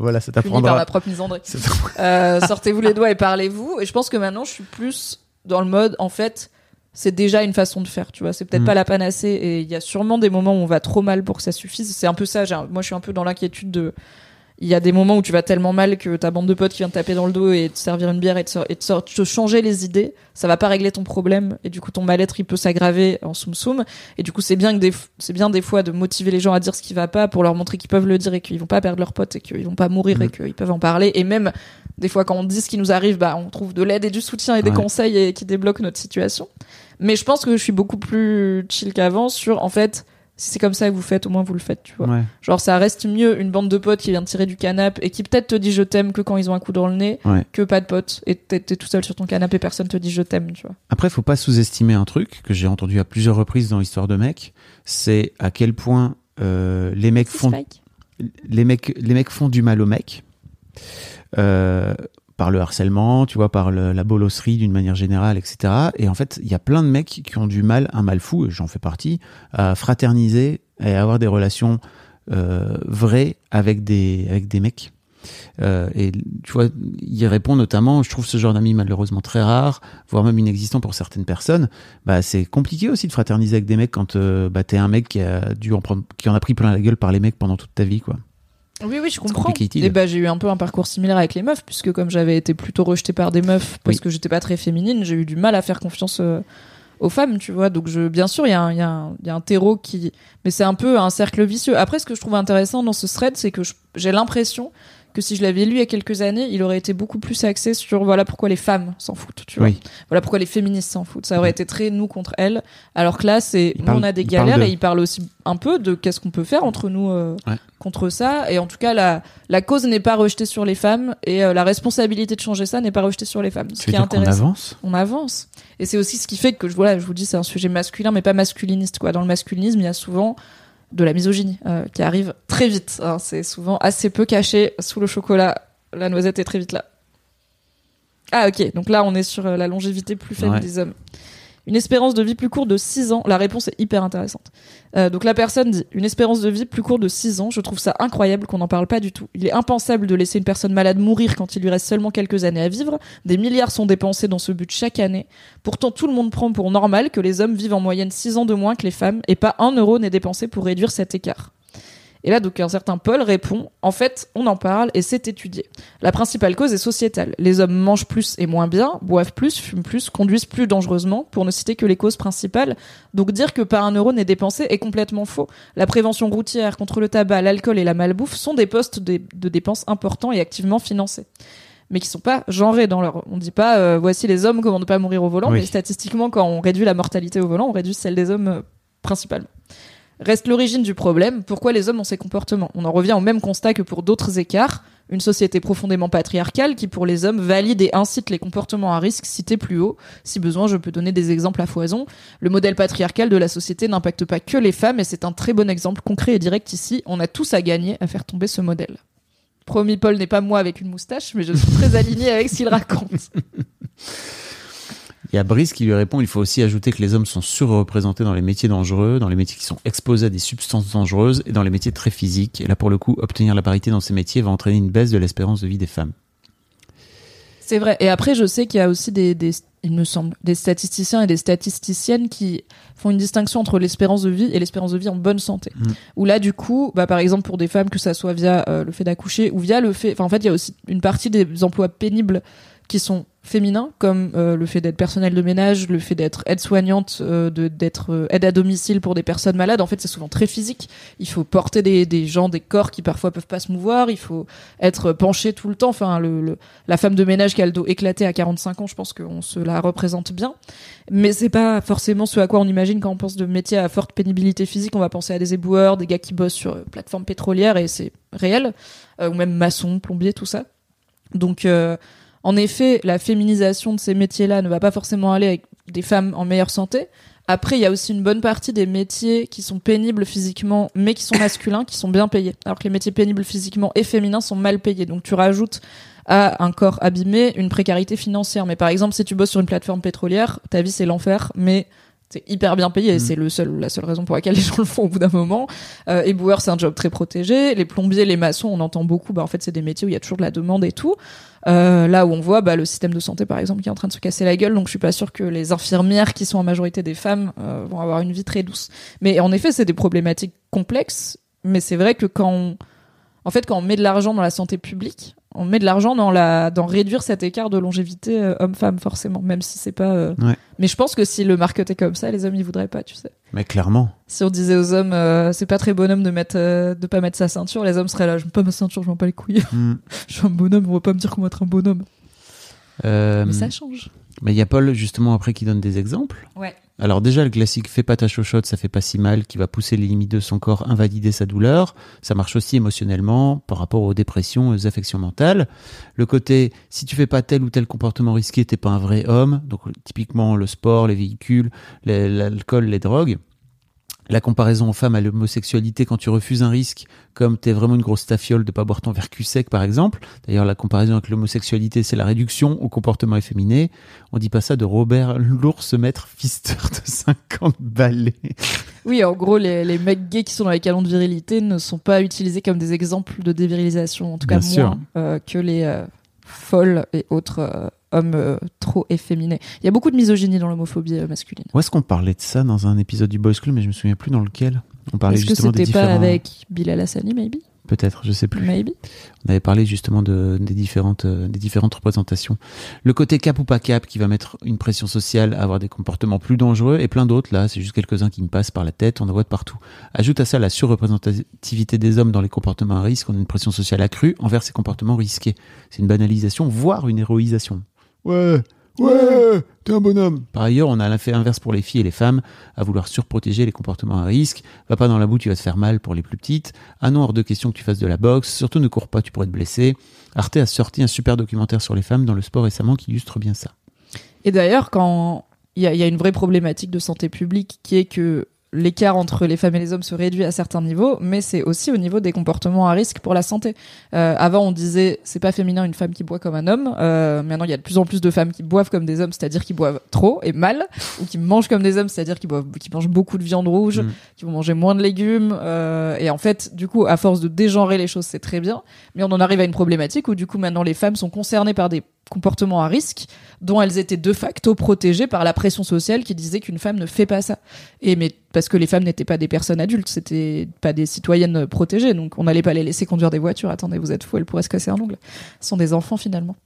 Voilà, ça puni par t'apprendra. ma propre misandrie. <laughs> t'apprendra. Euh, sortez-vous les doigts et parlez-vous. Et je pense que maintenant, je suis plus dans le mode, en fait, c'est déjà une façon de faire, tu vois. C'est peut-être Mm. pas la panacée et il y a sûrement des moments où on va trop mal pour que ça suffise. C'est un peu ça. Moi, je suis un peu dans l'inquiétude de. Il y a des moments où tu vas tellement mal que ta bande de potes qui vient te taper dans le dos et te servir une bière et te, et te, te changer les idées, ça va pas régler ton problème et du coup ton mal-être il peut s'aggraver en soum soum. Et du coup c'est bien que des c'est bien des fois de motiver les gens à dire ce qui va pas pour leur montrer qu'ils peuvent le dire et qu'ils vont pas perdre leurs potes et qu'ils vont pas mourir et qu'ils peuvent en parler. Et même des fois quand on dit ce qui nous arrive bah on trouve de l'aide et du soutien et des conseils et qui débloquent notre situation. Mais je pense que je suis beaucoup plus chill qu'avant sur en fait si c'est comme ça que vous faites au moins vous le faites tu vois Ouais. Genre, ça reste mieux une bande de potes qui vient tirer du canapé et qui peut-être te dit je t'aime que quand ils ont un coup dans le nez, Ouais. que pas de potes. Et t'es t'es tout seul sur ton canapé, personne te dit je t'aime, tu vois. Après, faut pas sous-estimer un truc que j'ai entendu à plusieurs reprises dans l'histoire de mecs, c'est à quel point euh, les mecs font les mecs les mecs font du mal aux mecs euh, par le harcèlement, tu vois, par le- la bolosserie d'une manière générale, etc. Et en fait, il y a plein de mecs qui ont du mal, un mal fou, j'en fais partie, à fraterniser et à avoir des relations euh, vraies avec des avec des mecs. Euh, et tu vois, il répond notamment, je trouve ce genre d'amis malheureusement très rare, voire même inexistant pour certaines personnes. Bah, c'est compliqué aussi de fraterniser avec des mecs quand euh, bah, t'es un mec qui a dû en prendre, qui en a pris plein la gueule par les mecs pendant toute ta vie, quoi. Oui, oui, je comprends. Et bah, j'ai eu un peu un parcours similaire avec les meufs, puisque comme j'avais été plutôt rejetée par des meufs parce Oui. que j'étais pas très féminine, j'ai eu du mal à faire confiance euh, aux femmes, tu vois. Donc, je, bien sûr, il y, a un- il y, a un- il y a un terreau qui. Mais c'est un peu un cercle vicieux. Après, ce que je trouve intéressant dans ce thread, c'est que j'ai l'impression que si je l'avais lu il y a quelques années, il aurait été beaucoup plus axé sur voilà pourquoi les femmes s'en foutent, tu vois. Oui. Voilà pourquoi les féministes s'en foutent. Ça aurait été très nous contre elles. Alors que là, c'est nous on a des galères de- et il parle aussi un peu de qu'est-ce qu'on peut faire entre nous euh, Ouais. contre ça. Et en tout cas, la, la cause n'est pas rejetée sur les femmes et euh, la responsabilité de changer ça n'est pas rejetée sur les femmes. Ce qui est intéressant. avance? On avance. Et c'est aussi ce qui fait que je voilà, je vous dis c'est un sujet masculin mais pas masculiniste quoi. Dans le masculinisme, il y a souvent de la misogynie euh, qui arrive très vite. hein. C'est souvent assez peu caché sous le chocolat. La noisette est très vite là. Ah ok, donc là on est sur euh, la longévité plus faible Ouais. des hommes. Une espérance de vie plus courte de 6 ans. La réponse est hyper intéressante. Euh, donc la personne dit une espérance de vie plus courte de 6 ans. Je trouve ça incroyable qu'on n'en parle pas du tout. Il est impensable de laisser une personne malade mourir quand il lui reste seulement quelques années à vivre. Des milliards sont dépensés dans ce but chaque année. Pourtant, tout le monde prend pour normal que les hommes vivent en moyenne 6 ans de moins que les femmes et pas un euro n'est dépensé pour réduire cet écart. Et là, donc, un certain Paul répond En fait, on en parle et c'est étudié. La principale cause est sociétale. Les hommes mangent plus et moins bien, boivent plus, fument plus, conduisent plus dangereusement, pour ne citer que les causes principales. Donc, dire que pas un euro n'est dépensé est complètement faux. La prévention routière contre le tabac, l'alcool et la malbouffe sont des postes de, de dépenses importants et activement financés. Mais qui sont pas genrés dans leur. On dit pas euh, voici les hommes comment ne pas mourir au volant, Oui. mais statistiquement, quand on réduit la mortalité au volant, on réduit celle des hommes euh, principalement. Reste l'origine du problème, pourquoi les hommes ont ces comportements? On en revient au même constat que pour d'autres écarts, une société profondément patriarcale qui pour les hommes valide et incite les comportements à risque cités plus haut. Si besoin, je peux donner des exemples à foison. Le modèle patriarcal de la société n'impacte pas que les femmes et c'est un très bon exemple concret et direct ici. On a tous à gagner à faire tomber ce modèle. Promis, Paul n'est pas moi avec une moustache, mais je suis très <laughs> alignée avec ce qu'il raconte. <laughs> Il y a Brice qui lui répond il faut aussi ajouter que les hommes sont surreprésentés dans les métiers dangereux, dans les métiers qui sont exposés à des substances dangereuses et dans les métiers très physiques. Et là, pour le coup, obtenir la parité dans ces métiers va entraîner une baisse de l'espérance de vie des femmes. C'est vrai. Et après, je sais qu'il y a aussi des, des, il me semble, des statisticiens et des statisticiennes qui font une distinction entre l'espérance de vie et l'espérance de vie en bonne santé. Mm. Où là, du coup, bah, par exemple, pour des femmes, que ça soit via euh, le fait d'accoucher ou via le fait, enfin, en fait, il y a aussi une partie des emplois pénibles qui sont féminins, comme euh, le fait d'être personnel de ménage, le fait d'être aide-soignante, euh, d'être euh, aide à domicile pour des personnes malades. En fait, c'est souvent très physique. Il faut porter des, des gens, des corps qui parfois peuvent pas se mouvoir. Il faut être penché tout le temps. Enfin, la femme de ménage qui a le dos éclaté à 45 ans, je pense qu'on se la représente bien. Mais c'est pas forcément ce à quoi on imagine quand on pense de métiers à forte pénibilité physique. On va penser à des éboueurs, des gars qui bossent sur euh, plateforme pétrolière et c'est réel. Ou même maçon, plombier, tout ça. Donc, en effet, la féminisation de ces métiers-là ne va pas forcément aller avec des femmes en meilleure santé. Après, il y a aussi une bonne partie des métiers qui sont pénibles physiquement, mais qui sont <coughs> masculins, qui sont bien payés. Alors que les métiers pénibles physiquement et féminins sont mal payés. Donc tu rajoutes à un corps abîmé une précarité financière. Mais par exemple, si tu bosses sur une plateforme pétrolière, ta vie c'est l'enfer, mais c'est hyper bien payé et c'est le seul, la seule raison pour laquelle les <laughs> gens le font au bout d'un moment. Euh, éboueur, c'est un job très protégé. Les plombiers, les maçons, on entend beaucoup. Bah, en fait, c'est des métiers où il y a toujours de la demande et tout. Euh, là où on voit bah, le système de santé, par exemple, qui est en train de se casser la gueule. Donc, je suis pas sûre que les infirmières, qui sont en majorité des femmes, euh, vont avoir une vie très douce. Mais en effet, c'est des problématiques complexes. Mais c'est vrai que quand on, en fait, quand on met de l'argent dans la santé publique, on met de l'argent dans la, dans réduire cet écart de longévité euh, homme-femme, forcément. Même si c'est pas. euh, Ouais. Mais je pense que si le marketait comme ça, les hommes ils voudraient pas, tu sais. Mais clairement. Si on disait aux hommes, euh, c'est pas très bonhomme de mettre, de pas mettre sa ceinture, les hommes seraient là, je mets pas ma ceinture, je m'en bats les couilles. Hmm. <laughs> je suis un bonhomme, on va pas me dire comment être un bonhomme. Mais ça change. Mais il y a Paul justement après qui donne des exemples. Ouais. Alors déjà le classique fais pas ta chochotte, ça fait pas si mal, qui va pousser les limites de son corps, invalider sa douleur. Ça marche aussi émotionnellement par rapport aux dépressions, aux affections mentales. Le côté si tu fais pas tel ou tel comportement risqué, t'es pas un vrai homme. Donc typiquement le sport, les véhicules, les- l'alcool, les drogues. La comparaison aux femmes à l'homosexualité quand tu refuses un risque, comme t'es vraiment une grosse tafiole de pas boire ton verre cul sec par exemple. D'ailleurs la comparaison avec l'homosexualité c'est la réduction au comportement efféminé. On dit pas ça de Robert l'ours maître Pfister de 50 balais. Oui, en gros, les, les mecs gays qui sont dans les canons de virilité ne sont pas utilisés comme des exemples de dévirilisation, en tout cas Bien sûr. moins euh, que les euh, folles et autres euh, hommes euh, trop efféminés. Il y a beaucoup de misogynie dans l'homophobie euh, masculine. Où est-ce qu'on parlait de ça dans un épisode du Boys Club mais je me souviens plus dans lequel. On parlait Est-ce que justement des c'était pas différents avec Bilal Hassani, maybe? Peut-être, je sais plus. Maybe. On avait parlé justement de, des, différentes, euh, des différentes représentations. Le côté cap ou pas cap qui va mettre une pression sociale à avoir des comportements plus dangereux et plein d'autres, là, c'est juste quelques-uns qui me passent par la tête, on en voit de partout. Ajoute à ça la surreprésentativité des hommes dans les comportements à risque, on a une pression sociale accrue envers ces comportements risqués. C'est une banalisation, voire une héroïsation. Ouais, ouais, t'es un bonhomme. Par ailleurs, on a l'effet inverse pour les filles et les femmes, à vouloir surprotéger les comportements à risque. Va pas dans la boue, tu vas te faire mal pour les plus petites. Ah non, hors de question que tu fasses de la boxe. Surtout ne cours pas, tu pourrais te blesser. Arte a sorti un super documentaire sur les femmes dans le sport récemment qui illustre bien ça. Et d'ailleurs, quand il y a, il y a une vraie problématique de santé publique qui est que l'écart entre les femmes et les hommes se réduit à certains niveaux, mais c'est aussi au niveau des comportements à risque pour la santé. Euh, avant, on disait c'est pas féminin une femme qui boit comme un homme. Euh, maintenant, il y a de plus en plus de femmes qui boivent comme des hommes, c'est-à-dire qui boivent trop et mal, ou qui mangent comme des hommes, c'est-à-dire qui boivent, qui mangent beaucoup de viande rouge, Mm. qui vont manger moins de légumes. euh, et en fait, du coup, à force de dégenrer les choses, c'est très bien, mais on en arrive à une problématique où du coup maintenant les femmes sont concernées par des comportements à risque dont elles étaient de facto protégées par la pression sociale qui disait qu'une femme ne fait pas ça. Et mais parce que les femmes n'étaient pas des personnes adultes, c'était pas des citoyennes protégées, donc on n'allait pas les laisser conduire des voitures. Attendez, vous êtes fous, elles pourraient se casser un ongle. Ce sont des enfants finalement.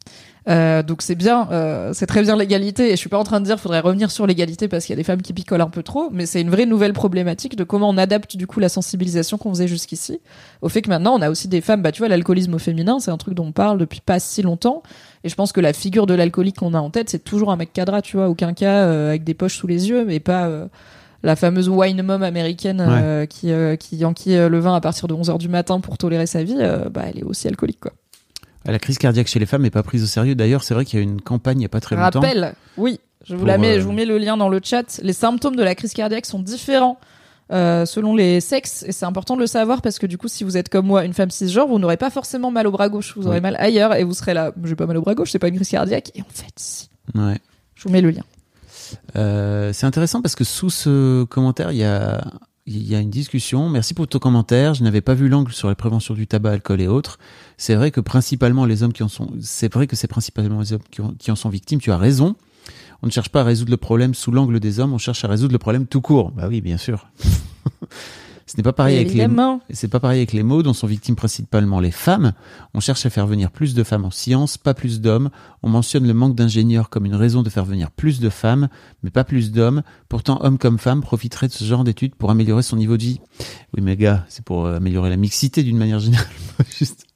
Euh, donc c'est bien, euh, c'est très bien l'égalité. Et je suis pas en train de dire faudrait revenir sur l'égalité parce qu'il y a des femmes qui picolent un peu trop, mais c'est une vraie nouvelle problématique de comment on adapte du coup la sensibilisation qu'on faisait jusqu'ici au fait que maintenant on a aussi des femmes. Bah tu vois l'alcoolisme au féminin, c'est un truc dont on parle depuis pas si longtemps. Et je pense que la figure de l'alcoolique qu'on a en tête, c'est toujours un mec cadra, tu vois, aucun cas euh, avec des poches sous les yeux, mais pas euh, la fameuse wine mom américaine euh, qui euh, qui euh, le vin à partir de 11h du matin pour tolérer sa vie. euh, bah elle est aussi alcoolique quoi. La crise cardiaque chez les femmes n'est pas prise au sérieux. D'ailleurs, c'est vrai qu'il y a une campagne il n'y a pas très longtemps. Rappel, oui, je vous la mets, euh, je vous mets le lien dans le chat. Les symptômes de la crise cardiaque sont différents. euh, selon les sexes et c'est important de le savoir parce que du coup si vous êtes comme moi une femme cisgenre vous n'aurez pas forcément mal au bras gauche vous aurez Oui. mal ailleurs et vous serez là j'ai pas mal au bras gauche c'est pas une crise cardiaque et en fait si Ouais. je vous mets le lien Euh, c'est intéressant parce que sous ce commentaire, il y a, il y a une discussion. Merci pour ton commentaire. Je n'avais pas vu l'angle sur la prévention du tabac, alcool et autres. C'est vrai que principalement les hommes qui en sont, c'est vrai que c'est principalement les hommes qui, qui en sont victimes. Tu as raison. On ne cherche pas à résoudre le problème sous l'angle des hommes, on cherche à résoudre le problème tout court. Bah oui, bien sûr. <laughs> Ce n'est pas pareil avec les, c'est pas pareil avec les mots dont sont victimes principalement les femmes. On cherche à faire venir plus de femmes en sciences, pas plus d'hommes. On mentionne le manque d'ingénieurs comme une raison de faire venir plus de femmes, mais pas plus d'hommes. Pourtant, hommes comme femmes profiteraient de ce genre d'études pour améliorer son niveau de vie. Oui, mais gars, c'est pour euh, améliorer la mixité d'une manière générale. <laughs> Juste.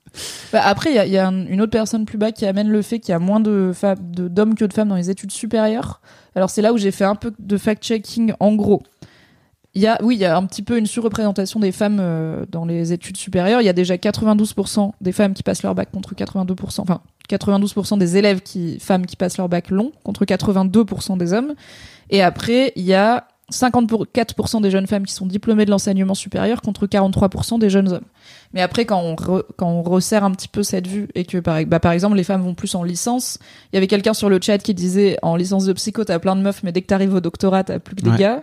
Bah, après il y a, il y a un- une autre personne plus bas qui amène le fait qu'il y a moins de- d'hommes que de femmes dans les études supérieures alors c'est là où j'ai fait un peu de fact-checking en gros il y a, oui, il y a un petit peu une surreprésentation des femmes euh, dans les études supérieures. Il y a déjà 92% des femmes qui passent leur bac contre 82%, enfin 92% des élèves qui, femmes qui passent leur bac long contre 82% des hommes. Et après, il y a 54% des jeunes femmes qui sont diplômées de l'enseignement supérieur contre 43% des jeunes hommes. Mais après, quand on, re- quand on resserre un petit peu cette vue et que, par, bah, par exemple, les femmes vont plus en licence, il y avait quelqu'un sur le chat qui disait en licence de psycho, t'as plein de meufs, mais dès que t'arrives au doctorat, t'as plus que des Ouais. gars.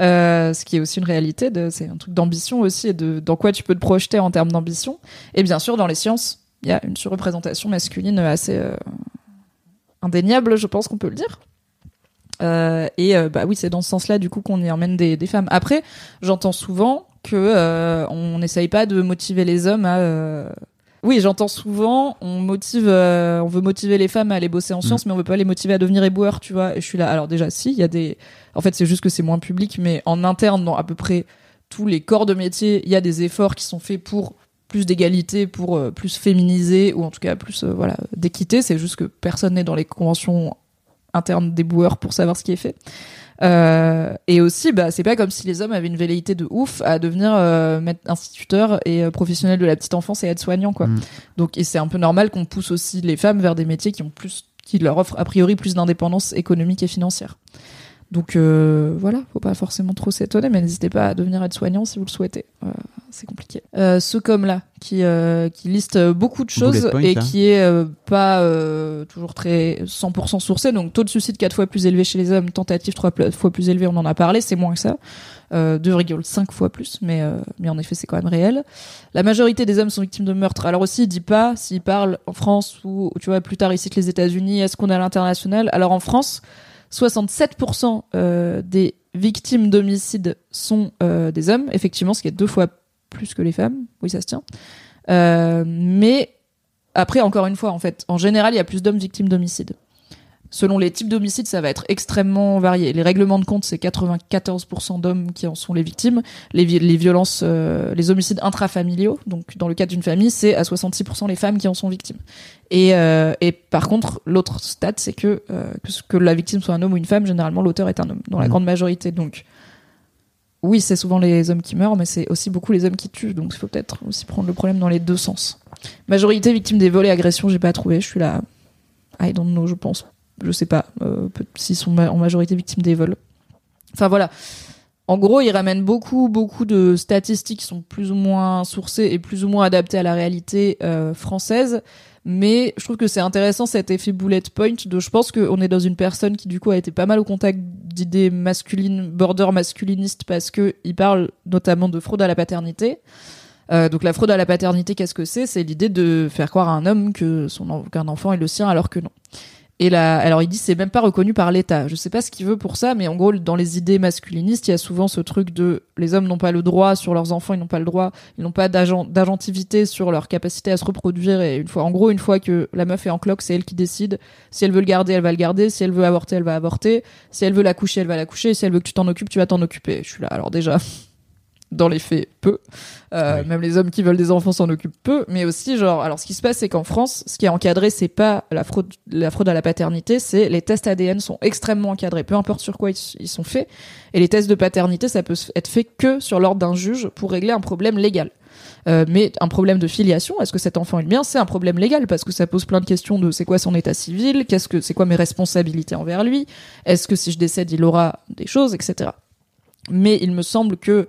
Euh, ce qui est aussi une réalité, c'est un truc d'ambition aussi, et de dans quoi tu peux te projeter en termes d'ambition. Et bien sûr, dans les sciences, il y a une surreprésentation masculine assez euh, indéniable, je pense qu'on peut le dire. Euh, et bah oui, c'est dans ce sens-là du coup qu'on y emmène des, des femmes. Après, j'entends souvent que on n'essaye pas de motiver les hommes à. Oui, j'entends souvent on motive, euh, on veut motiver les femmes à aller bosser en sciences, mais on veut pas les motiver à devenir éboueurs, tu vois. Et je suis là. Alors déjà, si, il y a des. En fait, c'est juste que c'est moins public, mais en interne, dans à peu près tous les corps de métier, il y a des efforts qui sont faits pour plus d'égalité, pour euh, plus féminiser, ou en tout cas plus euh, voilà d'équité. C'est juste que personne n'est dans les conventions internes des boueurs pour savoir ce qui est fait. Euh, et aussi, bah, c'est pas comme si les hommes avaient une velléité de ouf à devenir euh, instituteur et euh, professionnel de la petite enfance et aide-soignant, quoi. Mm. Donc, et c'est un peu normal qu'on pousse aussi les femmes vers des métiers qui ont plus, qui leur offrent a priori plus d'indépendance économique et financière. Donc euh, voilà, faut pas forcément trop s'étonner, mais n'hésitez pas à devenir aide-soignant si vous le souhaitez. Euh, c'est compliqué. Euh, ce comme là, qui euh, qui liste beaucoup de choses point, et qui est euh, pas euh, toujours très 100% sourcé. Donc taux de suicide 4 fois plus élevé chez les hommes, tentative 3 fois plus élevé, on en a parlé, c'est moins que ça. Euh, 2,5 fois plus, mais euh, mais en effet c'est quand même réel. La majorité des hommes sont victimes de meurtre. Alors aussi, il dit pas s'il parle en France ou tu vois plus tard il cite les États-Unis. Est-ce qu'on a l'international? Alors en France, 67% euh, des victimes d'homicide sont euh, des hommes, effectivement, ce qui est deux fois plus que les femmes. Oui, ça se tient. Euh, mais après, encore une fois, en fait, en général, il y a plus d'hommes victimes d'homicide. Selon les types d'homicides, ça va être extrêmement varié. Les règlements de compte, c'est 94% d'hommes qui en sont les victimes. Les, vi- les violences, euh, les homicides intrafamiliaux, donc dans le cas d'une famille, c'est à 66% les femmes qui en sont victimes. Et, euh, et par contre, l'autre stat, c'est que, euh, que la victime soit un homme ou une femme, généralement l'auteur est un homme, dans la Mhm. grande majorité. Donc, oui, c'est souvent les hommes qui meurent, mais c'est aussi beaucoup les hommes qui tuent. Donc, il faut peut-être aussi prendre le problème dans les deux sens. Majorité victime des vols et agressions, j'ai pas trouvé. Je suis là. I don't know, je pense. Je sais pas euh, s'ils sont en majorité victimes des vols. Enfin voilà. En gros, il ramène beaucoup, beaucoup de statistiques qui sont plus ou moins sourcées et plus ou moins adaptées à la réalité euh, française. Mais je trouve que c'est intéressant cet effet bullet point de je pense qu'on est dans une personne qui du coup a été pas mal au contact d'idées masculines, border masculinistes parce que il parle notamment de fraude à la paternité. Euh, donc la fraude à la paternité, qu'est-ce que c'est? C'est l'idée de faire croire à un homme que son qu'un enfant est le sien alors que non. Et là, alors il dit c'est même pas reconnu par l'État. Je sais pas ce qu'il veut pour ça, mais en gros dans les idées masculinistes, il y a souvent ce truc de les hommes n'ont pas le droit sur leurs enfants, ils n'ont pas le droit, ils n'ont pas d'agent- d'agentivité sur leur capacité à se reproduire. Et une fois, en gros, une fois que la meuf est en cloque, c'est elle qui décide. Si elle veut le garder, elle va le garder. Si elle veut avorter, elle va avorter. Si elle veut la coucher, elle va la coucher. Si elle veut que tu t'en occupes, tu vas t'en occuper. Je suis là. Alors déjà, dans les faits, peu. Euh. Même les hommes qui veulent des enfants s'en occupent peu. Mais aussi, genre, alors ce qui se passe, c'est qu'en France, ce qui est encadré, c'est pas la fraude, la fraude à la paternité, c'est les tests ADN sont extrêmement encadrés, peu importe sur quoi ils, ils sont faits. Et les tests de paternité, ça peut être fait que sur l'ordre d'un juge pour régler un problème légal. Euh, mais un problème de filiation, est-ce que cet enfant est le mien? C'est un problème légal parce que ça pose plein de questions de c'est quoi son état civil, qu'est-ce que c'est quoi mes responsabilités envers lui, est-ce que si je décède il aura des choses, etc. Mais il me semble que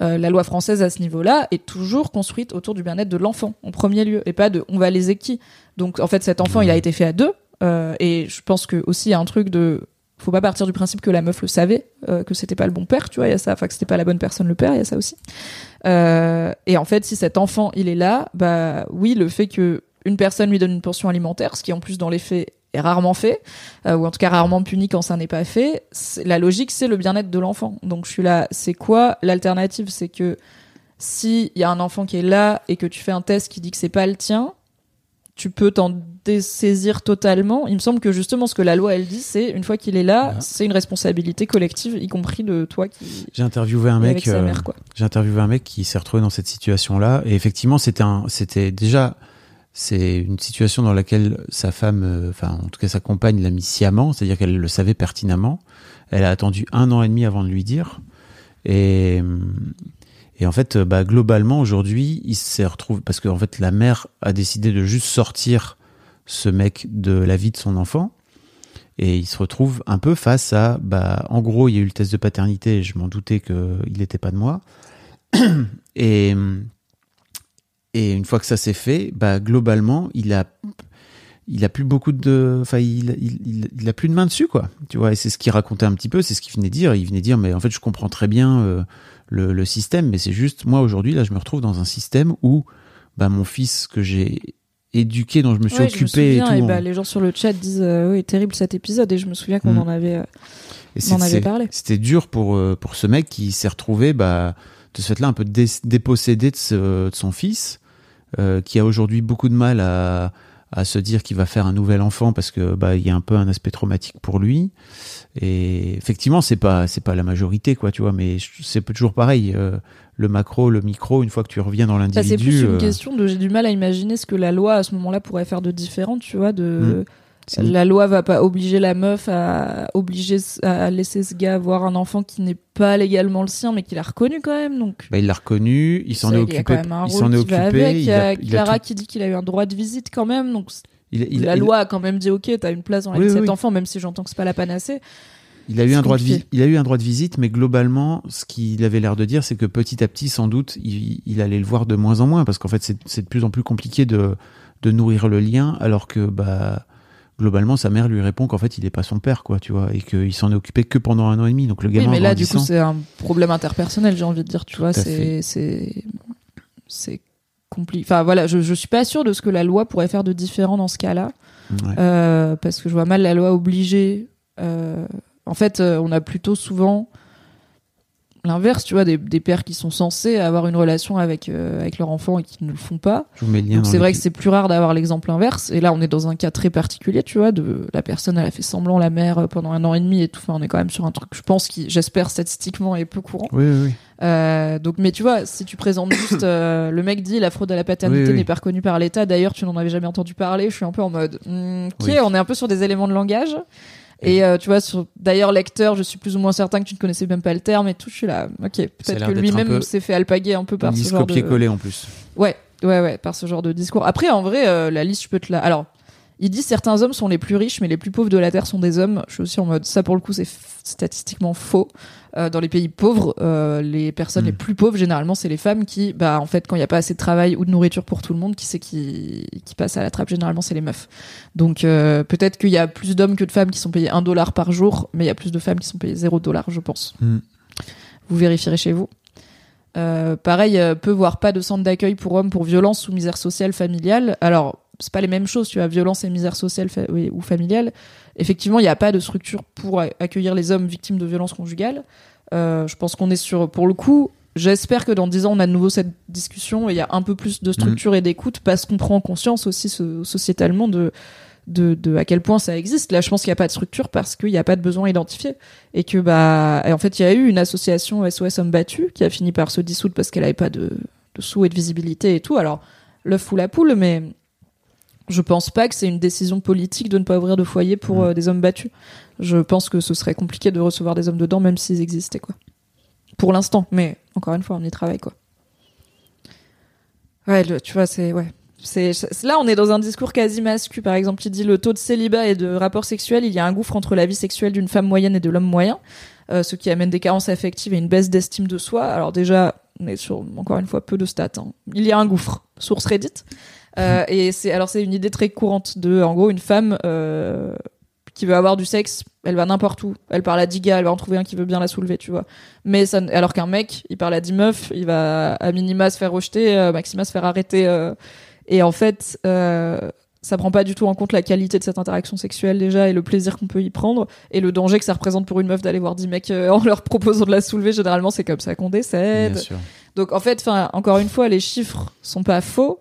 euh, la loi française à ce niveau-là est toujours construite autour du bien-être de l'enfant en premier lieu et pas de on va les qui. Donc en fait cet enfant il a été fait à deux euh, et je pense que aussi il y a un truc de faut pas partir du principe que la meuf le savait euh, que c'était pas le bon père tu vois il y a ça enfin que c'était pas la bonne personne le père il y a ça aussi et en fait si cet enfant il est là bah oui le fait que une personne lui donne une pension alimentaire ce qui en plus dans les faits est rarement fait euh, ou en tout cas rarement puni quand ça n'est pas fait la logique c'est le bien-être de l'enfant donc je suis là c'est quoi l'alternative? C'est que si il y a un enfant qui est là et que tu fais un test qui dit que c'est pas le tien tu peux t'en dessaisir totalement. Il me semble que justement ce que la loi elle dit, c'est une fois qu'il est là, Ouais. c'est une responsabilité collective, y compris de toi qui J'ai interviewé un mec. euh. J'ai interviewé un mec qui s'est retrouvé dans cette situation-là, et effectivement, c'était un, c'était déjà, c'est une situation dans laquelle sa femme, euh, enfin, en tout cas, sa compagne l'a mis sciemment, c'est-à-dire qu'elle le savait pertinemment. Elle a attendu un an et demi avant de lui dire, et et en fait, euh, bah, globalement, aujourd'hui, il s'est retrouvé parce qu'en fait, la mère a décidé de juste sortir ce mec de la vie de son enfant. Et il se retrouve un peu face à, bah, en gros, il y a eu le test de paternité, je m'en doutais qu'il n'était pas de moi. <clears throat> Et, et une fois que ça s'est fait, bah, globalement, il a, il a plus beaucoup de, enfin, il, il, il, il a plus de main dessus, quoi. Tu vois, et c'est ce qu'il racontait un petit peu, c'est ce qu'il venait dire. Il venait dire, mais en fait, je comprends très bien euh, le, le système, mais c'est juste, moi, aujourd'hui, là, je me retrouve dans un système où, bah, mon fils que j'ai éduqué, dont je me suis Ouais, je me occupé et souviens, tout. et on- bah, les gens sur le chat disent euh, oui terrible cet épisode et je me souviens qu'on Mm. en avait euh, On en avait parlé. C'était dur pour, pour ce mec qui s'est retrouvé bah, de ce fait-là un peu dé- dépossédé de, ce- de son fils, euh, qui a aujourd'hui beaucoup de mal à, à se dire qu'il va faire un nouvel enfant parce que bah, il y a un peu un aspect traumatique pour lui. Et effectivement, c'est pas c'est pas la majorité quoi, tu vois, mais c'est toujours pareil. euh, le macro, le micro, une fois que tu reviens dans Bah, c'est l'individu. plus une euh, question de j'ai du mal à imaginer ce que la loi à ce moment-là pourrait faire de différent, tu vois, de Mm. La loi va pas obliger la meuf à obliger à laisser ce gars avoir un enfant qui n'est pas légalement le sien mais qu'il a reconnu quand même donc bah, il l'a reconnu, il s'en est occupé. Il s'en est occupé. avec. Il y a il Clara tout- qui dit qu'il a eu un droit de visite quand même. Donc il- la loi a quand même dit ok, t'as une place dans la Oui, vie de oui, cet oui. enfant, même si j'entends que c'est pas la panacée. Il a eu un droit de il a eu un droit de visite, mais globalement, ce qu'il avait l'air de dire, c'est que petit à petit, sans doute, il, il allait le voir de moins en moins, parce qu'en fait, c'est c'est de plus en plus compliqué de, de nourrir le lien, alors que bah globalement, sa mère lui répond qu'en fait, il est pas son père, quoi, tu vois, et qu'il s'en est occupé que pendant un an et demi. Donc le Oui, gamin, mais là du coup c'est un problème interpersonnel, j'ai envie de dire. Tu vois, Tout c'est c'est compliqué. Enfin voilà, je je suis pas sûre de ce que la loi pourrait faire de différent dans ce cas-là. Ouais. Euh, parce que je vois mal la loi obliger. euh, en fait, euh, on a plutôt souvent l'inverse, tu vois, des, des pères qui sont censés avoir une relation avec, euh, avec leur enfant et qui ne le font pas. je vous mets le lien. Donc c'est vrai que c'est plus rare d'avoir l'exemple inverse. Et là, on est dans un cas très particulier, tu vois, de la personne, elle a fait semblant la mère euh, pendant un an et demi et tout. Enfin, on est quand même sur un truc, je pense, qui, j'espère, statistiquement est peu courant. Oui, oui, oui. Euh, donc, mais tu vois, si tu présentes juste, euh, le mec dit la fraude à la paternité Oui, oui. n'est pas reconnue par l'État. D'ailleurs, tu n'en avais jamais entendu parler. Je suis un peu en mode, hmm, ok, Oui. on est un peu sur des éléments de langage. Et euh, tu vois, sur d'ailleurs lecteur, je suis plus ou moins certain que tu ne connaissais même pas le terme et tout. Je suis là, ok, peut-être que lui-même s'est fait alpaguer un peu par ce genre de. copier-coller en plus. Ouais, ouais, ouais, par ce genre de discours. Après, en vrai, euh, la liste, je peux te la. Alors, Il dit certains hommes sont les plus riches, mais les plus pauvres de la terre sont des hommes. Je suis aussi en mode ça pour le coup c'est statistiquement faux. Euh, dans les pays pauvres, euh, les personnes les plus pauvres généralement c'est les femmes qui, bah en fait quand il n'y a pas assez de travail ou de nourriture pour tout le monde, qui c'est qui qui passe à la trappe? Généralement c'est les meufs. Donc euh, peut-être qu'il y a plus d'hommes que de femmes qui sont payés un dollar par jour, mais il y a plus de femmes qui sont payées 0 dollar je pense. Mm. Vous vérifierez chez vous. Euh, pareil, euh, peu voire pas de centre d'accueil pour hommes pour violence ou misère sociale familiale. Alors, c'est pas les mêmes choses, tu vois, violence et misère sociale ou familiale. Effectivement, il n'y a pas de structure pour accueillir les hommes victimes de violences conjugales. Euh, je pense qu'on est sur, pour le coup, j'espère que dans 10 ans, on a de nouveau cette discussion et il y a un peu plus de structure et d'écoute parce qu'on prend conscience aussi so- sociétalement de, de, de à quel point ça existe. Là, je pense qu'il n'y a pas de structure parce qu'il n'y a pas de besoin identifié et que bah en fait il y a eu une association SOS Hommes Battus qui a fini par se dissoudre parce qu'elle avait pas de, de sous et de visibilité et tout alors l'œuf ou la poule mais je pense pas que c'est une décision politique de ne pas ouvrir de foyer pour euh, des hommes battus. Je pense que ce serait compliqué de recevoir des hommes dedans même s'ils existaient quoi. Pour l'instant. Mais encore une fois on y travaille quoi. Ouais le- tu vois c'est ouais. C'est là on est dans un discours quasi mascu. Par exemple il dit le taux de célibat et de rapport sexuel il y a un gouffre entre la vie sexuelle d'une femme moyenne et de l'homme moyen euh, ce qui amène des carences affectives et une baisse d'estime de soi. Alors déjà on est sur encore une fois peu de stats hein. il y a un gouffre. Source Reddit Euh, et c'est alors c'est une idée très courante de en gros une femme euh, qui veut avoir du sexe elle va n'importe où elle parle à 10 gars elle va en trouver un qui veut bien la soulever tu vois mais ça alors qu'un mec il parle à 10 meufs il va à minima se faire rejeter euh, maxima se faire arrêter et en fait, ça prend pas du tout en compte la qualité de cette interaction sexuelle déjà et le plaisir qu'on peut y prendre et le danger que ça représente pour une meuf d'aller voir 10 mecs <laughs> en leur proposant de la soulever. Généralement, c'est comme ça qu'on décède. Bien sûr. Donc en fait, enfin, encore une fois, les chiffres sont pas faux.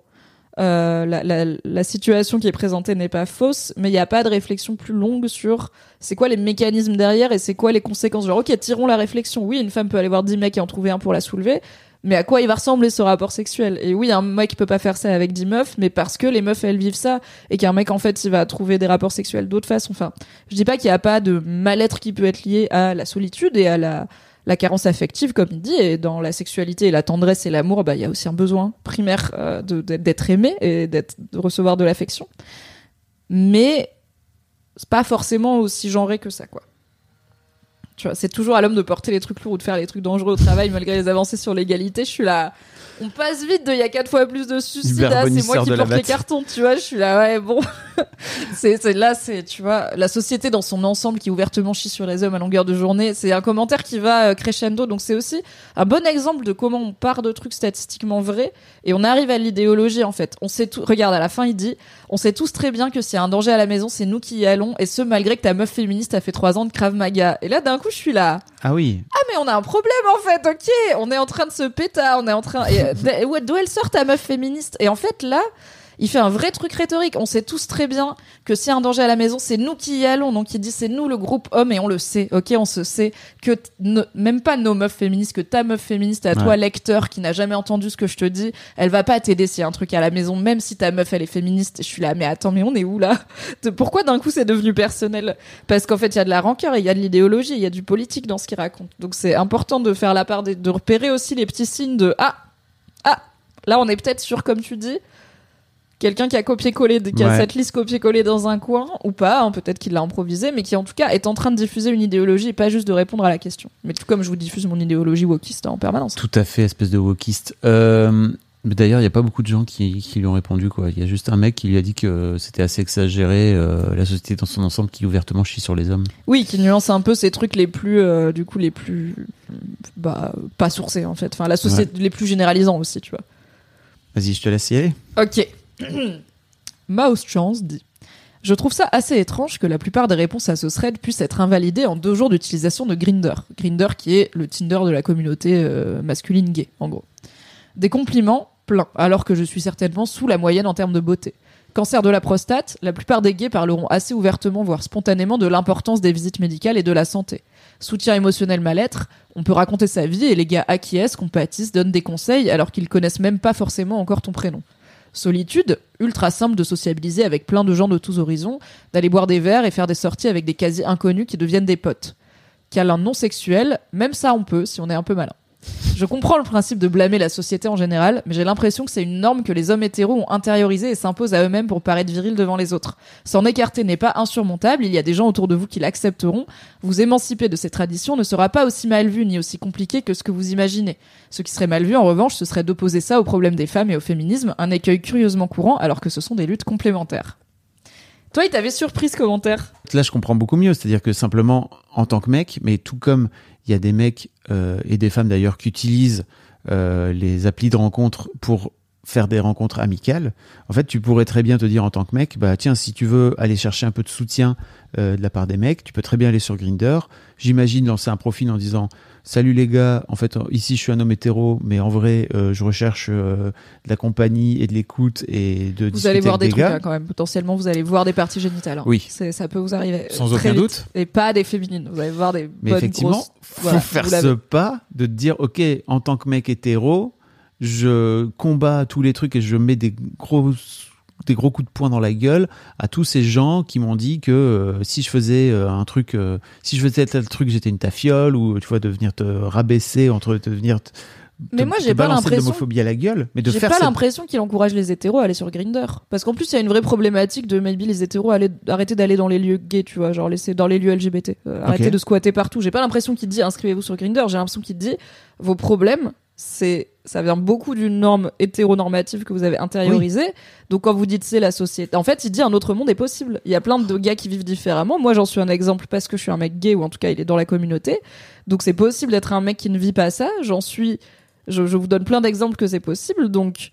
Euh, la, la, la situation qui est présentée n'est pas fausse, mais il n'y a pas de réflexion plus longue sur c'est quoi les mécanismes derrière et c'est quoi les conséquences. Genre, ok, tirons la réflexion. Oui, une femme peut aller voir 10 mecs et en trouver un pour la soulever, mais à quoi il va ressembler ce rapport sexuel? Et oui, un mec peut pas faire ça avec 10 meufs, mais parce que les meufs elles vivent ça et qu'un mec en fait il va trouver des rapports sexuels d'autres façons. Enfin, je dis pas qu'il y a pas de mal-être qui peut être lié à la solitude et à la la carence affective, comme il dit, et dans la sexualité et la tendresse et l'amour, bah il y a aussi un besoin primaire euh, d'être aimé et de recevoir de l'affection. Mais c'est pas forcément aussi genré que ça, quoi. Tu vois, c'est toujours à l'homme de porter les trucs lourds ou de faire les trucs dangereux au travail malgré les avancées sur l'égalité. Je suis là. On passe vite de il y a quatre fois plus de suicides à c'est moi qui porte les cartons, tu vois. Je suis là, ouais, bon. <laughs> c'est c'est- là, c'est, tu vois, la société dans son ensemble qui ouvertement chie sur les hommes à longueur de journée. C'est un commentaire qui va euh, crescendo. Donc c'est aussi un bon exemple de comment on part de trucs statistiquement vrais et on arrive à l'idéologie en fait. On sait tout. Regarde, à la fin, il dit on sait tous très bien que s'il y a un danger à la maison, c'est nous qui y allons, et ce malgré que ta meuf féministe a fait trois ans de Krav Maga. Et là, d'un coup, je suis là. Ah oui. Ah, mais on a un problème en fait, ok On est en train de se péter, on est en train. <laughs> D'où elle sort ta meuf féministe? Et en fait, là. Il fait un vrai truc rhétorique. On sait tous très bien que s'il y a un danger à la maison, c'est nous qui y allons. Donc il dit c'est nous le groupe homme et on le sait. Ok, on se sait que même pas nos meufs féministes, que ta meuf féministe à toi lecteur qui n'a jamais entendu ce que je te dis, elle va pas t'aider s'il y a un truc à la maison, même si ta meuf elle est féministe. Je suis là, mais attends, mais on est où là? Pourquoi d'un coup c'est devenu personnel? Parce qu'en fait il y a de la rancœur, et il y a de l'idéologie, il y a du politique dans ce qu'il raconte. Donc c'est important de faire la part des, de repérer aussi les petits signes de ah ah là on est peut-être sur comme tu dis quelqu'un qui a copié-collé, qui a cette liste copié-collé dans un coin, ou pas, hein, peut-être qu'il l'a improvisé, mais qui en tout cas est en train de diffuser une idéologie et pas juste de répondre à la question. Mais tout comme je vous diffuse mon idéologie wokiste en permanence. Tout à fait, espèce de wokiste. Euh, D'ailleurs, il n'y a pas beaucoup de gens qui, qui lui ont répondu. quoi. Il y a juste un mec qui lui a dit que c'était assez exagéré, euh, la société dans son ensemble qui ouvertement chie sur les hommes. Oui, qui nuance un peu ces trucs les plus, euh, du coup, les plus, bah, pas sourcés en fait. Enfin, la société, les plus généralisants aussi, tu vois. Vas-y, je te laisse y aller. Ok. <clears throat> Mouse Chance dit Je trouve ça assez étrange que la plupart des réponses à ce thread puissent être invalidées en deux jours d'utilisation de Grinder. Grinder qui est le Tinder de la communauté euh, masculine gay, en gros. Des compliments, plein, alors que je suis certainement sous la moyenne en termes de beauté. Cancer de la prostate, la plupart des gays parleront assez ouvertement, voire spontanément, de l'importance des visites médicales et de la santé. Soutien émotionnel mal-être, on peut raconter sa vie et les gars acquiescent, compatissent, donnent des conseils alors qu'ils connaissent même pas forcément encore ton prénom. Solitude, ultra simple de sociabiliser avec plein de gens de tous horizons, d'aller boire des verres et faire des sorties avec des quasi inconnus qui deviennent des potes. Câlin non sexuel, même ça on peut si on est un peu malin. Je comprends le principe de blâmer la société en général, mais j'ai l'impression que c'est une norme que les hommes hétéros ont intériorisée et s'imposent à eux-mêmes pour paraître virils devant les autres. S'en écarter n'est pas insurmontable, il y a des gens autour de vous qui l'accepteront. Vous émanciper de ces traditions ne sera pas aussi mal vu ni aussi compliqué que ce que vous imaginez. Ce qui serait mal vu, en revanche, ce serait d'opposer ça au problème des femmes et au féminisme, un écueil curieusement courant alors que ce sont des luttes complémentaires. Toi, il t'avait surpris ce commentaire Là, je comprends beaucoup mieux. C'est-à-dire que simplement, en tant que mec, mais tout comme il y a des mecs euh, et des femmes d'ailleurs qui utilisent euh, les applis de rencontre pour faire des rencontres amicales. En fait, tu pourrais très bien te dire en tant que mec, bah tiens, si tu veux aller chercher un peu de soutien euh, de la part des mecs, tu peux très bien aller sur Grinder. J'imagine lancer un profil en disant Salut les gars, en fait ici je suis un homme hétéro, mais en vrai euh, je recherche euh, de la compagnie et de l'écoute et de Vous allez voir avec des des trucs gars. hein, quand même. Potentiellement, vous allez voir des parties génitales. hein. Oui. C'est- ça peut vous arriver. Sans euh, très aucun vite. doute. Et pas des féminines. Vous allez voir des Mais bonnes effectivement, grosses. faut Voilà, faire ce pas de dire, ok, en tant que mec hétéro, je combats tous les trucs et je mets des gros des gros coups de poing dans la gueule à tous ces gens qui m'ont dit que euh, si je faisais euh, un truc, euh, si je faisais tel truc, j'étais une tafiole ou tu vois de venir te rabaisser entre te venir te, Mais te- moi, j'ai pas de l'impression- à la gueule, mais de J'ai pas cette- l'impression qu'il encourage les hétéros à aller sur Grinder. Parce qu'en plus, il y a une vraie problématique de maybe les hétéros aller, arrêter d'aller dans les lieux gays, tu vois, genre laisser dans les lieux LGBT. Arrêter de squatter partout. J'ai pas l'impression qu'il dit inscrivez-vous sur Grinder. J'ai l'impression qu'il dit vos problèmes, c'est ça vient beaucoup d'une norme hétéronormative que vous avez intériorisée. Donc quand vous dites c'est la société, en fait, il dit un autre monde est possible. Il y a plein de gars qui vivent différemment. Moi, j'en suis un exemple parce que je suis un mec gay ou en tout cas il est dans la communauté. Donc c'est possible d'être un mec qui ne vit pas ça. J'en suis. Je, je vous donne plein d'exemples que c'est possible. Donc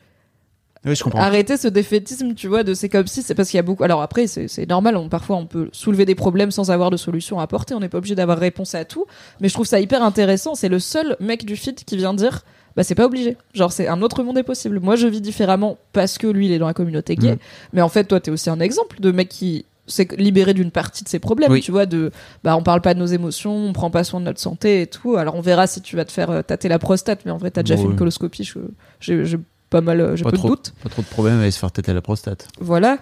Oui, je comprends. arrêter ce défaitisme, tu vois, de c'est comme si c'est parce qu'il y a beaucoup. Alors après, c'est c'est normal. On, parfois, on peut soulever des problèmes sans avoir de solution à apporter. On n'est pas obligé d'avoir réponse à tout. Mais je trouve ça hyper intéressant. C'est le seul mec du feed qui vient dire. Bah c'est pas obligé. Genre c'est un autre monde est possible. Moi je vis différemment parce que lui il est dans la communauté gay. Mhm. Mais en fait toi t'es aussi un exemple de mec qui s'est libéré d'une partie de ses problèmes. Oui. Tu vois de bah on parle pas de nos émotions, on prend pas soin de notre santé et tout. Alors on verra si tu vas te faire euh, tâter la prostate. Mais en vrai t'as déjà Bon, fait une coloscopie. je- J'ai pas mal, euh, j'ai peu trop. de doutes. Pas trop de problème à se faire têter à la prostate. Voilà.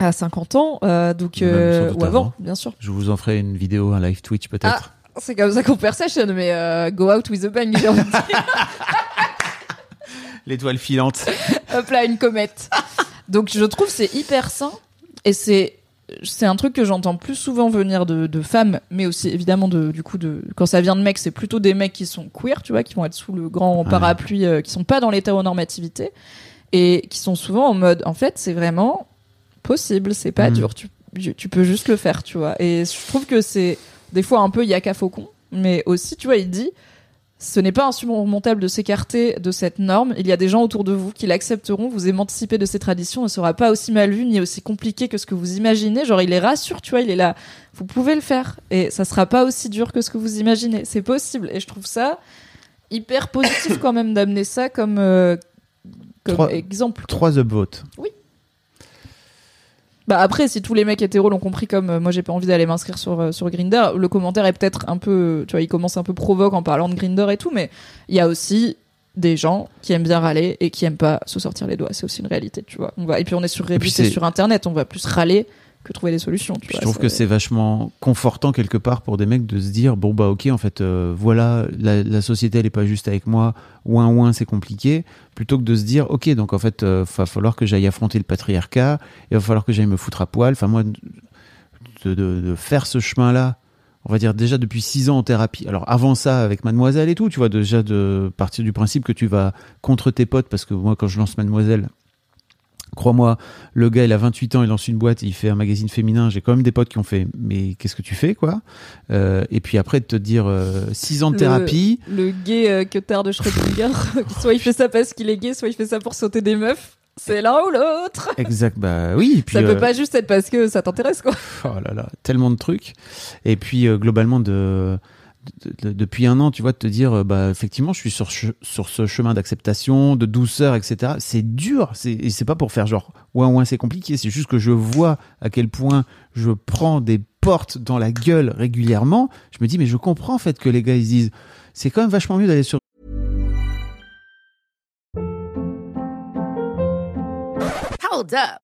À 50 ans, euh, donc euh, ou avant, avant. bien sûr. Je vous en ferai une vidéo, un live Twitch peut-être. C'est comme ça qu'on perd session, mais euh, go out with a bang, j'ai envie de dire. <laughs> L'étoile filante. Hop là, une comète. Donc je trouve c'est hyper sain et c'est c'est un truc que j'entends plus souvent venir de, de femmes, mais aussi évidemment de du coup de quand ça vient de mecs, c'est plutôt des mecs qui sont queer, tu vois, qui vont être sous le grand Ouais. parapluie, euh, qui sont pas dans l'hétéronormativité et qui sont souvent en mode en fait c'est vraiment possible, c'est pas Mhm. dur, tu, tu peux juste le faire, tu vois. Et je trouve que c'est des fois un peu yaka faucon, mais aussi tu vois il dit ce n'est pas insurmontable de s'écarter de cette norme. Il y a des gens autour de vous qui l'accepteront. Vous émanciper de ces traditions ne sera pas aussi mal vu ni aussi compliqué que ce que vous imaginez. Genre, il les rassure, tu vois, il est là. Vous pouvez le faire. Et ça sera pas aussi dur que ce que vous imaginez. C'est possible. Et je trouve ça hyper positif <coughs> quand même d'amener ça comme, euh, comme Trois- exemple. Trois upvotes. Bah après, si tous les mecs hétéros l'ont compris comme euh, moi j'ai pas envie d'aller m'inscrire sur euh, sur Grinder, le commentaire est peut-être un peu, tu vois, il commence un peu provoque en parlant de Grinder et tout, mais il y a aussi des gens qui aiment bien râler et qui aiment pas se sortir les doigts. C'est aussi une réalité, tu vois. On va et puis on est sur Reddit c'est- sur Internet, on va plus râler que trouver des solutions. Tu je vois, trouve que c'est vachement confortant quelque part pour des mecs de se dire bon bah ok en fait euh, voilà la, la société elle est pas juste avec moi ouin ouin c'est compliqué plutôt que de se dire ok donc en fait euh, va falloir que j'aille affronter le patriarcat il va falloir que j'aille me foutre à poil enfin moi de, de- de faire ce chemin là on va dire déjà depuis six ans en thérapie alors avant ça avec mademoiselle et tout tu vois déjà de partir du principe que tu vas contre tes potes parce que moi quand je lance mademoiselle Crois-moi, le gars, il a 28 ans, il lance une boîte, il fait un magazine féminin. J'ai quand même des potes qui ont fait, mais qu'est-ce que tu fais, quoi? Euh, Et puis après, de te dire 6 ans de Le- thérapie. le gay euh, que tard de Schrödinger, <laughs> <laughs> soit il fait ça parce qu'il est gay, soit il fait ça pour sauter des meufs. C'est l'un ou l'autre. Exact, bah oui. Et <laughs> puis, ça euh, peut pas juste être parce que ça t'intéresse, quoi. Oh là là, tellement de trucs. Et puis euh, globalement de, de- de- depuis un an, tu vois, de te dire, euh, bah effectivement, je suis sur sur ce chemin d'acceptation, de douceur, etc. C'est dur. Et c'est pas pour faire genre ouais ouais c'est compliqué. C'est juste que je vois à quel point je prends des portes dans la gueule régulièrement. Je me dis mais je comprends en fait que les gars ils se disent c'est quand même vachement mieux d'aller sur Hold up.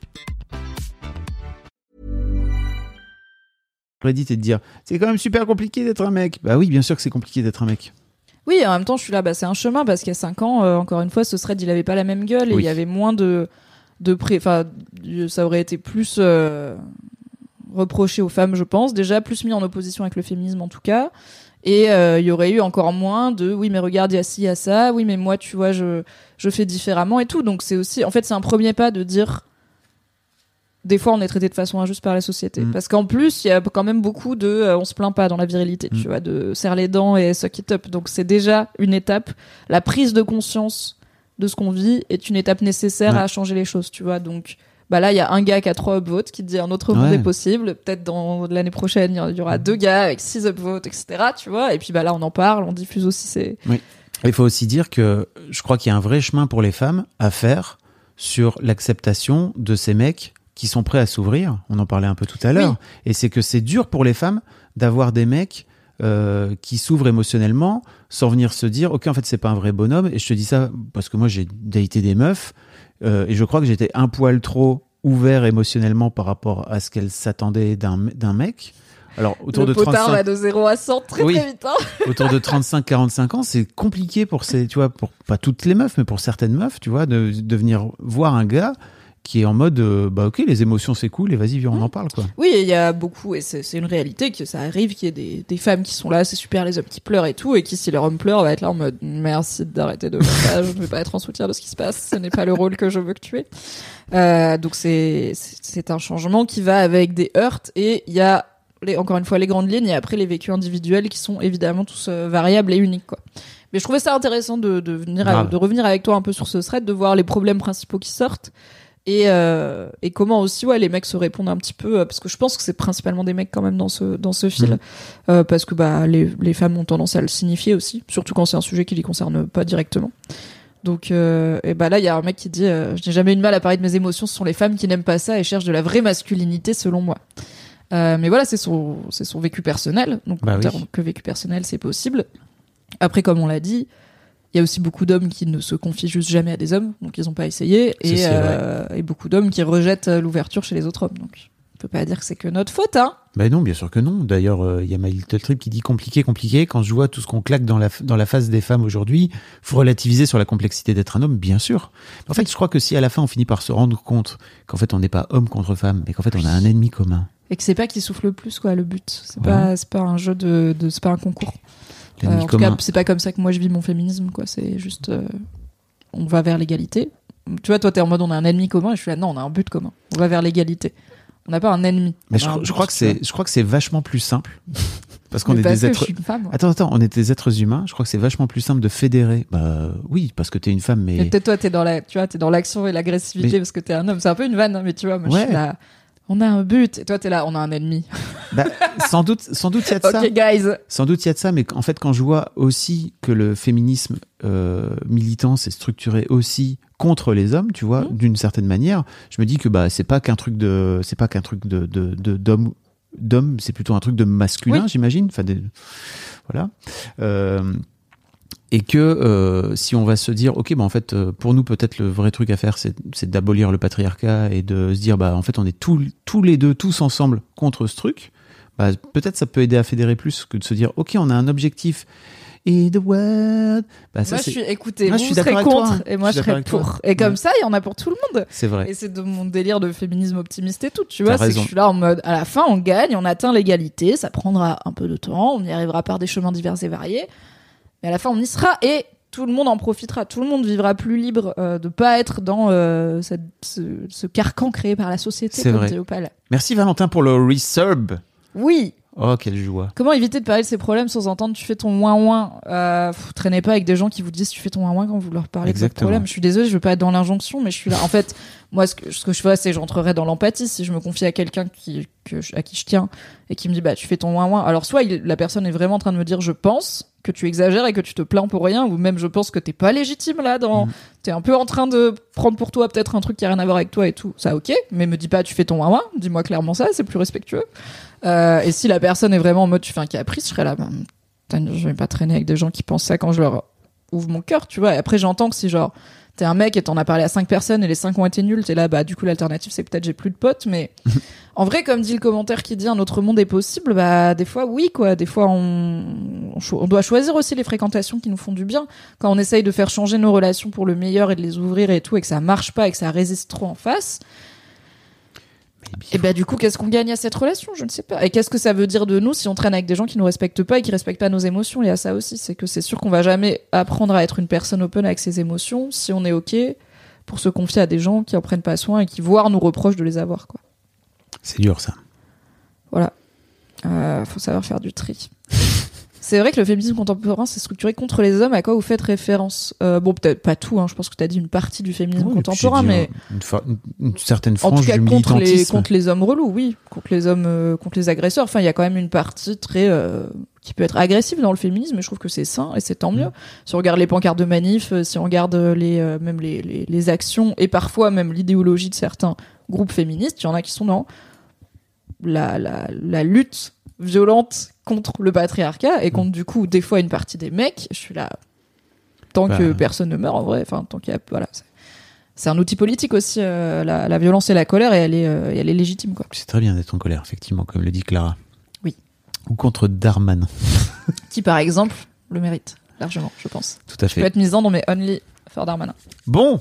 Reddit et de dire c'est quand même super compliqué d'être un mec. Bah oui, bien sûr que c'est compliqué d'être un mec. Oui, en même temps, je suis là, bah, c'est un chemin parce qu'il y a 5 ans, euh, encore une fois, ce thread, il avait pas la même gueule et Oui. il y avait moins de, de pré, enfin, du- ça aurait été plus euh, reproché aux femmes, je pense, déjà plus mis en opposition avec le féminisme en tout cas. Et euh, il y aurait eu encore moins de oui mais regarde il y a ci il y a ça oui mais moi tu vois je je fais différemment et tout donc c'est aussi en fait c'est un premier pas de dire des fois on est traité de façon injuste par la société Mm. parce qu'en plus il y a quand même beaucoup de euh, on se plaint pas dans la virilité Mm. tu vois de serre les dents et suck it up donc c'est déjà une étape la prise de conscience de ce qu'on vit est une étape nécessaire Ouais. à changer les choses tu vois donc bah là il y a un gars qui a trois upvotes qui dit un autre monde Ouais. est possible peut-être dans l'année prochaine il y aura deux gars avec six upvotes etc tu vois et puis bah là on en parle on diffuse aussi ces Il faut aussi dire que je crois qu'il y a un vrai chemin pour les femmes à faire sur l'acceptation de ces mecs qui sont prêts à s'ouvrir. On en parlait un peu tout à l'heure. Et c'est que c'est dur pour les femmes d'avoir des mecs euh, qui s'ouvrent émotionnellement sans venir se dire ok en fait c'est pas un vrai bonhomme et je te dis ça parce que moi j'ai daté des meufs euh, et je crois que j'étais un poil trop ouvert émotionnellement par rapport à ce qu'elles s'attendaient d'un d'un mec alors autour le de potard 35 va de 0 à 100 très Oui. très vite hein. <laughs> autour de 35-45 ans, c'est compliqué pour ces, tu vois, pour pas toutes les meufs, mais pour certaines meufs, tu vois, de, de venir voir un gars qui est en mode, euh, bah ok, les émotions c'est cool, et vas-y, viens, on en parle, quoi. Oui, il y a beaucoup, et c'est une réalité, que ça arrive qu'il y ait des, des femmes qui sont là, c'est super, les hommes qui pleurent et tout, et qui, si leur homme pleure, va être là en mode merci d'arrêter de faire ça, je ne veux pas être en soutien de ce qui se passe, ce n'est pas le rôle que je veux que tu aies. Euh, donc c'est c'est un changement qui va avec des heurts, et il y a, les, encore une fois, les grandes lignes, et après les vécus individuels qui sont évidemment tous euh, variables et uniques, quoi. Mais je trouvais ça intéressant de, de venir, à- de revenir avec toi un peu sur ce thread, de voir les problèmes principaux qui sortent et, euh, et comment aussi ouais les mecs se répondent un petit peu euh, parce que je pense que c'est principalement des mecs quand même dans ce dans ce fil. Mhm. euh, parce que bah les, les femmes ont tendance à le signifier aussi surtout quand c'est un sujet qui les concerne pas directement. Donc euh, et bah là il y a un mec qui dit je n'ai jamais eu de mal à parler de mes émotions ce sont les femmes qui n'aiment pas ça et cherchent de la vraie masculinité selon moi mais voilà c'est son c'est son vécu personnel. Donc Bah en oui. termes que vécu personnel c'est possible. Après comme on l'a dit il y a aussi beaucoup d'hommes qui ne se confient juste jamais à des hommes, donc ils n'ont pas essayé, et, euh, et beaucoup d'hommes qui rejettent euh, l'ouverture chez les autres hommes. Donc on peut pas dire que c'est que notre faute, hein. Ben non, bien sûr que non. D'ailleurs, euh, il y a My Little Trip qui dit compliqué, compliqué. Quand je vois tout ce qu'on claque dans la, dans la face des femmes aujourd'hui, faut relativiser sur la complexité d'être un homme, bien sûr. En fait, je crois que si à la fin on finit par se rendre compte qu'en fait on n'est pas homme contre femme, mais qu'en fait on a un ennemi commun. Et que c'est pas qui souffle le plus, quoi, le but. C'est Ouais. pas, pas un jeu de, de c'est pas un concours. Euh, en tout cas, c'est pas comme ça que moi je vis mon féminisme, quoi. C'est juste, euh, on va vers l'égalité. Tu vois, toi, t'es en mode on a un ennemi commun, et je suis là, non, on a un but commun. On va vers l'égalité. On n'a pas un ennemi. Mais je, je crois que c'est, je crois que c'est vachement plus simple. <laughs> Parce qu'on est parce des êtres. je suis une femme. Attends, attends, on est des êtres humains. Je crois que c'est vachement plus simple de fédérer. Bah oui, parce que t'es une femme, mais. Mais peut-être toi, t'es dans la, tu vois, t'es dans l'action et l'agressivité Mais- parce que t'es un homme. C'est un peu une vanne, hein, mais tu vois, moi, je Ouais. suis là. On a un but. Et toi, t'es là, on a un ennemi. <laughs> Bah, sans doute, sans doute il y a de ça. ok, guys. Sans doute il y a de ça, mais en fait, quand je vois aussi que le féminisme euh, militant s'est structuré aussi contre les hommes, tu vois, Mhm. d'une certaine manière, je me dis que bah c'est pas qu'un truc de, c'est pas qu'un truc de de de- d'homme, d'homme, c'est plutôt un truc de masculin, Oui. j'imagine. Enfin, des- voilà. Euh, et que euh, si on va se dire, ok, bah en fait, pour nous peut-être le vrai truc à faire, c'est c'est d'abolir le patriarcat et de se dire, bah en fait, on est tous tous les deux, tous ensemble contre ce truc. Bah, peut-être ça peut aider à fédérer plus que de se dire, ok, on a un objectif. Et the world. Bah, ça, moi, je suis, écoutez, Moi, je suis serez toi, contre hein. et moi, Je je, serai pour. Et comme ça, il y en a pour tout le monde. c'est vrai. Et c'est de mon délire de féminisme optimiste et tout, tu vois. C'est que je suis là en mode, à la fin, on gagne, on atteint l'égalité, ça prendra un peu de temps, on y arrivera par des chemins divers et variés. Mais à la fin, on y sera et tout le monde en profitera. Tout le monde vivra plus libre euh, de pas être dans euh, cette- ce, ce carcan créé par la société, C'est vrai. Merci Valentin pour le reserve. Oui, Oh, quelle joie. Comment éviter de parler de ces problèmes sans entendre tu fais ton ouin ouin euh, pff, Traînez pas avec des gens qui vous disent tu fais ton ouin ouin quand vous leur parlez de vos Exactement. problèmes. Je suis désolée, je veux pas être dans l'injonction, mais je suis là. En fait, moi, ce que, ce que je fais, c'est j'entrerai dans l'empathie. Si je me confie à quelqu'un qui, que à qui je tiens et qui me dit bah tu fais ton ouin ouin. Alors soit il- la personne est vraiment en train de me dire je pense que tu exagères et que tu te plains pour rien, ou même je pense que t'es pas légitime là dans, Mm. t'es un peu en train de prendre pour toi peut-être un truc qui a rien à voir avec toi et tout. Ça ok, mais me dis pas tu fais ton ouin ouin. Dis-moi clairement ça, c'est plus respectueux. Euh, et si la personne est vraiment en mode tu fais un caprice, je serais là, putain, je vais pas traîner avec des gens qui pensent ça quand je leur ouvre mon cœur, tu vois. Et après, j'entends que si genre t'es un mec et t'en as parlé à cinq personnes et les cinq ont été nuls, t'es là, bah du coup l'alternative c'est peut-être j'ai plus de potes, mais <laughs> en vrai, comme dit le commentaire qui dit un autre monde est possible, bah des fois oui quoi, des fois on, on, on doit choisir aussi les fréquentations qui nous font du bien. Quand on essaye de faire changer nos relations pour le meilleur et de les ouvrir et tout, et que ça marche pas et que ça résiste trop en face, et bah du coup, qu'est-ce qu'on gagne à cette relation? Je ne sais pas. Et qu'est-ce que ça veut dire de nous si on traîne avec des gens qui nous respectent pas et qui respectent pas nos émotions? Il y a ça aussi, c'est que c'est sûr qu'on va jamais apprendre à être une personne open avec ses émotions si on est ok pour se confier à des gens qui en prennent pas soin et qui voire nous reprochent de les avoir. Quoi. C'est dur, ça. Voilà. Euh, faut savoir faire du tri. <laughs> C'est vrai que le féminisme contemporain c'est structuré contre les hommes. À quoi vous faites référence? Euh, Bon, peut-être pas tout. Hein, je pense que tu as dit une partie du féminisme Oui, contemporain, mais Une, fa- une- certaine en frange tout cas du contre les militantisme. contre les hommes relous oui contre les hommes euh, contre les agresseurs enfin il y a quand même une partie très euh, qui peut être agressive dans le féminisme mais je trouve que c'est sain et c'est tant mieux Mm. si on regarde les pancartes de manif si on regarde les même les, les les actions et parfois même l'idéologie de certains groupes féministes il y en a qui sont dans la la la lutte violente contre le patriarcat et contre du coup des fois une partie des mecs je suis là tant Bah. que personne ne meurt en vrai enfin tant qu'il y a voilà c'est- un outil politique aussi, euh, la, la violence et la colère, et elle est, euh, elle est légitime, quoi. C'est très bien d'être en colère, effectivement, comme le dit Clara. Oui. Ou contre Darman. Qui, par exemple, le mérite largement, je pense. Tout à fait. être misant dans mes only for Darmanin. Bon,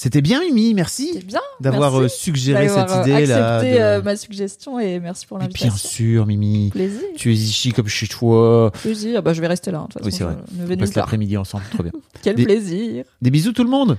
c'était bien, Mimi. C'est Merci bien d'avoir euh, suggéré cette euh, idée-là. accepté de- euh, ma suggestion et merci pour l'invitation. Bien sûr, Mimi. Plaisir. Tu es ici comme chez toi. Plaisir. Bah, je vais rester là. hein, de toute Oui, façon, c'est vrai. je ne On passe l'après-midi ensemble. Trop bien. <laughs> Quel Des- plaisir. Des bisous tout le monde.